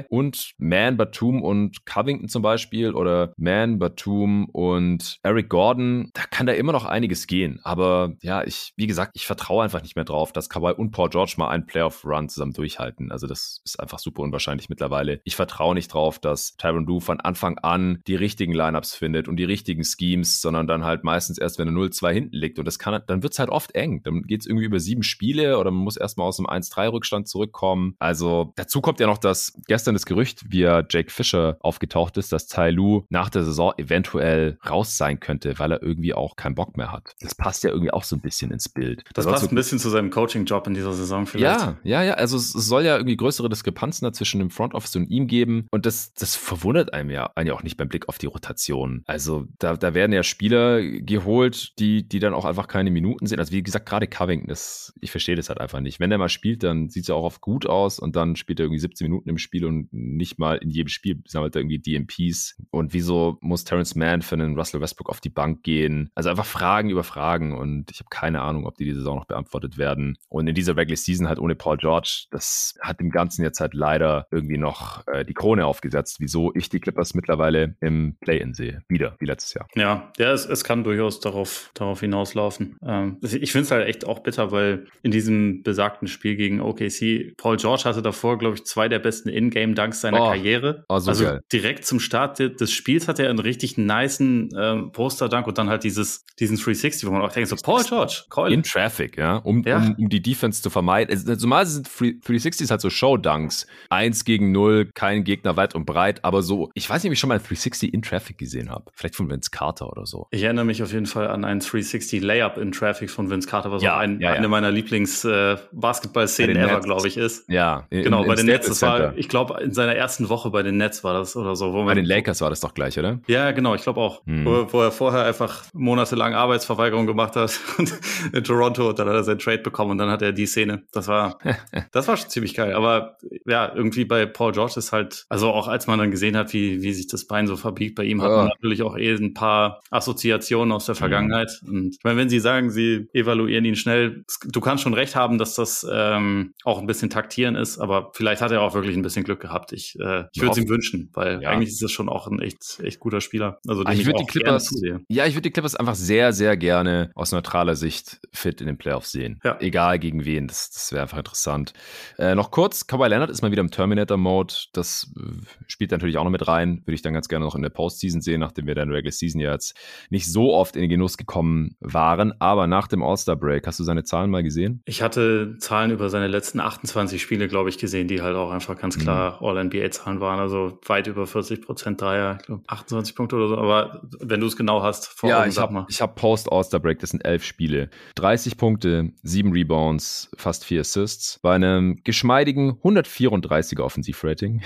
und Man, Batum und Covington zum Beispiel oder Man, Batum und Eric Gordon, da kann da immer noch einiges gehen. Aber ja, ich, wie gesagt, ich vertraue einfach nicht mehr drauf, dass Kawhi und Paul George mal einen Playoff-Run zusammen durchhalten. Also das ist einfach super unwahrscheinlich mittlerweile. Ich vertraue nicht drauf, dass Tyron Lue von Anfang an die richtigen Lineups findet und die richtigen Schemes, sondern dann halt meistens erst, wenn er 0-2 hinten liegt. Und das kann, dann wird es halt oft eng. Dann geht es irgendwie über sieben Spiele oder man muss erstmal aus dem 1-3-Rückstand zurückkommen. Also dazu kommt ja noch, dass gestern das Gerücht via Jake Fisher aufgetaucht ist, dass Tai Lu nach der Saison eventuell raus sein könnte, weil er irgendwie auch keinen Bock mehr hat. Das passt ja irgendwie auch so ein bisschen ins Bild. Das, das passt so ein bisschen zu seinem Coaching-Job in dieser Saison vielleicht. Ja, ja, ja. Also es soll ja irgendwie größere Diskrepanzen zwischen dem Front Office und ihm geben. Und das, das verwundert einem ja, einen ja auch nicht beim Blick auf die Rotation. Also da, da werden ja Spieler geholt, die, die dann auch einfach keine Minuten sind. Also wie gesagt, gerade Covington, das, ich verstehe das halt einfach nicht. Wenn er mal spielt, dann sieht es ja auch oft gut aus und dann spielt er irgendwie 17 Minuten im Spiel und nicht mal in jedem Spiel sammelt er irgendwie DMPs. Und wieso muss Terrence Mann für einen Russell Westbrook auf die Bank gehen? Also einfach Fragen über Fragen und ich habe keine Ahnung, ob die diese Saison noch beantwortet werden. Und in dieser Regular Season halt ohne Paul George, das hat dem Ganzen jetzt halt leider irgendwie noch äh, die Krone aufgesetzt, wieso ich die Clippers mittlerweile im Play-In sehe. Wieder, wie letztes Jahr. Ja, ja, es, es kann durchaus darauf, darauf hinauslaufen. Ähm, ich finde es halt echt auch bitter, weil in diesem besagten Spiel gegen OKC, Paul George hatte davor, glaube ich, zwei der besten In-Game-Dunks seiner oh, Karriere. Oh, so also geil. direkt zum Start des Spiels hat er einen richtig niceen ähm, Poster-Dunk und dann halt dieses, diesen 360, wo man auch denkt, so Paul George, Keule. In Traffic, ja, um, ja. um, um die Defense zu vermeiden. Also, zumal sind 360s halt so Show-Dunks. Eins gegen null, kein Gegner weit und breit, aber so, ich weiß nicht, ob ich schon mal ein 360 in Traffic gesehen habe. Vielleicht von Vince Carter oder so. Ich erinnere mich auf jeden Fall an einen 360 Layup in Traffic von Vince Carter, was ja, auch ein, ja, eine meiner Lieblings-Basketball-Szenen äh, ever, glaube ich, ist. Ja, in, genau, bei den Nets, das war, ich glaube, in seiner ersten Woche bei den Nets war das oder so. bei den Lakers war das doch gleich, oder? Ja, genau, ich glaube auch. Hm. Wo, wo, er vorher einfach monatelang Arbeitsverweigerung gemacht hat in Toronto und dann hat er sein Trade bekommen und dann hat er die Szene. Das war, das war schon ziemlich geil. Aber ja, irgendwie bei Paul George ist halt, also auch als man dann gesehen hat, wie, wie sich das Bein so verbiegt bei ihm, hat oh. man natürlich auch eh ein paar Assoziationen aus der Vergangenheit. Mhm. Und ich meine, wenn Sie sagen, Sie evaluieren ihn schnell, du kannst schon recht haben, dass das ähm, auch ein bisschen taktieren ist, aber vielleicht hat er auch wirklich ein bisschen Glück gehabt. Ich, äh, ich würde es ihm wünschen, weil ja. eigentlich ist das schon auch ein echt, echt guter Spieler. Also ah, ich würde die Clippers, ja, ich würde die Clippers einfach sehr, sehr gerne aus neutraler Sicht fit in den Playoffs sehen. Ja. Egal gegen wen, das, das wäre einfach interessant. Äh, noch kurz, Kawhi Leonard ist mal wieder im Terminator-Mode. Das äh, spielt natürlich auch noch mit rein. Würde ich dann ganz gerne noch in der Postseason sehen, nachdem wir dann Regular Season ja jetzt nicht so oft in den Genuss gekommen waren. Aber nach dem All-Star-Break, hast du seine Zahlen mal gesehen? Ich hatte Zahlen über seine letzten 28 Spiele, glaube ich, gesehen, die halt auch einfach ganz klar mhm. All-NBA-Zahlen waren. Also weit über 40 Prozent Dreier, ich glaube 28 Punkte oder so. Aber wenn du es genau hast, vor ja, ich habe hab Post-All-Star-Break, das sind elf Spiele. 30 Punkte, sieben Rebounds, fast vier Assists. Bei einem geschmeidigen 134er Offensivrating,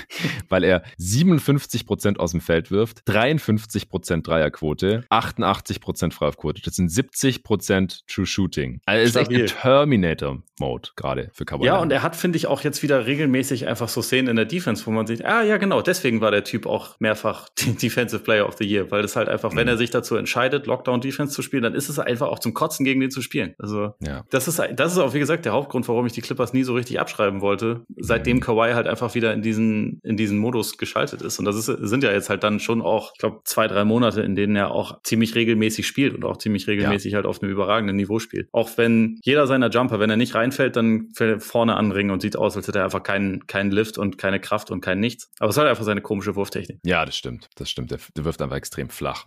weil er 57 Prozent aus dem Feld wirft, 53 Prozent Dreierquote, 88 Prozent Freiwurfquote. Das sind 70 Prozent True Shooting. Also ist echt ein Terminator-Mode gerade für Cowboy. Ja, und er hat, finde ich, auch jetzt wieder regelmäßig einfach so Szenen in der Defense, wo man sieht, ah ja, genau, deswegen war der Typ auch mehrfach Defensive Player of the Year, weil das halt einfach, mhm. wenn er sich dazu entscheidet, Lockdown-Defense zu spielen, dann ist es einfach auch zum Kotzen gegen den zu spielen. Also ja. das ist das ist auch wie gesagt der Hauptgrund, warum ich die Clippers nie so richtig abschreiben wollte, seitdem mhm. Kawhi halt einfach wieder in diesen in diesen Modus geschaltet ist. Und das ist, sind ja jetzt halt dann schon auch, ich glaube, zwei drei Monate, in denen er auch ziemlich regelmäßig spielt und auch ziemlich regelmäßig ja. halt auf einem überragenden Niveau spielt. Auch wenn jeder seiner Jumper, wenn er nicht reinfällt, dann fällt er vorne anringen und sieht aus, als hätte er einfach keinen keinen Lift und keine Kraft und kein Nichts. Aber es halt einfach seine komische Wurftechnik. Ja, das stimmt. Das stimmt. Der, der wirft einfach extrem flach.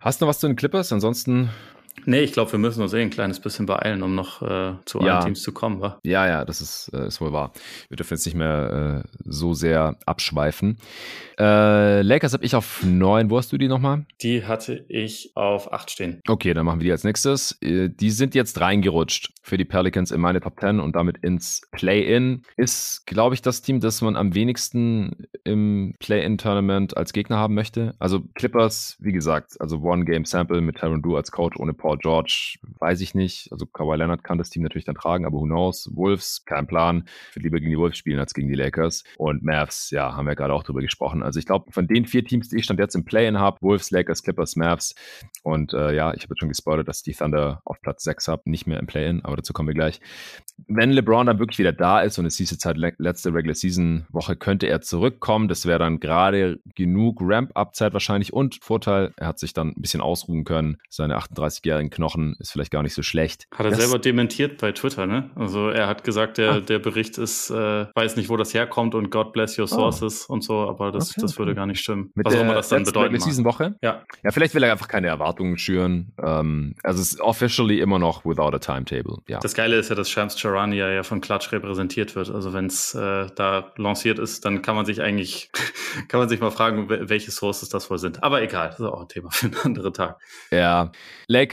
Hast du noch was zu den Clippers? Ansonsten Nee, ich glaube, wir müssen uns eh ein kleines bisschen beeilen, um noch äh, zu ja. allen Teams zu kommen, wa? Ja, ja, das ist, äh, ist wohl wahr. Wir dürfen jetzt nicht mehr äh, so sehr abschweifen. Äh, Lakers habe ich auf neun. Wo hast du die nochmal? Die hatte ich auf acht stehen. Okay, dann machen wir die als nächstes. Äh, die sind jetzt reingerutscht für die Pelicans in meine Top 10 und damit ins Play-In. Ist, glaube ich, das Team, das man am wenigsten im Play-In-Tournament als Gegner haben möchte. Also Clippers, wie gesagt, also One-Game-Sample mit Tyron Du als Coach ohne Paul George, weiß ich nicht. Also Kawhi Leonard kann das Team natürlich dann tragen, aber who knows? Wolves, kein Plan. Ich würde lieber gegen die Wolves spielen als gegen die Lakers. Und Mavs, ja, haben wir gerade auch drüber gesprochen. Also ich glaube, von den vier Teams, die ich stand jetzt im Play-In habe, Wolves, Lakers, Clippers, Mavs und äh, ja, ich habe schon gespoilert, dass die Thunder auf Platz 6 habe, nicht mehr im Play-In, aber dazu kommen wir gleich. Wenn LeBron dann wirklich wieder da ist und es hieß jetzt halt letzte Regular Season Woche, könnte er zurückkommen. Das wäre dann gerade genug Ramp-Up-Zeit wahrscheinlich und Vorteil, er hat sich dann ein bisschen ausruhen können. Seine 38-jährigen Knochen ist vielleicht gar nicht so schlecht. Hat er das selber dementiert bei Twitter, ne? Also er hat gesagt, der, ah. der Bericht ist, äh, weiß nicht, wo das herkommt und God bless your oh. sources oh. und so, aber das, okay, das würde gar nicht stimmen. Mit Was auch immer das dann bedeuten Season Woche? Ja. Ja, vielleicht will er einfach keine Erwartungen schüren. Ähm, also es ist officially immer noch without a timetable. Ja. Das Geile ist ja, dass Shams Charania ja von Klatsch repräsentiert wird. Also wenn es äh, da lanciert ist, dann kann man sich eigentlich, kann man sich mal fragen, welche Sources das wohl sind. Aber egal, das ist auch ein Thema für einen anderen Tag. Ja.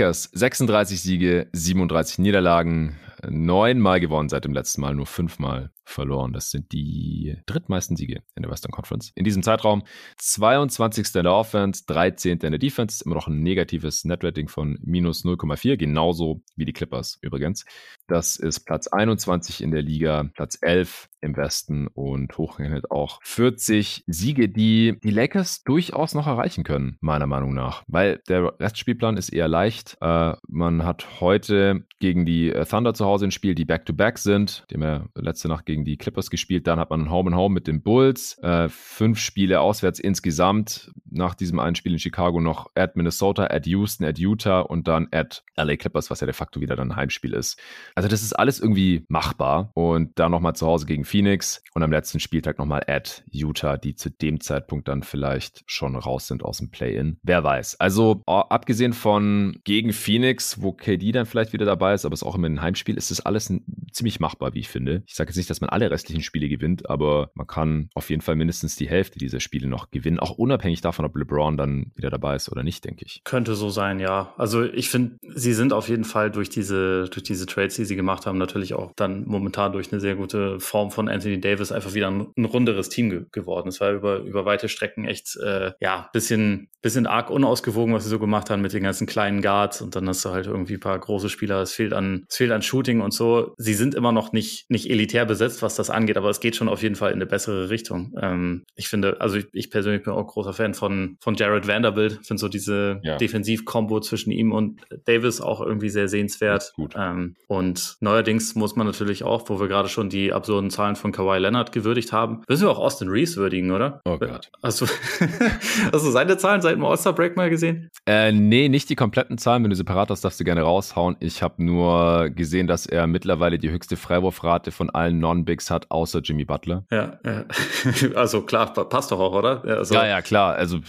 Lakers, 36 Siege, 37 Niederlagen neunmal gewonnen seit dem letzten Mal, nur fünfmal verloren. Das sind die drittmeisten Siege in der Western Conference. In diesem Zeitraum 22. in der Offense, 13. in der Defense, immer noch ein negatives Netrating von minus 0,4, genauso wie die Clippers übrigens. Das ist Platz 21 in der Liga, Platz 11 im Westen und hochgerechnet auch 40 Siege, die die Lakers durchaus noch erreichen können, meiner Meinung nach. Weil der Restspielplan ist eher leicht. Äh, man hat heute gegen die äh, Thunder zu Hause ein Spiel, die Back-to-Back -back sind. Die haben ja letzte Nacht gegen die Clippers gespielt. Dann hat man ein Home-and-Home mit den Bulls. Äh, fünf Spiele auswärts insgesamt. Nach diesem einen Spiel in Chicago noch at Minnesota, at Houston, at Utah und dann at LA Clippers, was ja de facto wieder dann ein Heimspiel ist. Also das ist alles irgendwie machbar. Und dann nochmal zu Hause gegen Phoenix und am letzten Spieltag nochmal at Utah, die zu dem Zeitpunkt dann vielleicht schon raus sind aus dem Play-In. Wer weiß. Also abgesehen von gegen Phoenix, wo KD dann vielleicht wieder dabei ist, aber es auch immer ein Heimspiel, ist das alles ziemlich machbar, wie ich finde. Ich sage jetzt nicht, dass man alle restlichen Spiele gewinnt, aber man kann auf jeden Fall mindestens die Hälfte dieser Spiele noch gewinnen, auch unabhängig davon, ob LeBron dann wieder dabei ist oder nicht, denke ich. Könnte so sein, ja. Also ich finde, sie sind auf jeden Fall durch diese, durch diese Trades, die sie gemacht haben, natürlich auch dann momentan durch eine sehr gute Form von Anthony Davis einfach wieder ein, ein runderes Team ge geworden. Es war über, über weite Strecken echt, äh, ja, bisschen, bisschen arg unausgewogen, was sie so gemacht haben mit den ganzen kleinen Guards und dann hast du halt irgendwie ein paar große Spieler. Es fehlt an, es fehlt an Shooting und so. Sie sind immer noch nicht, nicht elitär besetzt, was das angeht, aber es geht schon auf jeden Fall in eine bessere Richtung. Ähm, ich finde, also ich, ich, persönlich bin auch großer Fan von, von Jared Vanderbilt. Finde so diese ja. Defensiv-Kombo zwischen ihm und Davis auch irgendwie sehr sehenswert. Ähm, und neuerdings muss man natürlich auch, wo wir gerade schon die absurden Zahlen von Kawhi Leonard gewürdigt haben, müssen wir auch Austin Reeves würdigen, oder? Oh Gott. Hast du, hast du seine Zahlen seit dem All-Star-Break mal gesehen? Äh, nee, nicht die kompletten Zahlen. Wenn du separat hast, darfst du gerne raushauen. Ich habe nur gesehen, dass er mittlerweile die höchste Freiwurfrate von allen Non-Bigs hat, außer Jimmy Butler. Ja, ja. also klar, passt doch auch, oder? Ja, also, ja, ja, klar. Also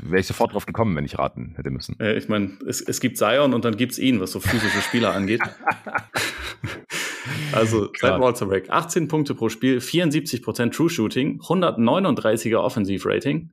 wäre ich sofort drauf gekommen, wenn ich raten hätte müssen. Äh, ich meine, es, es gibt Zion und dann gibt es ihn, was so physische Spieler angeht. also seit Walter Break 18 Punkte pro Spiel, 74% True Shooting, 139er Offensivrating.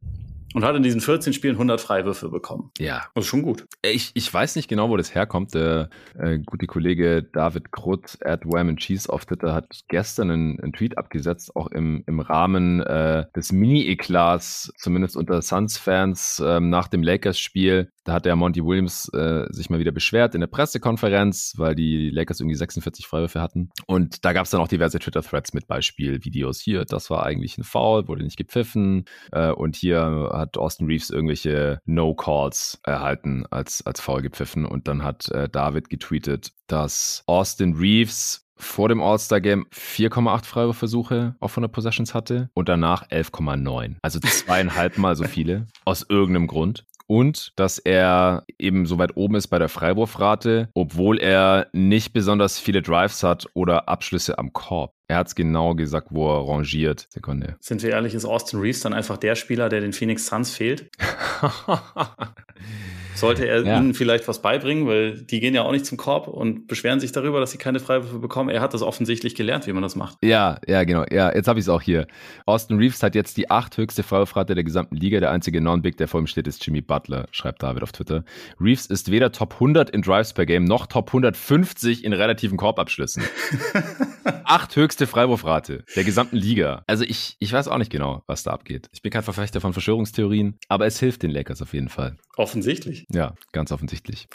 Und hat in diesen 14 Spielen 100 Freiwürfe bekommen. Ja. Also schon gut. Ich, ich weiß nicht genau, wo das herkommt. Der äh, gute Kollege David Krutt at Wham Cheese auf Twitter hat gestern einen, einen Tweet abgesetzt, auch im, im Rahmen äh, des Mini-Eklats, zumindest unter Suns-Fans ähm, nach dem Lakers-Spiel. Da hat der Monty Williams äh, sich mal wieder beschwert in der Pressekonferenz, weil die Lakers irgendwie 46 Freiwürfe hatten. Und da gab es dann auch diverse Twitter-Threads mit Beispielvideos. Hier, das war eigentlich ein Foul, wurde nicht gepfiffen. Äh, und hier hat Austin Reeves irgendwelche No-Calls erhalten als, als Foul gepfiffen. Und dann hat äh, David getweetet, dass Austin Reeves vor dem All-Star-Game 4,8 Freiwurfversuche auf 100 Possessions hatte und danach 11,9. Also zweieinhalb Mal so viele. Aus irgendeinem Grund und dass er eben so weit oben ist bei der Freiwurfrate, obwohl er nicht besonders viele Drives hat oder Abschlüsse am Korb. Er hat es genau gesagt, wo er rangiert. Sekunde. Sind wir ehrlich, ist Austin Reeves dann einfach der Spieler, der den Phoenix Suns fehlt? sollte er ja. ihnen vielleicht was beibringen, weil die gehen ja auch nicht zum Korb und beschweren sich darüber, dass sie keine Freiwürfe bekommen. Er hat das offensichtlich gelernt, wie man das macht. Ja, ja, genau. Ja, jetzt habe ich es auch hier. Austin Reeves hat jetzt die acht höchste Freiwurfrate der gesamten Liga. Der einzige Non-Big, der vor ihm steht, ist Jimmy Butler, schreibt David auf Twitter. Reeves ist weder Top 100 in Drives per Game noch Top 150 in relativen Korbabschlüssen. acht höchste Freiwurfrate der gesamten Liga. Also ich, ich weiß auch nicht genau, was da abgeht. Ich bin kein Verfechter von Verschwörungstheorien, aber es hilft den Lakers auf jeden Fall. Offensichtlich. Ja, ganz offensichtlich.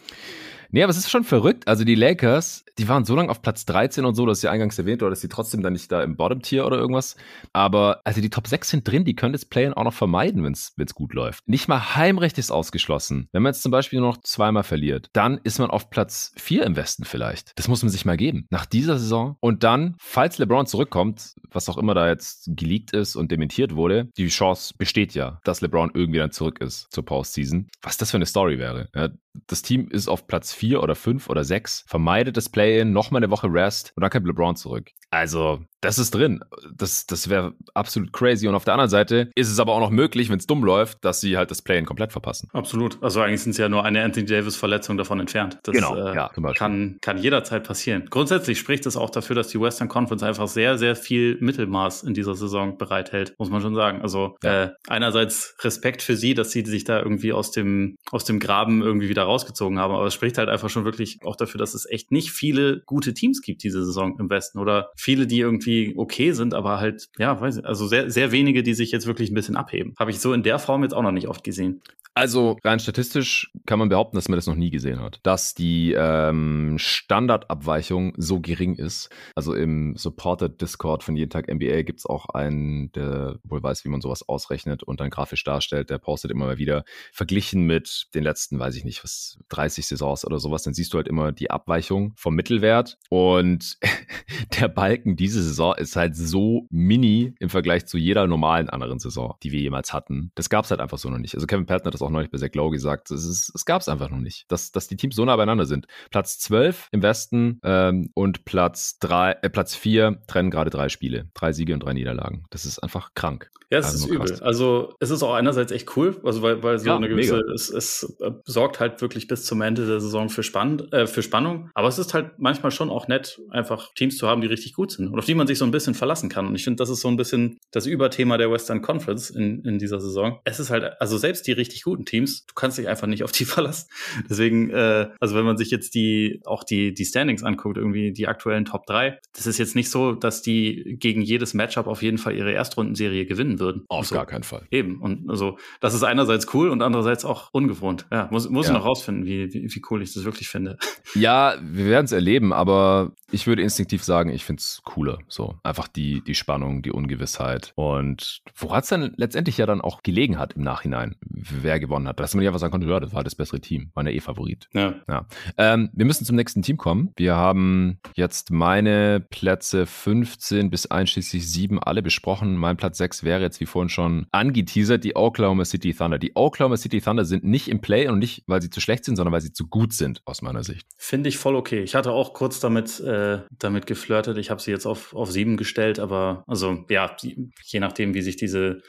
Nee, aber es ist schon verrückt. Also die Lakers, die waren so lange auf Platz 13 und so, dass sie eingangs erwähnt, oder dass sie trotzdem dann nicht da im Bottom-Tier oder irgendwas. Aber also die Top 6 sind drin, die können das Playen auch noch vermeiden, wenn es gut läuft. Nicht mal Heimrecht ist ausgeschlossen. Wenn man jetzt zum Beispiel nur noch zweimal verliert, dann ist man auf Platz 4 im Westen vielleicht. Das muss man sich mal geben. Nach dieser Saison. Und dann, falls LeBron zurückkommt, was auch immer da jetzt geleakt ist und dementiert wurde, die Chance besteht ja, dass LeBron irgendwie dann zurück ist zur Postseason. Was das für eine Story wäre. Ja, das Team ist auf Platz 4 oder 5 oder 6, vermeidet das Play-In, nochmal eine Woche Rest und dann kommt LeBron zurück. Also, das ist drin. Das, das wäre absolut crazy. Und auf der anderen Seite ist es aber auch noch möglich, wenn es dumm läuft, dass sie halt das Play-In komplett verpassen. Absolut. Also eigentlich sind sie ja nur eine Anthony Davis-Verletzung davon entfernt. Das genau, äh, ja, kann, kann jederzeit passieren. Grundsätzlich spricht es auch dafür, dass die Western Conference einfach sehr, sehr viel Mittelmaß in dieser Saison bereithält, muss man schon sagen. Also ja. äh, einerseits Respekt für sie, dass sie sich da irgendwie aus dem, aus dem Graben irgendwie wieder rausgezogen haben. Aber es spricht halt einfach schon wirklich auch dafür, dass es echt nicht viele gute Teams gibt diese Saison im Westen oder viele, die irgendwie okay sind, aber halt, ja, weiß ich, also sehr, sehr wenige, die sich jetzt wirklich ein bisschen abheben. Habe ich so in der Form jetzt auch noch nicht oft gesehen. Also rein statistisch kann man behaupten, dass man das noch nie gesehen hat. Dass die ähm, Standardabweichung so gering ist. Also im Supported Discord von jeden Tag NBA gibt es auch einen, der wohl weiß, wie man sowas ausrechnet und dann grafisch darstellt. Der postet immer mal wieder verglichen mit den letzten, weiß ich nicht, was 30 Saisons oder sowas. Dann siehst du halt immer die Abweichung vom Mittelwert. Und der Balken diese Saison ist halt so mini im Vergleich zu jeder normalen anderen Saison, die wir jemals hatten. Das gab es halt einfach so noch nicht. Also Kevin Patton hat das auch neulich bei Zach Lowe gesagt, es, ist, es gab es einfach noch nicht, dass, dass die Teams so nah beieinander sind. Platz 12 im Westen ähm, und Platz, drei, äh, Platz 4 trennen gerade drei Spiele. Drei Siege und drei Niederlagen. Das ist einfach krank. Ja, es also ist übel. Also es ist auch einerseits echt cool, also weil, weil so ja, eine gewisse, es, es äh, sorgt halt wirklich bis zum Ende der Saison für, Spann, äh, für Spannung. Aber es ist halt manchmal schon auch nett, einfach Teams zu haben, die richtig gut sind und auf die man sich so ein bisschen verlassen kann. Und ich finde, das ist so ein bisschen das Überthema der Western Conference in, in dieser Saison. Es ist halt, also selbst die richtig guten Teams, du kannst dich einfach nicht auf die verlassen. Deswegen, äh, also wenn man sich jetzt die, auch die, die Standings anguckt, irgendwie die aktuellen Top 3, das ist jetzt nicht so, dass die gegen jedes Matchup auf jeden Fall ihre Erstrundenserie gewinnen würden. Auf also, gar keinen Fall. Eben. Und also, das ist einerseits cool und andererseits auch ungewohnt. Ja, muss, muss ja. ich noch rausfinden, wie, wie, wie cool ich das wirklich finde. Ja, wir werden es erleben, aber ich würde instinktiv sagen, ich finde es cooler. So, einfach die, die Spannung, die Ungewissheit. Und woran es dann letztendlich ja dann auch gelegen hat im Nachhinein, wer gewonnen hat. Dass man ja einfach sagen konnte, ja, das war das bessere Team, war der eh Favorit. Ja. ja. Ähm, wir müssen zum nächsten Team kommen. Wir haben jetzt meine Plätze 15 bis einschließlich 7 alle besprochen. Mein Platz 6 wäre jetzt wie vorhin schon angeteasert, die Oklahoma City Thunder. Die Oklahoma City Thunder sind nicht im Play und nicht, weil sie zu schlecht sind, sondern weil sie zu gut sind, aus meiner Sicht. Finde ich voll okay. Ich hatte auch kurz damit, äh, damit geflirtet. Ich habe sie jetzt auf, auf 7 gestellt, aber also ja, je nachdem, wie sich diese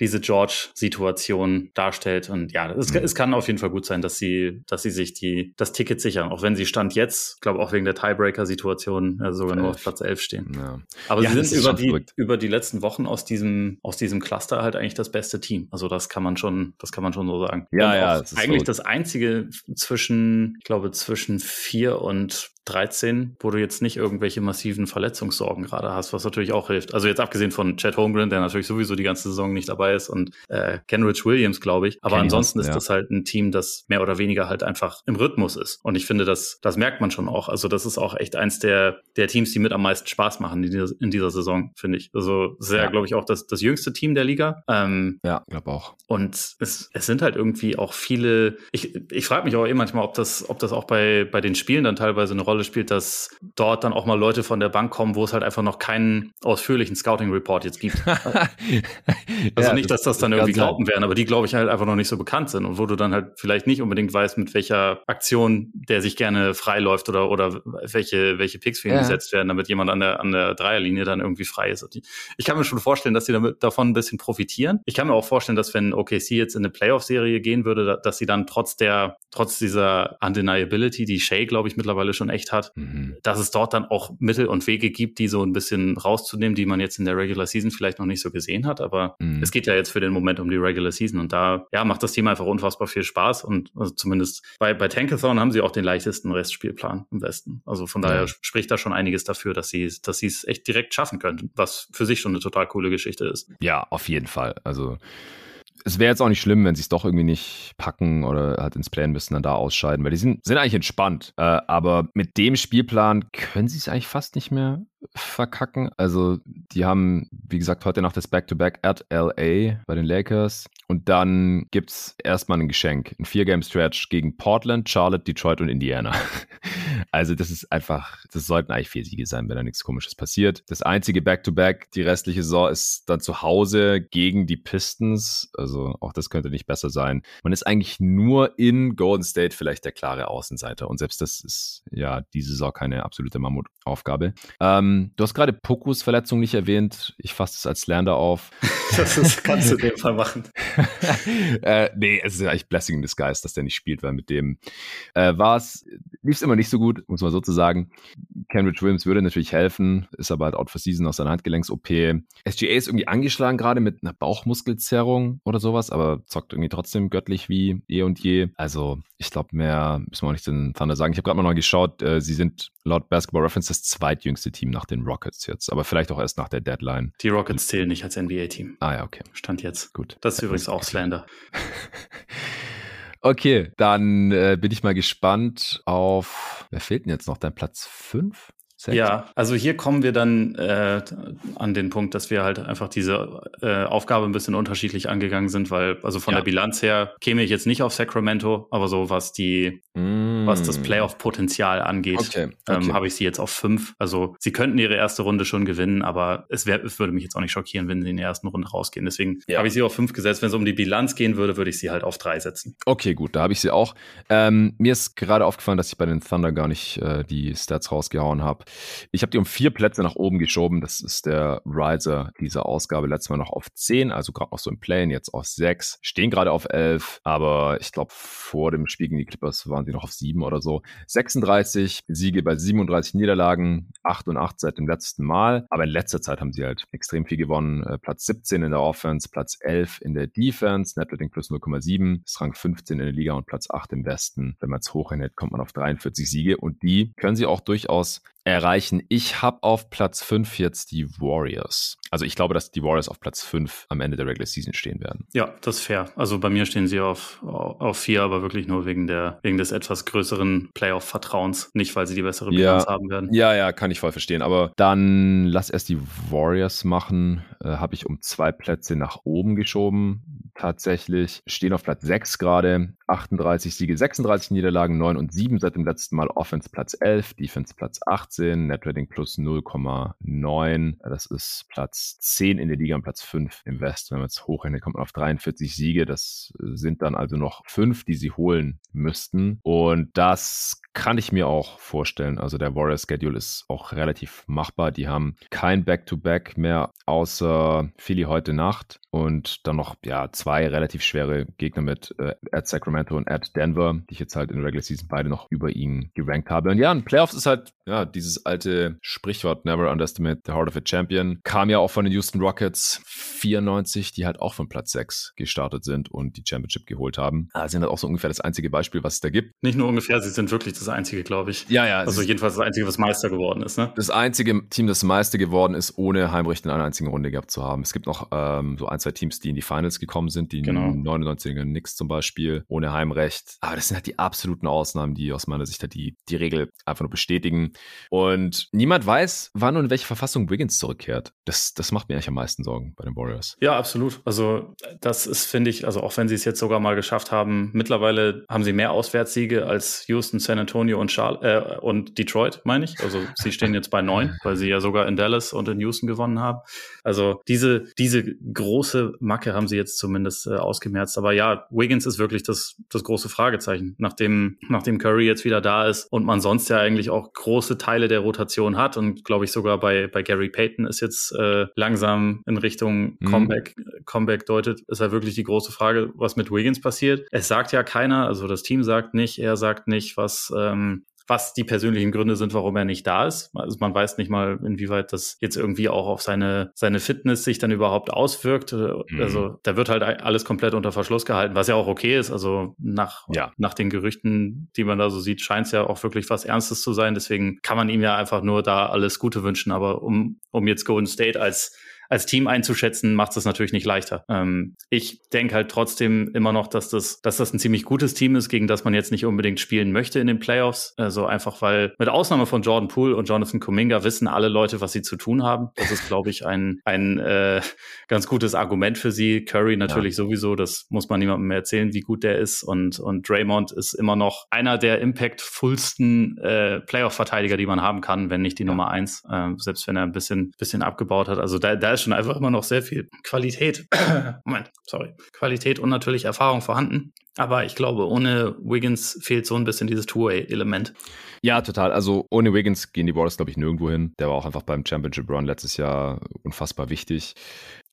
diese George-Situation darstellt. Und ja, es, mhm. es, kann auf jeden Fall gut sein, dass sie, dass sie sich die, das Ticket sichern, auch wenn sie Stand jetzt, glaube auch wegen der Tiebreaker-Situation, äh, sogar nur auf Platz 11 stehen. Ja. Aber ja, sie sind über die, über die letzten Wochen aus diesem, aus diesem Cluster halt eigentlich das beste Team. Also das kann man schon, das kann man schon so sagen. Ja, ja. Das eigentlich so. das einzige zwischen, ich glaube, zwischen vier und 13, wo du jetzt nicht irgendwelche massiven Verletzungssorgen gerade hast, was natürlich auch hilft. Also jetzt abgesehen von Chad Holmgren, der natürlich sowieso die ganze Saison nicht dabei ist und äh, Kenrich Williams, glaube ich. Aber Kenny ansonsten ist ja. das halt ein Team, das mehr oder weniger halt einfach im Rhythmus ist. Und ich finde, das, das merkt man schon auch. Also das ist auch echt eins der, der Teams, die mit am meisten Spaß machen in dieser, in dieser Saison, finde ich. Also sehr, ja. glaube ich, auch das, das jüngste Team der Liga. Ähm, ja, glaube auch. Und es, es sind halt irgendwie auch viele, ich, ich frage mich auch eh manchmal, ob das, ob das auch bei, bei den Spielen dann teilweise eine Rolle Rolle spielt, dass dort dann auch mal Leute von der Bank kommen, wo es halt einfach noch keinen ausführlichen Scouting-Report jetzt gibt. also ja, nicht, dass das dann irgendwie Glauben wären, aber die, glaube ich, halt einfach noch nicht so bekannt sind und wo du dann halt vielleicht nicht unbedingt weißt, mit welcher Aktion der sich gerne freiläuft oder, oder welche, welche Picks für ihn ja. gesetzt werden, damit jemand an der, an der Dreierlinie dann irgendwie frei ist. Ich kann mir schon vorstellen, dass sie damit, davon ein bisschen profitieren. Ich kann mir auch vorstellen, dass wenn OKC jetzt in eine Playoff-Serie gehen würde, dass sie dann trotz der, trotz dieser Undeniability, die Shea, glaube ich, mittlerweile schon echt hat, mhm. dass es dort dann auch Mittel und Wege gibt, die so ein bisschen rauszunehmen, die man jetzt in der Regular Season vielleicht noch nicht so gesehen hat. Aber mhm. es geht ja jetzt für den Moment um die Regular Season und da, ja, macht das Team einfach unfassbar viel Spaß und also zumindest bei, bei Tankathon haben sie auch den leichtesten Restspielplan im Westen. Also von daher ja. spricht da schon einiges dafür, dass sie, dass sie es echt direkt schaffen könnten, was für sich schon eine total coole Geschichte ist. Ja, auf jeden Fall. Also es wäre jetzt auch nicht schlimm, wenn sie es doch irgendwie nicht packen oder halt ins Plan müssen, dann da ausscheiden, weil die sind, sind eigentlich entspannt. Äh, aber mit dem Spielplan können sie es eigentlich fast nicht mehr verkacken. Also, die haben, wie gesagt, heute noch das Back-to-Back -Back at LA bei den Lakers. Und dann gibt es erstmal ein Geschenk. Ein Vier-Game-Stretch gegen Portland, Charlotte, Detroit und Indiana. Also, das ist einfach, das sollten eigentlich vier Siege sein, wenn da nichts Komisches passiert. Das einzige Back-to-Back, -Back, die restliche Saison ist dann zu Hause gegen die Pistons. Also, auch das könnte nicht besser sein. Man ist eigentlich nur in Golden State vielleicht der klare Außenseiter. Und selbst das ist ja diese Saison keine absolute Mammutaufgabe. Ähm, du hast gerade Pokus Verletzung nicht erwähnt. Ich fasse es als Lerner auf. Das ist, kannst du in dem Fall machen. äh, nee, es ist ja eigentlich Blessing in Disguise, dass der nicht spielt, weil mit dem äh, war es, lief es immer nicht so gut, muss man sozusagen. Kenrich Williams würde natürlich helfen, ist aber halt out for season aus seiner Handgelenks-OP. SGA ist irgendwie angeschlagen gerade mit einer Bauchmuskelzerrung oder sowas, aber zockt irgendwie trotzdem göttlich wie eh und je. Also ich glaube, mehr müssen wir auch nicht den Thunder sagen. Ich habe gerade mal noch geschaut, äh, sie sind laut Basketball Reference das zweitjüngste Team nach den Rockets jetzt, aber vielleicht auch erst nach der Deadline. Die Rockets zählen nicht als NBA-Team. Ah ja, okay. Stand jetzt. Gut. Das ist übrigens auch Slander. okay, dann äh, bin ich mal gespannt auf, wer fehlt denn jetzt noch? Dein Platz 5? Sechs. Ja, also hier kommen wir dann äh, an den Punkt, dass wir halt einfach diese äh, Aufgabe ein bisschen unterschiedlich angegangen sind, weil also von ja. der Bilanz her käme ich jetzt nicht auf Sacramento, aber so was die mm. Was das Playoff-Potenzial angeht, okay. Ähm, okay. ähm, habe ich sie jetzt auf fünf. Also sie könnten ihre erste Runde schon gewinnen, aber es, wär, es würde mich jetzt auch nicht schockieren, wenn sie in der ersten Runde rausgehen. Deswegen ja. habe ich sie auf fünf gesetzt. Wenn es um die Bilanz gehen würde, würde ich sie halt auf drei setzen. Okay, gut, da habe ich sie auch. Ähm, mir ist gerade aufgefallen, dass ich bei den Thunder gar nicht äh, die Stats rausgehauen habe. Ich habe die um vier Plätze nach oben geschoben. Das ist der Riser dieser Ausgabe. Letztes Mal noch auf zehn, also gerade noch so im Plane, jetzt auf sechs. Stehen gerade auf elf, aber ich glaube, vor dem Spiel gegen die Clippers waren sie noch auf sieben oder so. 36 Siege bei 37 Niederlagen, 8 und 8 seit dem letzten Mal. Aber in letzter Zeit haben sie halt extrem viel gewonnen. Äh, Platz 17 in der Offense, Platz 11 in der Defense, Netrating plus 0,7, ist Rang 15 in der Liga und Platz 8 im Westen. Wenn man es hochrechnet, kommt man auf 43 Siege und die können sie auch durchaus erreichen. Ich habe auf Platz 5 jetzt die Warriors. Also ich glaube, dass die Warriors auf Platz 5 am Ende der Regular Season stehen werden. Ja, das ist fair. Also bei mir stehen sie auf, auf 4, aber wirklich nur wegen, der, wegen des etwas größeren Playoff-Vertrauens. Nicht, weil sie die bessere Bilanz ja, haben werden. Ja, ja, kann ich voll verstehen. Aber dann lass erst die Warriors machen. Äh, habe ich um zwei Plätze nach oben geschoben. Tatsächlich stehen auf Platz 6 gerade. 38 Siege, 36 Niederlagen, 9 und 7 seit dem letzten Mal. Offense Platz 11, Defense Platz 18, Net Rating plus 0,9. Das ist Platz 10 in der Liga und Platz 5 im West. Wenn man jetzt hochrechnet, kommt man auf 43 Siege. Das sind dann also noch 5, die sie holen müssten. Und das kann ich mir auch vorstellen. Also der Warrior Schedule ist auch relativ machbar. Die haben kein Back-to-Back -Back mehr außer Philly heute Nacht und dann noch ja zwei relativ schwere Gegner mit äh, at Sacramento und at Denver, die ich jetzt halt in der Regular Season beide noch über ihn gerankt habe. Und ja, in Playoffs ist halt ja dieses alte Sprichwort Never underestimate the heart of a champion. Kam ja auch von den Houston Rockets 94, die halt auch von Platz 6 gestartet sind und die Championship geholt haben. Also sind halt auch so ungefähr das einzige Beispiel, was es da gibt. Nicht nur ungefähr, sie sind wirklich das das einzige, glaube ich. Ja, ja. Also jedenfalls das einzige, was Meister geworden ist, ne? Das einzige Team, das Meister geworden ist, ohne Heimrecht in einer einzigen Runde gehabt zu haben. Es gibt noch ähm, so ein, zwei Teams, die in die Finals gekommen sind, die genau. 99er Knicks zum Beispiel, ohne Heimrecht. Aber das sind halt die absoluten Ausnahmen, die aus meiner Sicht halt die, die Regel einfach nur bestätigen. Und niemand weiß, wann und in welche Verfassung Wiggins zurückkehrt. Das, das macht mir eigentlich am meisten Sorgen bei den Warriors. Ja, absolut. Also das ist, finde ich, also auch wenn sie es jetzt sogar mal geschafft haben, mittlerweile haben sie mehr Auswärtssiege als Houston, San Antonio und, Charlotte, äh, und Detroit, meine ich. Also sie stehen jetzt bei neun, weil sie ja sogar in Dallas und in Houston gewonnen haben. Also diese, diese große Macke haben sie jetzt zumindest äh, ausgemerzt. Aber ja, Wiggins ist wirklich das, das große Fragezeichen. Nachdem, nachdem Curry jetzt wieder da ist und man sonst ja eigentlich auch große Teile der Rotation hat und glaube ich sogar bei, bei Gary Payton ist jetzt äh, langsam in Richtung mhm. Comeback. Comeback deutet, ist ja wirklich die große Frage, was mit Wiggins passiert. Es sagt ja keiner, also das Team sagt nicht, er sagt nicht, was ähm, was die persönlichen Gründe sind, warum er nicht da ist. Also man weiß nicht mal, inwieweit das jetzt irgendwie auch auf seine, seine Fitness sich dann überhaupt auswirkt. Mhm. Also da wird halt alles komplett unter Verschluss gehalten, was ja auch okay ist. Also nach, ja. nach den Gerüchten, die man da so sieht, scheint es ja auch wirklich was Ernstes zu sein. Deswegen kann man ihm ja einfach nur da alles Gute wünschen. Aber um, um jetzt Golden State als als Team einzuschätzen, macht es natürlich nicht leichter. Ähm, ich denke halt trotzdem immer noch, dass das, dass das ein ziemlich gutes Team ist, gegen das man jetzt nicht unbedingt spielen möchte in den Playoffs. Also einfach, weil mit Ausnahme von Jordan Poole und Jonathan Kuminga wissen alle Leute, was sie zu tun haben. Das ist, glaube ich, ein, ein äh, ganz gutes Argument für sie. Curry natürlich ja. sowieso, das muss man niemandem mehr erzählen, wie gut der ist. Und, und Draymond ist immer noch einer der impactfulsten äh, Playoff-Verteidiger, die man haben kann, wenn nicht die ja. Nummer eins, äh, selbst wenn er ein bisschen, bisschen abgebaut hat. Also da, da ist schon einfach immer noch sehr viel Qualität, Moment, sorry, Qualität und natürlich Erfahrung vorhanden. Aber ich glaube, ohne Wiggins fehlt so ein bisschen dieses Two-Way-Element. Ja, total. Also ohne Wiggins gehen die Warriors, glaube ich, nirgendwo hin. Der war auch einfach beim Championship Run letztes Jahr unfassbar wichtig.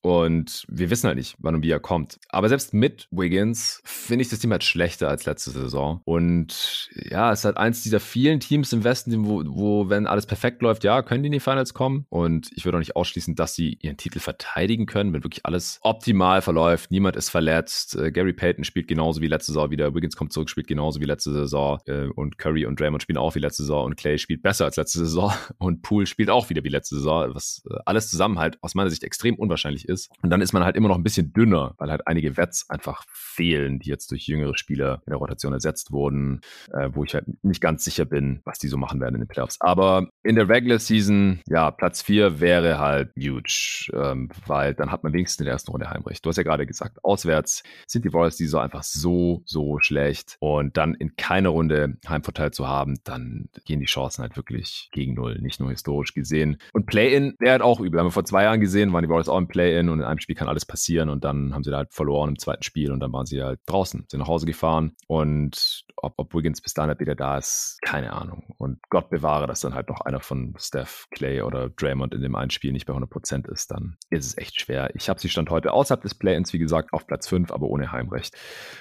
Und wir wissen halt nicht, wann und wie er kommt. Aber selbst mit Wiggins finde ich das Team halt schlechter als letzte Saison. Und ja, es ist halt eins dieser vielen Teams im Westen, wo, wo, wenn alles perfekt läuft, ja, können die in die Finals kommen. Und ich würde auch nicht ausschließen, dass sie ihren Titel verteidigen können, wenn wirklich alles optimal verläuft. Niemand ist verletzt. Äh, Gary Payton spielt genauso wie letzte Saison wieder. Wiggins kommt zurück, spielt genauso wie letzte Saison. Äh, und Curry und Draymond spielen auch wie letzte Saison. Und Clay spielt besser als letzte Saison. Und Poole spielt auch wieder wie letzte Saison. Was äh, alles zusammen halt aus meiner Sicht extrem unwahrscheinlich ist ist. Und dann ist man halt immer noch ein bisschen dünner, weil halt einige Wets einfach fehlen, die jetzt durch jüngere Spieler in der Rotation ersetzt wurden, äh, wo ich halt nicht ganz sicher bin, was die so machen werden in den Playoffs. Aber in der Regular Season, ja, Platz 4 wäre halt huge, ähm, weil dann hat man wenigstens in der ersten Runde Heimrecht. Du hast ja gerade gesagt, auswärts sind die Warriors die so einfach so, so schlecht und dann in keiner Runde Heimvorteil zu haben, dann gehen die Chancen halt wirklich gegen Null, nicht nur historisch gesehen. Und Play-In wäre halt auch übel. Haben wir vor zwei Jahren gesehen, waren die Warriors auch im Play-In und in einem Spiel kann alles passieren und dann haben sie da halt verloren im zweiten Spiel und dann waren sie halt draußen, sind nach Hause gefahren und ob, ob Wiggins bis dahin halt wieder da ist, keine Ahnung. Und Gott bewahre, dass dann halt noch einer von Steph, Clay oder Draymond in dem einen Spiel nicht bei 100% ist, dann ist es echt schwer. Ich habe sie Stand heute außerhalb des Play-ins, wie gesagt, auf Platz 5, aber ohne Heimrecht.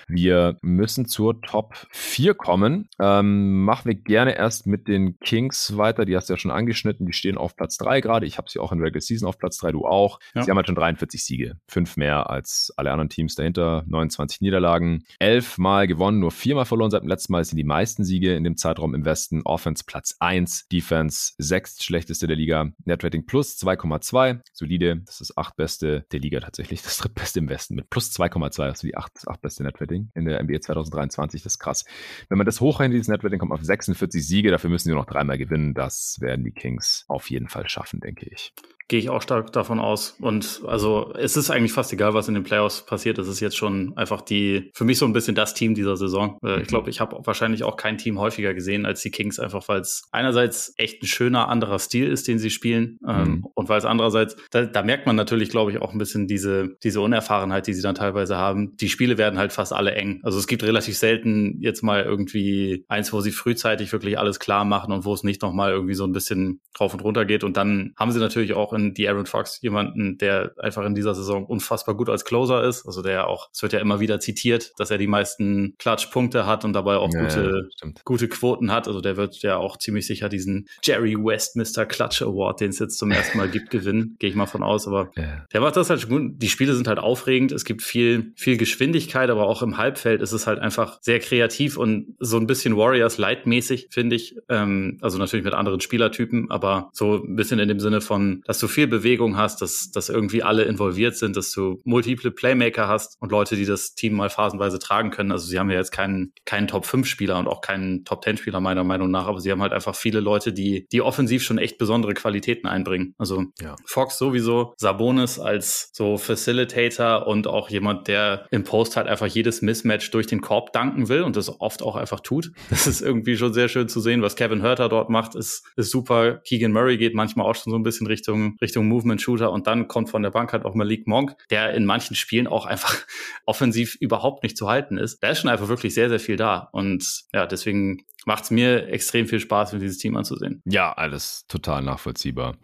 Wir müssen zur Top 4 kommen. Ähm, machen wir gerne erst mit den Kings weiter. Die hast du ja schon angeschnitten. Die stehen auf Platz 3 gerade. Ich habe sie auch in Regular Season auf Platz 3, du auch. Ja. Sie haben halt schon 43 Siege. Fünf mehr als alle anderen Teams dahinter. 29 Niederlagen. Elf Mal gewonnen, nur viermal verloren seit dem letzten Mal. Das sind die meisten Siege in dem Zeitraum im Westen. Offense Platz 1, Defense sechst schlechteste der Liga. Netrating plus 2,2. Solide. Das ist das achtbeste der Liga tatsächlich. Das drittbeste im Westen mit plus 2,2. Also die acht, achtbeste Netrating in der NBA 2023. Das ist krass. Wenn man das hochrechnet, dieses Netrating kommt auf 46 Siege. Dafür müssen sie noch dreimal gewinnen. Das werden die Kings auf jeden Fall schaffen, denke ich. Gehe ich auch stark davon aus. Und also es ist eigentlich fast egal, was in den Playoffs passiert. Es ist jetzt schon einfach die, für mich so ein bisschen das Team dieser Saison. Äh, mhm. Ich glaube, ich habe wahrscheinlich auch kein Team häufiger gesehen als die Kings, einfach weil es einerseits echt ein schöner anderer Stil ist, den sie spielen. Ähm, mhm. und weil es andererseits, da, da, merkt man natürlich, glaube ich, auch ein bisschen diese, diese Unerfahrenheit, die sie dann teilweise haben. Die Spiele werden halt fast alle eng. Also es gibt relativ selten jetzt mal irgendwie eins, wo sie frühzeitig wirklich alles klar machen und wo es nicht nochmal irgendwie so ein bisschen rauf und runter geht. Und dann haben sie natürlich auch in die Aaron Fox jemanden, der einfach in dieser Saison unfassbar gut als Closer ist. Also der auch, es wird ja immer wieder zitiert, dass er die meisten Klatschpunkte hat und dabei auch ja, gute, ja, gute Quoten hat. Also der wird ja auch ziemlich sicher diesen Jerry West Mr. Clutch Award, den es jetzt zum ersten Mal gibt, gewinnen. Gehe ich mal von aus. Aber ja. der macht das halt schon gut. Die Spiele sind halt aufregend. Es gibt viel, viel Geschwindigkeit, aber auch im Halbfeld ist es halt einfach sehr kreativ und so ein bisschen Warriors Light-mäßig, finde ich. Ähm, also natürlich mit anderen Spielertypen, aber so ein bisschen in dem Sinne von, dass du viel Bewegung hast, dass, dass irgendwie alle involviert sind, dass du multiple Playmaker hast und Leute, die das Team mal phasenweise tragen können. Also sie haben ja jetzt keinen, keinen Top-5-Spieler und auch keinen Top-10-Spieler meiner Meinung nach, aber sie haben halt einfach viele Leute, die, die offensiv schon echt besondere Qualitäten einbringen. Also ja. Fox sowieso, Sabonis als so Facilitator und auch jemand, der im Post halt einfach jedes Mismatch durch den Korb danken will und das oft auch einfach tut. Das ist irgendwie schon sehr schön zu sehen, was Kevin Hurter dort macht, ist, ist super. Keegan Murray geht manchmal auch schon so ein bisschen Richtung, Richtung Movement Shooter und dann kommt von der Bank halt auch Malik Monk, der in manchen Spielen auch einfach offensiv überhaupt nicht zu halten ist. Da ist schon einfach wirklich sehr, sehr viel da und ja, deswegen macht es mir extrem viel Spaß, mir dieses Team anzusehen. Ja, alles total nachvollziehbar.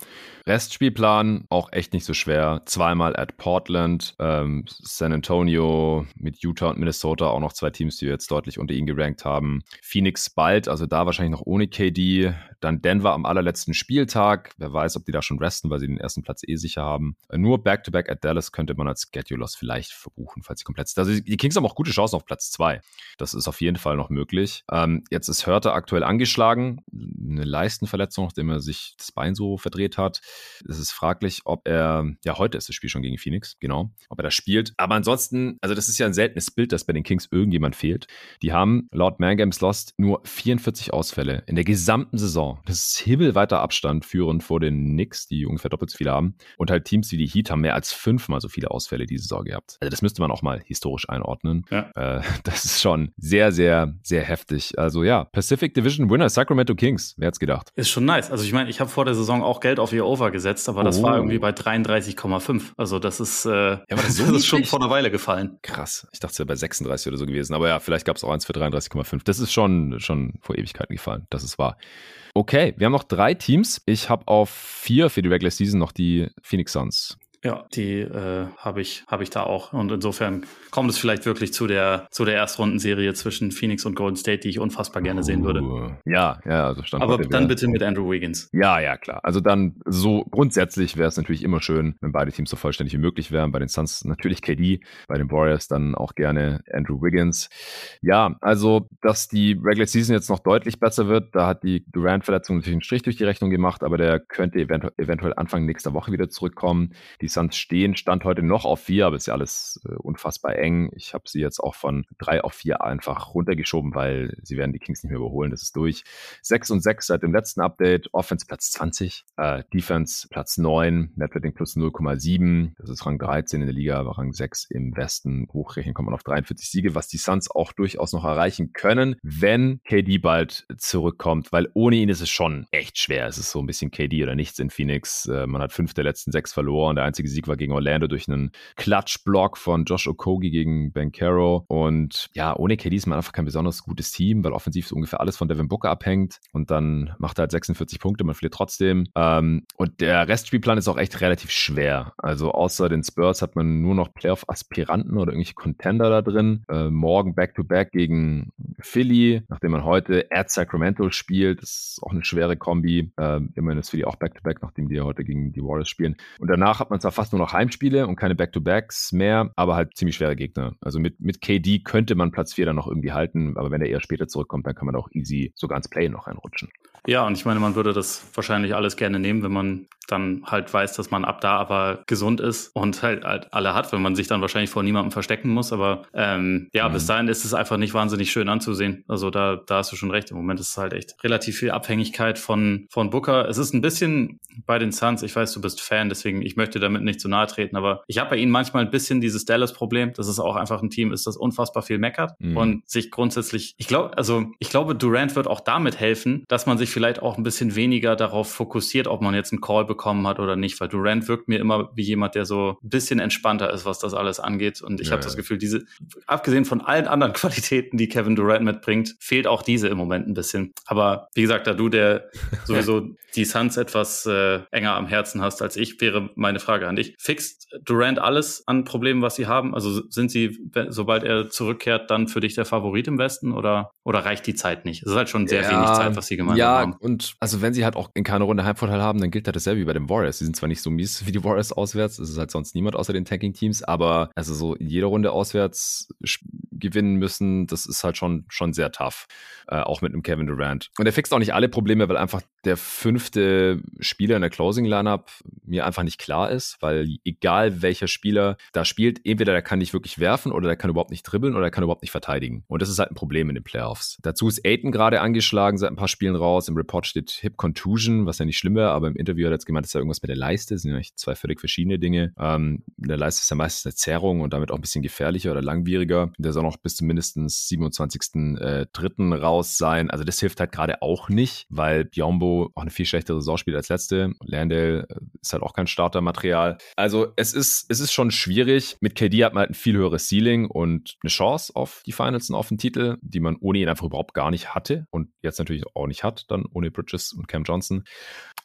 Restspielplan auch echt nicht so schwer. Zweimal at Portland, ähm, San Antonio mit Utah und Minnesota auch noch zwei Teams, die wir jetzt deutlich unter ihn gerankt haben. Phoenix bald, also da wahrscheinlich noch ohne KD. Dann Denver am allerletzten Spieltag. Wer weiß, ob die da schon resten, weil sie den ersten Platz eh sicher haben. Nur Back-to-Back -back at Dallas könnte man als Schedulers vielleicht verbuchen, falls sie komplett sind. Also die Kings haben auch gute Chancen auf Platz zwei. Das ist auf jeden Fall noch möglich. Ähm, jetzt ist Hörter aktuell angeschlagen. Eine Leistenverletzung, nachdem er sich das Bein so verdreht hat. Es ist fraglich, ob er, ja, heute ist das Spiel schon gegen Phoenix, genau, ob er das spielt. Aber ansonsten, also das ist ja ein seltenes Bild, dass bei den Kings irgendjemand fehlt. Die haben laut Man Games Lost nur 44 Ausfälle in der gesamten Saison. Das ist himmelweiter Abstand führend vor den Knicks, die ungefähr doppelt so viele haben. Und halt Teams wie die Heat haben mehr als fünfmal so viele Ausfälle diese Saison gehabt. Also das müsste man auch mal historisch einordnen. Ja. Äh, das ist schon sehr, sehr, sehr heftig. Also ja, Pacific Division Winner Sacramento Kings. Wer hat's gedacht? Ist schon nice. Also ich meine, ich habe vor der Saison auch Geld auf ihr Over gesetzt, aber das oh. war irgendwie bei 33,5. Also das ist, äh, ja, aber das, so das ist schon vor einer Weile gefallen. Krass. Ich dachte es wäre bei 36 oder so gewesen. Aber ja, vielleicht gab es auch eins für 33,5. Das ist schon, schon vor Ewigkeiten gefallen. Das ist wahr. Okay, wir haben noch drei Teams. Ich habe auf vier für die Regular Season noch die Phoenix Suns. Ja, die äh, habe ich, hab ich da auch. Und insofern kommt es vielleicht wirklich zu der, zu der Erstrundenserie zwischen Phoenix und Golden State, die ich unfassbar gerne sehen würde. Uh, ja, ja, also stand Aber dann bitte mit Andrew Wiggins. Ja, ja, klar. Also dann so grundsätzlich wäre es natürlich immer schön, wenn beide Teams so vollständig wie möglich wären. Bei den Suns natürlich KD, bei den Warriors dann auch gerne Andrew Wiggins. Ja, also, dass die Regular Season jetzt noch deutlich besser wird, da hat die Durant-Verletzung natürlich einen Strich durch die Rechnung gemacht, aber der könnte eventu eventuell Anfang nächster Woche wieder zurückkommen. Die Suns stehen, stand heute noch auf vier, aber ist ja alles äh, unfassbar eng. Ich habe sie jetzt auch von drei auf vier einfach runtergeschoben, weil sie werden die Kings nicht mehr überholen. Das ist durch. Sechs und sechs seit dem letzten Update. Offense Platz 20, äh, Defense Platz 9, Netrating plus 0,7. Das ist Rang 13 in der Liga, aber Rang 6 im Westen. Hochrechnen kommt man auf 43 Siege, was die Suns auch durchaus noch erreichen können, wenn KD bald zurückkommt, weil ohne ihn ist es schon echt schwer. Es ist so ein bisschen KD oder nichts in Phoenix. Äh, man hat fünf der letzten sechs verloren. Der einzige Sieg war gegen Orlando durch einen Klatschblock von Josh Okogi gegen Ben Caro. Und ja, ohne KD ist man einfach kein besonders gutes Team, weil offensiv so ungefähr alles von Devin Booker abhängt. Und dann macht er halt 46 Punkte, man verliert trotzdem. Ähm, und der Restspielplan ist auch echt relativ schwer. Also außer den Spurs hat man nur noch Playoff-Aspiranten oder irgendwelche Contender da drin. Äh, morgen Back-to-Back -back gegen Philly, nachdem man heute at Sacramento spielt. Das ist auch eine schwere Kombi. Äh, immerhin ist Philly auch Back-to-Back, -back, nachdem die heute gegen die Warriors spielen. Und danach hat man zwar fast nur noch Heimspiele und keine Back-to-Backs mehr, aber halt ziemlich schwere Gegner. Also mit, mit KD könnte man Platz 4 dann noch irgendwie halten, aber wenn er eher später zurückkommt, dann kann man auch easy sogar ins Play noch reinrutschen. Ja, und ich meine, man würde das wahrscheinlich alles gerne nehmen, wenn man dann halt weiß, dass man ab da aber gesund ist und halt, halt alle hat, wenn man sich dann wahrscheinlich vor niemandem verstecken muss. Aber ähm, ja, mhm. bis dahin ist es einfach nicht wahnsinnig schön anzusehen. Also da, da hast du schon recht. Im Moment ist es halt echt relativ viel Abhängigkeit von, von Booker. Es ist ein bisschen bei den Suns, ich weiß, du bist Fan, deswegen ich möchte damit nicht zu nahe treten, aber ich habe bei ihnen manchmal ein bisschen dieses Dallas-Problem, dass es auch einfach ein Team ist, das unfassbar viel meckert mhm. und sich grundsätzlich, ich glaube, also ich glaube, Durant wird auch damit helfen, dass man sich vielleicht auch ein bisschen weniger darauf fokussiert, ob man jetzt einen Call bekommen hat oder nicht, weil Durant wirkt mir immer wie jemand, der so ein bisschen entspannter ist, was das alles angeht. Und ich ja, habe das Gefühl, diese, abgesehen von allen anderen Qualitäten, die Kevin Durant mitbringt, fehlt auch diese im Moment ein bisschen. Aber wie gesagt, da du der sowieso die Suns etwas äh, enger am Herzen hast als ich, wäre meine Frage an dich. Fixt Durant alles an Problemen, was sie haben? Also sind sie, sobald er zurückkehrt, dann für dich der Favorit im Westen oder, oder reicht die Zeit nicht? Es ist halt schon sehr ja, wenig Zeit, was sie gemeinsam ja, haben. Ja, und also wenn sie halt auch in keiner Runde Heimvorteil haben, dann gilt halt dasselbe wie bei den Warriors. Sie sind zwar nicht so mies wie die Warriors auswärts, es ist halt sonst niemand außer den Tanking-Teams, aber also so in jeder Runde auswärts gewinnen müssen. Das ist halt schon, schon sehr tough. Äh, auch mit einem Kevin Durant. Und er fixt auch nicht alle Probleme, weil einfach der fünfte Spieler in der Closing Lineup mir einfach nicht klar ist, weil egal welcher Spieler da spielt, entweder der kann nicht wirklich werfen oder der kann überhaupt nicht dribbeln oder der kann überhaupt nicht verteidigen. Und das ist halt ein Problem in den Playoffs. Dazu ist Aiton gerade angeschlagen, seit ein paar Spielen raus. Im Report steht Hip Contusion, was ja nicht schlimm wäre, aber im Interview hat er jetzt gemeint, dass er irgendwas mit der Leiste. Das sind ja zwei völlig verschiedene Dinge. Ähm, der Leiste ist ja meistens eine Zerrung und damit auch ein bisschen gefährlicher oder langwieriger. Der soll noch bis zum mindestens 27.03. Äh, raus sein. Also das hilft halt gerade auch nicht, weil Biombo auch eine viel schlechtere Saison spielt als letzte. Landale äh, ist halt auch kein Startermaterial. Also es ist, es ist schon schwierig. Mit KD hat man halt ein viel höheres Ceiling und eine Chance auf die Finals und auf den Titel, die man ohne ihn einfach überhaupt gar nicht hatte und jetzt natürlich auch nicht hat, dann ohne Bridges und Cam Johnson.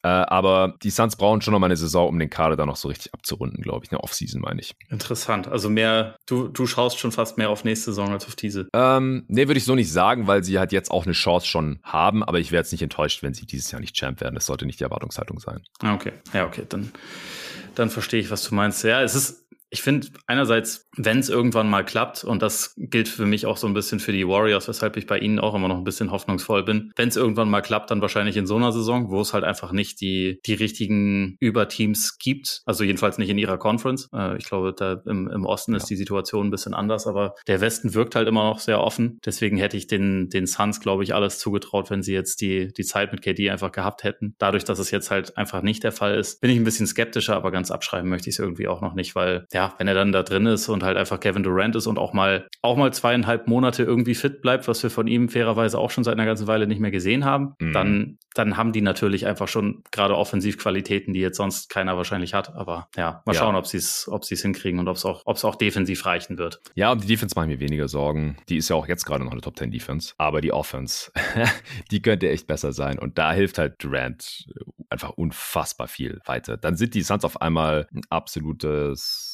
Äh, aber die Suns brauchen schon noch mal eine Saison, um den Kader da noch so richtig abzurunden, glaube ich. Eine Offseason meine ich. Interessant. Also mehr, du, du schaust schon fast mehr auf nächste Saison als auf diese. Ähm, nee, würde ich so nicht sagen, weil sie halt jetzt auch eine Chance schon haben, aber ich wäre jetzt nicht enttäuscht, wenn sie dieses Jahr nicht Champ werden. Das sollte nicht die Erwartungshaltung sein. Ah, okay. Ja, okay. Dann, dann verstehe ich, was du meinst. Ja, es ist, ich finde einerseits, wenn es irgendwann mal klappt, und das gilt für mich auch so ein bisschen für die Warriors, weshalb ich bei ihnen auch immer noch ein bisschen hoffnungsvoll bin, wenn es irgendwann mal klappt, dann wahrscheinlich in so einer Saison, wo es halt einfach nicht die, die richtigen Überteams gibt, also jedenfalls nicht in ihrer Conference. Äh, ich glaube, da im, im Osten ja. ist die Situation ein bisschen anders, aber der Westen wirkt halt immer noch sehr offen. Deswegen hätte ich den, den Suns, glaube ich, alles zugetraut, wenn sie jetzt die, die Zeit mit KD einfach gehabt hätten. Dadurch, dass es jetzt halt einfach nicht der Fall ist, bin ich ein bisschen skeptischer, aber ganz abschreiben möchte ich es irgendwie auch noch nicht, weil ja, wenn er dann da drin ist und halt einfach Kevin Durant ist und auch mal, auch mal zweieinhalb Monate irgendwie fit bleibt, was wir von ihm fairerweise auch schon seit einer ganzen Weile nicht mehr gesehen haben, mhm. dann, dann haben die natürlich einfach schon gerade Offensivqualitäten, die jetzt sonst keiner wahrscheinlich hat. Aber ja, mal ja. schauen, ob sie es, ob sie es hinkriegen und ob es auch, ob es auch defensiv reichen wird. Ja, um die Defense mache ich mir weniger Sorgen. Die ist ja auch jetzt gerade noch eine Top 10 Defense. Aber die Offense, die könnte echt besser sein. Und da hilft halt Durant einfach unfassbar viel weiter. Dann sind die Suns auf einmal ein absolutes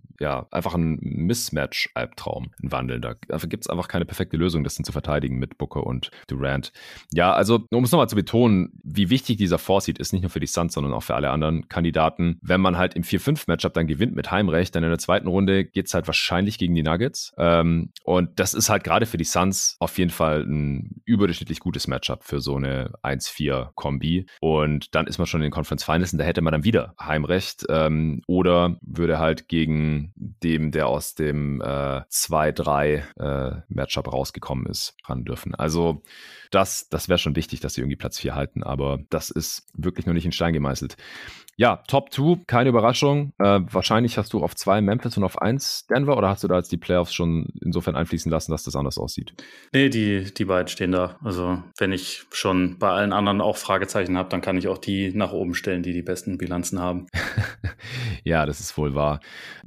ja, einfach ein Mismatch-Albtraum, ein wandelnder. Dafür gibt es einfach keine perfekte Lösung, das zu verteidigen mit Booker und Durant. Ja, also, um es nochmal zu betonen, wie wichtig dieser Foreseed ist, nicht nur für die Suns, sondern auch für alle anderen Kandidaten. Wenn man halt im 4-5-Matchup dann gewinnt mit Heimrecht, dann in der zweiten Runde geht es halt wahrscheinlich gegen die Nuggets. Ähm, und das ist halt gerade für die Suns auf jeden Fall ein überdurchschnittlich gutes Matchup für so eine 1-4-Kombi. Und dann ist man schon in den Conference Finals und da hätte man dann wieder Heimrecht ähm, oder würde halt gegen dem, der aus dem äh, 2-3 äh, Matchup rausgekommen ist, ran dürfen. Also das, das wäre schon wichtig, dass sie irgendwie Platz 4 halten, aber das ist wirklich noch nicht in Stein gemeißelt. Ja, Top 2, keine Überraschung. Äh, wahrscheinlich hast du auf 2 Memphis und auf 1 Denver oder hast du da jetzt die Playoffs schon insofern einfließen lassen, dass das anders aussieht? Nee, die, die beiden stehen da. Also wenn ich schon bei allen anderen auch Fragezeichen habe, dann kann ich auch die nach oben stellen, die die besten Bilanzen haben. ja, das ist wohl wahr.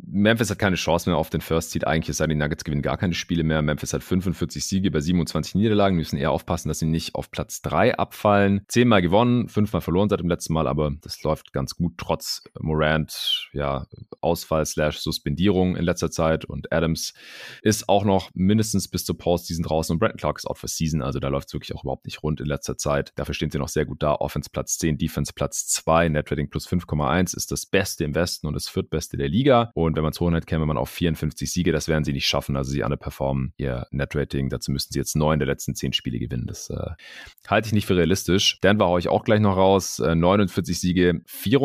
Memphis hat keine Chance mehr auf den First Seed. Eigentlich ist die Nuggets gewinnen gar keine Spiele mehr. Memphis hat 45 Siege bei 27 Niederlagen. Wir müssen eher aufpassen, dass sie nicht auf Platz 3 abfallen. Zehnmal gewonnen, fünfmal verloren seit dem letzten Mal, aber das läuft ganz gut, trotz Morant, ja, Ausfall slash Suspendierung in letzter Zeit. Und Adams ist auch noch mindestens bis zur Postseason draußen und Brandon Clark ist out for Season. Also da läuft es wirklich auch überhaupt nicht rund in letzter Zeit. Dafür stehen sie noch sehr gut da. Offense Platz 10, Defense Platz 2, Netrating plus 5,1 ist das Beste im Westen und das viertbeste der Liga. Und wenn man es hochnet, käme man auf 54 Siege. Das werden sie nicht schaffen. Also sie underperformen ihr Netrating. Dazu müssten sie jetzt neun der letzten zehn Spiele gewinnen. Das äh, halte ich nicht für realistisch. Denver haue ich auch gleich noch raus. Äh, 49 Siege, 24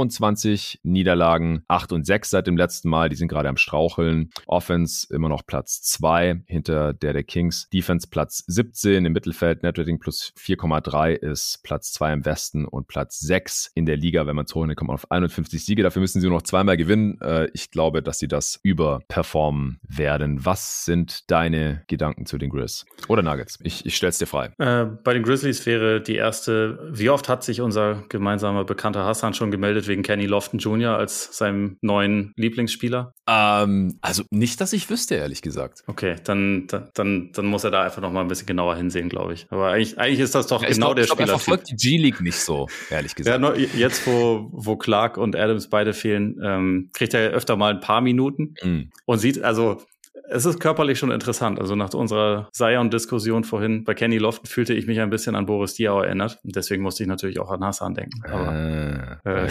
Niederlagen, 8 und 6 seit dem letzten Mal. Die sind gerade am Straucheln. Offense immer noch Platz 2 hinter der der Kings. Defense Platz 17 im Mittelfeld. Netrating plus 4,3 ist Platz 2 im Westen und Platz 6 in der Liga. Wenn man es hochnet, kommt man auf 51 Siege. Dafür müssen sie nur noch zweimal gewinnen. Äh, ich glaube, dass sie das überperformen werden. Was sind deine Gedanken zu den Grizz? Oder Nuggets? Ich, ich stelle es dir frei. Äh, bei den Grizzlies wäre die erste, wie oft hat sich unser gemeinsamer Bekannter Hassan schon gemeldet wegen Kenny Lofton Jr. als seinem neuen Lieblingsspieler? Ähm, also nicht, dass ich wüsste, ehrlich gesagt. Okay, dann, dann, dann muss er da einfach noch mal ein bisschen genauer hinsehen, glaube ich. Aber eigentlich, eigentlich ist das doch ja, genau glaub, der Spieler. Er verfolgt die G-League nicht so, ehrlich gesagt. Ja, jetzt, wo, wo Clark und Adams beide fehlen, ähm, kriegt er öfter mal ein paar Minuten mhm. und sieht, also es ist körperlich schon interessant. Also nach unserer Zion-Diskussion vorhin bei Kenny Lofton fühlte ich mich ein bisschen an Boris Diaw erinnert. Deswegen musste ich natürlich auch an Hassan denken. Aber, ah, äh,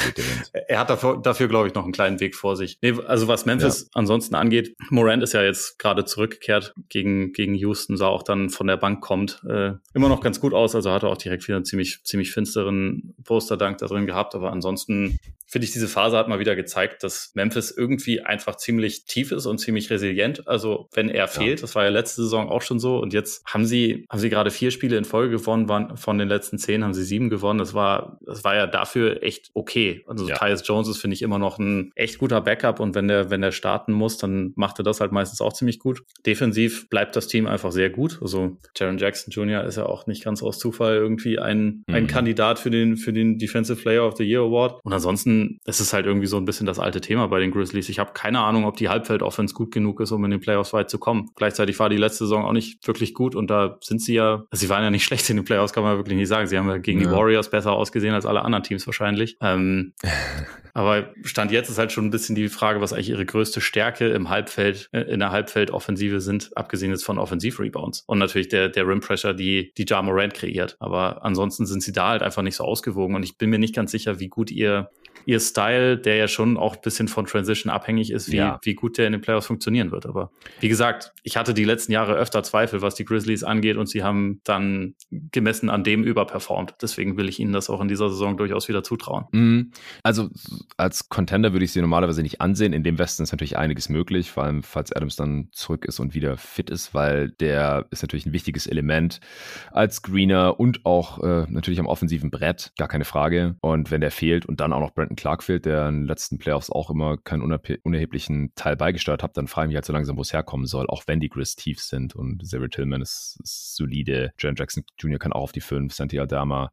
er hat dafür, dafür glaube ich, noch einen kleinen Weg vor sich. Nee, also was Memphis ja. ansonsten angeht, Morant ist ja jetzt gerade zurückgekehrt gegen, gegen Houston, sah auch dann von der Bank kommt, äh, immer noch ganz gut aus. Also hatte auch direkt wieder einen ziemlich, ziemlich finsteren Posterdank da drin gehabt. Aber ansonsten finde ich, diese Phase hat mal wieder gezeigt, dass Memphis irgendwie einfach ziemlich tief ist und ziemlich resilient. Also wenn er fehlt, ja. das war ja letzte Saison auch schon so. Und jetzt haben sie, haben sie gerade vier Spiele in Folge gewonnen, waren von den letzten zehn haben sie sieben gewonnen. Das war, das war ja dafür echt okay. Also ja. Tyus Jones ist, finde ich, immer noch ein echt guter Backup. Und wenn der, wenn der starten muss, dann macht er das halt meistens auch ziemlich gut. Defensiv bleibt das Team einfach sehr gut. Also Jaron Jackson Jr. ist ja auch nicht ganz aus Zufall irgendwie ein, mhm. ein Kandidat für den, für den Defensive Player of the Year Award. Und ansonsten es ist halt irgendwie so ein bisschen das alte Thema bei den Grizzlies. Ich habe keine Ahnung, ob die Halbfeld-Offense gut genug ist, um in den Playoffs weit zu kommen. Gleichzeitig war die letzte Saison auch nicht wirklich gut und da sind sie ja, also sie waren ja nicht schlecht in den Playoffs, kann man wirklich nicht sagen. Sie haben ja gegen ja. die Warriors besser ausgesehen als alle anderen Teams wahrscheinlich. Ähm, aber Stand jetzt ist halt schon ein bisschen die Frage, was eigentlich ihre größte Stärke im Halbfeld, äh, in der Halbfeld-Offensive sind, abgesehen jetzt von Offensiv-Rebounds. Und natürlich der, der Rim-Pressure, die, die Ja Morant kreiert. Aber ansonsten sind sie da halt einfach nicht so ausgewogen und ich bin mir nicht ganz sicher, wie gut ihr ihr Style, der ja schon auch ein bisschen von Transition abhängig ist, wie, ja. wie gut der in den Playoffs funktionieren wird. Aber wie gesagt, ich hatte die letzten Jahre öfter Zweifel, was die Grizzlies angeht und sie haben dann gemessen an dem überperformt. Deswegen will ich ihnen das auch in dieser Saison durchaus wieder zutrauen. Mhm. Also als Contender würde ich sie normalerweise nicht ansehen. In dem Westen ist natürlich einiges möglich, vor allem falls Adams dann zurück ist und wieder fit ist, weil der ist natürlich ein wichtiges Element als Greener und auch äh, natürlich am offensiven Brett, gar keine Frage. Und wenn der fehlt und dann auch noch Brandon Clark fehlt, der in den letzten Playoffs auch immer keinen unerheblichen Teil beigesteuert hat, dann frage ich mich halt so langsam, wo es herkommen soll, auch wenn die Grizz tief sind und Xavier Tillman ist, solide, Jan Jackson Jr. kann auch auf die 5, Santi Aldama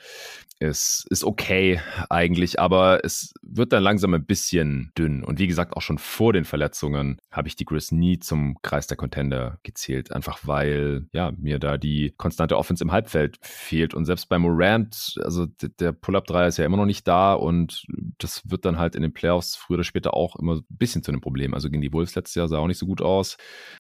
ist, ist okay eigentlich, aber es wird dann langsam ein bisschen dünn. Und wie gesagt, auch schon vor den Verletzungen habe ich die Grizz nie zum Kreis der Contender gezählt, einfach weil ja mir da die konstante Offense im Halbfeld fehlt. Und selbst bei Morant, also der Pull-Up-Dreier ist ja immer noch nicht da und das wird dann halt in den Playoffs früher oder später auch immer ein bisschen zu einem Problem. Also gegen die Wolves letztes Jahr sah auch nicht so gut aus.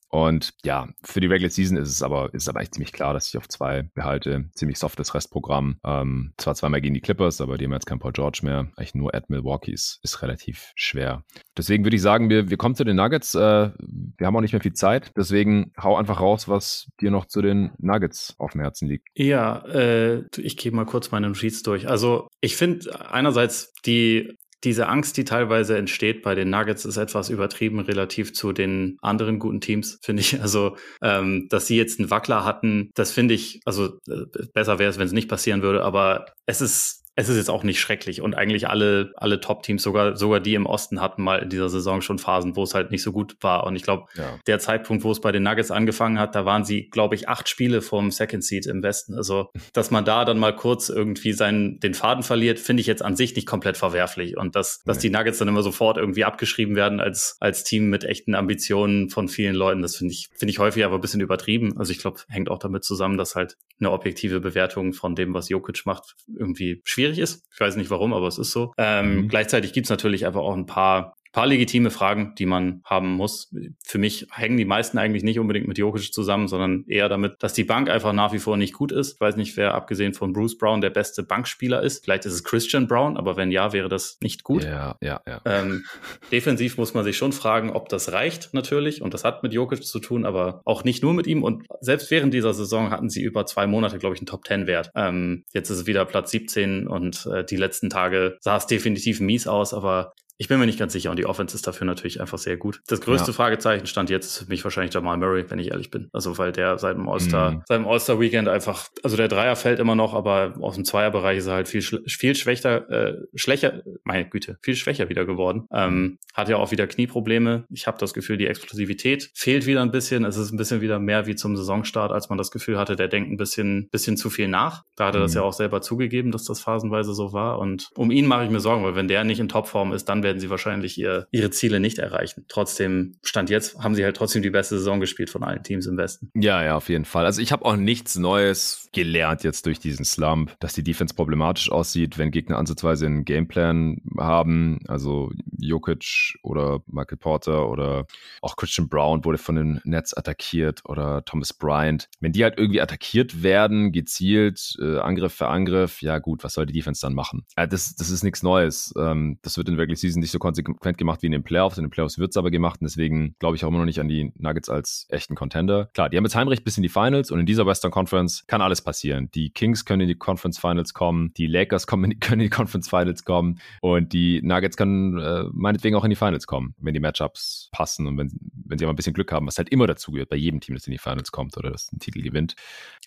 Und ja, für die Regular Season ist es aber, ist aber echt ziemlich klar, dass ich auf zwei behalte. Ziemlich softes Restprogramm. Ähm, zwar zweimal gegen die Clippers, aber die haben jetzt kein Paul George mehr. Eigentlich nur at Milwaukee ist, ist relativ schwer. Deswegen würde ich sagen, wir, wir kommen zu den Nuggets. Äh, wir haben auch nicht mehr viel Zeit. Deswegen hau einfach raus, was dir noch zu den Nuggets auf dem Herzen liegt. Ja, äh, ich gehe mal kurz meine Notiz durch. Also ich finde einerseits die diese Angst, die teilweise entsteht bei den Nuggets, ist etwas übertrieben relativ zu den anderen guten Teams, finde ich. Also, ähm, dass sie jetzt einen Wackler hatten, das finde ich, also äh, besser wäre es, wenn es nicht passieren würde, aber es ist es ist jetzt auch nicht schrecklich und eigentlich alle, alle Top-Teams, sogar, sogar die im Osten hatten mal in dieser Saison schon Phasen, wo es halt nicht so gut war. Und ich glaube, ja. der Zeitpunkt, wo es bei den Nuggets angefangen hat, da waren sie, glaube ich, acht Spiele vom Second Seed im Westen. Also, dass man da dann mal kurz irgendwie seinen, den Faden verliert, finde ich jetzt an sich nicht komplett verwerflich. Und dass, dass die Nuggets dann immer sofort irgendwie abgeschrieben werden als, als Team mit echten Ambitionen von vielen Leuten, das finde ich, finde ich häufig aber ein bisschen übertrieben. Also ich glaube, hängt auch damit zusammen, dass halt eine objektive Bewertung von dem, was Jokic macht, irgendwie schwierig ist. Ich weiß nicht warum, aber es ist so. Ähm, mhm. Gleichzeitig gibt es natürlich einfach auch ein paar paar legitime Fragen, die man haben muss. Für mich hängen die meisten eigentlich nicht unbedingt mit Jokic zusammen, sondern eher damit, dass die Bank einfach nach wie vor nicht gut ist. Ich weiß nicht, wer abgesehen von Bruce Brown der beste Bankspieler ist. Vielleicht ist es Christian Brown, aber wenn ja, wäre das nicht gut. Ja, ja, ja. Ähm, defensiv muss man sich schon fragen, ob das reicht natürlich. Und das hat mit Jokic zu tun, aber auch nicht nur mit ihm. Und selbst während dieser Saison hatten sie über zwei Monate, glaube ich, einen Top-10-Wert. Ähm, jetzt ist es wieder Platz 17 und äh, die letzten Tage sah es definitiv mies aus, aber ich bin mir nicht ganz sicher und die Offense ist dafür natürlich einfach sehr gut. Das größte ja. Fragezeichen stand jetzt für mich wahrscheinlich Jamal Murray, wenn ich ehrlich bin. Also weil der seit dem All-Star, mhm. seit dem All-Star-Weekend einfach, also der Dreier fällt immer noch, aber aus dem Zweierbereich ist er halt viel, viel schwächer, äh, schwächer, meine Güte, viel schwächer wieder geworden. Ähm, hat ja auch wieder Knieprobleme. Ich habe das Gefühl, die Explosivität fehlt wieder ein bisschen. Es ist ein bisschen wieder mehr wie zum Saisonstart, als man das Gefühl hatte, der denkt ein bisschen, bisschen zu viel nach. Da hat er mhm. das ja auch selber zugegeben, dass das phasenweise so war. Und um ihn mache ich mir Sorgen, weil wenn der nicht in Topform ist, dann werden sie wahrscheinlich ihr, ihre Ziele nicht erreichen. Trotzdem, Stand jetzt, haben sie halt trotzdem die beste Saison gespielt von allen Teams im Westen. Ja, ja, auf jeden Fall. Also ich habe auch nichts Neues gelernt jetzt durch diesen Slump, dass die Defense problematisch aussieht, wenn Gegner ansatzweise einen Gameplan haben. Also Jokic oder Michael Porter oder auch Christian Brown wurde von den Nets attackiert oder Thomas Bryant. Wenn die halt irgendwie attackiert werden, gezielt, äh, Angriff für Angriff, ja gut, was soll die Defense dann machen? Äh, das, das ist nichts Neues. Ähm, das wird in Regular Season nicht so konsequent gemacht wie in den Playoffs. In den Playoffs wird es aber gemacht und deswegen glaube ich auch immer noch nicht an die Nuggets als echten Contender. Klar, die haben jetzt Heimrecht bis in die Finals und in dieser Western Conference kann alles passieren. Die Kings können in die Conference Finals kommen, die Lakers kommen, können in die Conference Finals kommen und die Nuggets können äh, meinetwegen auch in die Finals kommen, wenn die Matchups passen und wenn, wenn sie aber ein bisschen Glück haben, was halt immer dazu gehört bei jedem Team, das in die Finals kommt oder das einen Titel gewinnt.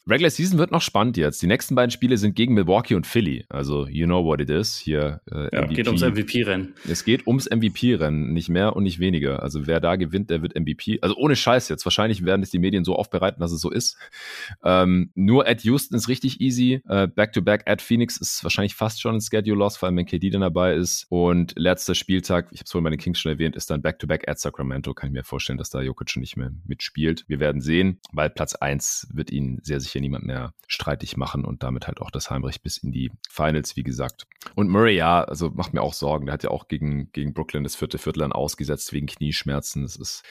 Regular Season wird noch spannend jetzt. Die nächsten beiden Spiele sind gegen Milwaukee und Philly. Also, you know what it is. Hier äh, ja, MVP. geht ums MVP-Rennen. Es geht ums MVP-Rennen, nicht mehr und nicht weniger. Also, wer da gewinnt, der wird MVP. Also, ohne Scheiß jetzt. Wahrscheinlich werden es die Medien so aufbereiten, dass es so ist. Ähm, nur at Houston ist richtig easy. Äh, Back-to-back at Phoenix ist wahrscheinlich fast schon ein Schedule-Loss, vor allem wenn KD dann dabei ist. Und letzter Spieltag, ich habe es vorhin bei den Kings schon erwähnt, ist dann Back-to-back at Sacramento. Kann ich mir vorstellen, dass da Jokic schon nicht mehr mitspielt. Wir werden sehen, weil Platz 1 wird ihn sehr sicher niemand mehr streitig machen und damit halt auch das Heimrecht bis in die Finals, wie gesagt. Und Murray, ja, also macht mir auch Sorgen. Der hat ja auch gegen, gegen Brooklyn das vierte Viertel dann ausgesetzt wegen Knieschmerzen. Das ist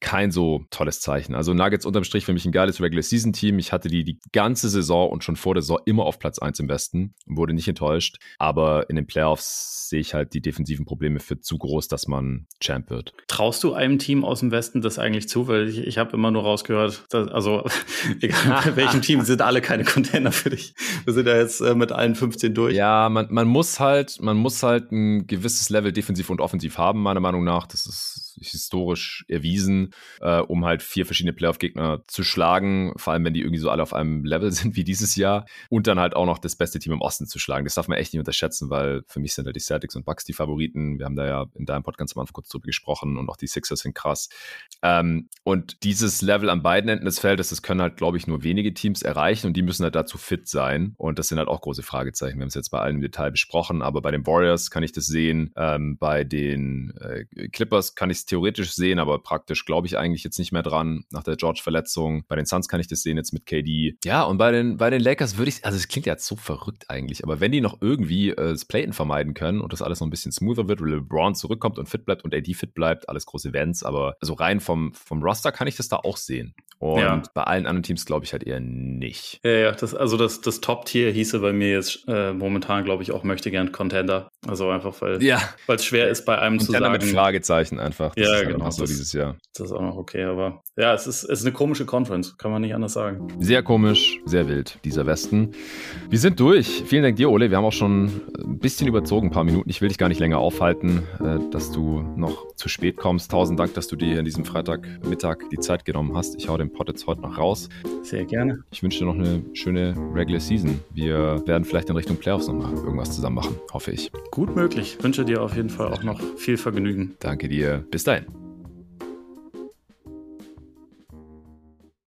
kein so tolles Zeichen. Also Nuggets unterm Strich für mich ein geiles Regular Season Team. Ich hatte die die ganze Saison und schon vor der Saison immer auf Platz 1 im Westen, wurde nicht enttäuscht. Aber in den Playoffs sehe ich halt die defensiven Probleme für zu groß, dass man Champ wird. Traust du einem Team aus dem Westen das eigentlich zu? Weil ich, ich habe immer nur rausgehört, dass, also egal bei welchem Team sind alle keine Container für dich. Wir sind ja jetzt äh, mit allen 15 durch. Ja, man, man muss halt, man muss halt ein gewisses Level defensiv und offensiv haben, meiner Meinung nach. Das ist historisch erwiesen, äh, um halt vier verschiedene Playoff-Gegner zu schlagen, vor allem wenn die irgendwie so alle auf einem Level sind wie dieses Jahr und dann halt auch noch das beste Team im Osten zu schlagen. Das darf man echt nicht unterschätzen, weil für mich sind halt die Celtics und Bucks die Favoriten. Wir haben da ja in deinem Podcast am Anfang kurz drüber gesprochen und auch die Sixers sind krass. Ähm, und dieses Level an beiden Enden des Feldes, das können halt, glaube ich, nur wenige Teams erreichen und die müssen halt dazu fit sein. Und das sind halt auch große Fragezeichen. Wir haben es jetzt bei allen im Detail besprochen, aber bei den Warriors kann ich das sehen. Ähm, bei den äh, Clippers kann ich es theoretisch sehen, aber praktisch glaube ich eigentlich jetzt nicht mehr dran nach der George-Verletzung. Bei den Suns kann ich das sehen jetzt mit KD. Ja, und bei den, bei den Lakers würde ich, also es klingt ja so verrückt eigentlich, aber wenn die noch irgendwie äh, das Platen vermeiden können und das alles noch ein bisschen smoother wird, LeBron zurückkommt und fit bleibt und AD fit bleibt, alles große Events, aber also rein vom, vom Roster kann ich das da auch sehen. Und ja. bei allen anderen Teams glaube ich halt eher nicht. Ja, ja, das, also das, das Top-Tier hieße bei mir jetzt äh, momentan, glaube ich, auch möchte gern Contender. Also einfach, weil ja. es schwer ist, bei einem Contender zu sagen. mit Fragezeichen einfach. Das ja, halt genau. so das, dieses Jahr. Das ist auch noch okay, aber ja, es ist, es ist eine komische Conference, kann man nicht anders sagen. Sehr komisch, sehr wild, dieser Westen. Wir sind durch. Vielen Dank dir, Ole. Wir haben auch schon ein bisschen überzogen, ein paar Minuten. Ich will dich gar nicht länger aufhalten, äh, dass du noch zu spät kommst. Tausend Dank, dass du dir an diesem Freitagmittag die Zeit genommen hast. Ich hau den Pod jetzt heute noch raus. Sehr gerne. Ich wünsche dir noch eine schöne Regular Season. Wir werden vielleicht in Richtung Playoffs noch mal irgendwas zusammen machen, hoffe ich. Gut möglich. Ich wünsche dir auf jeden Fall auch noch viel Vergnügen. Danke dir. Bis.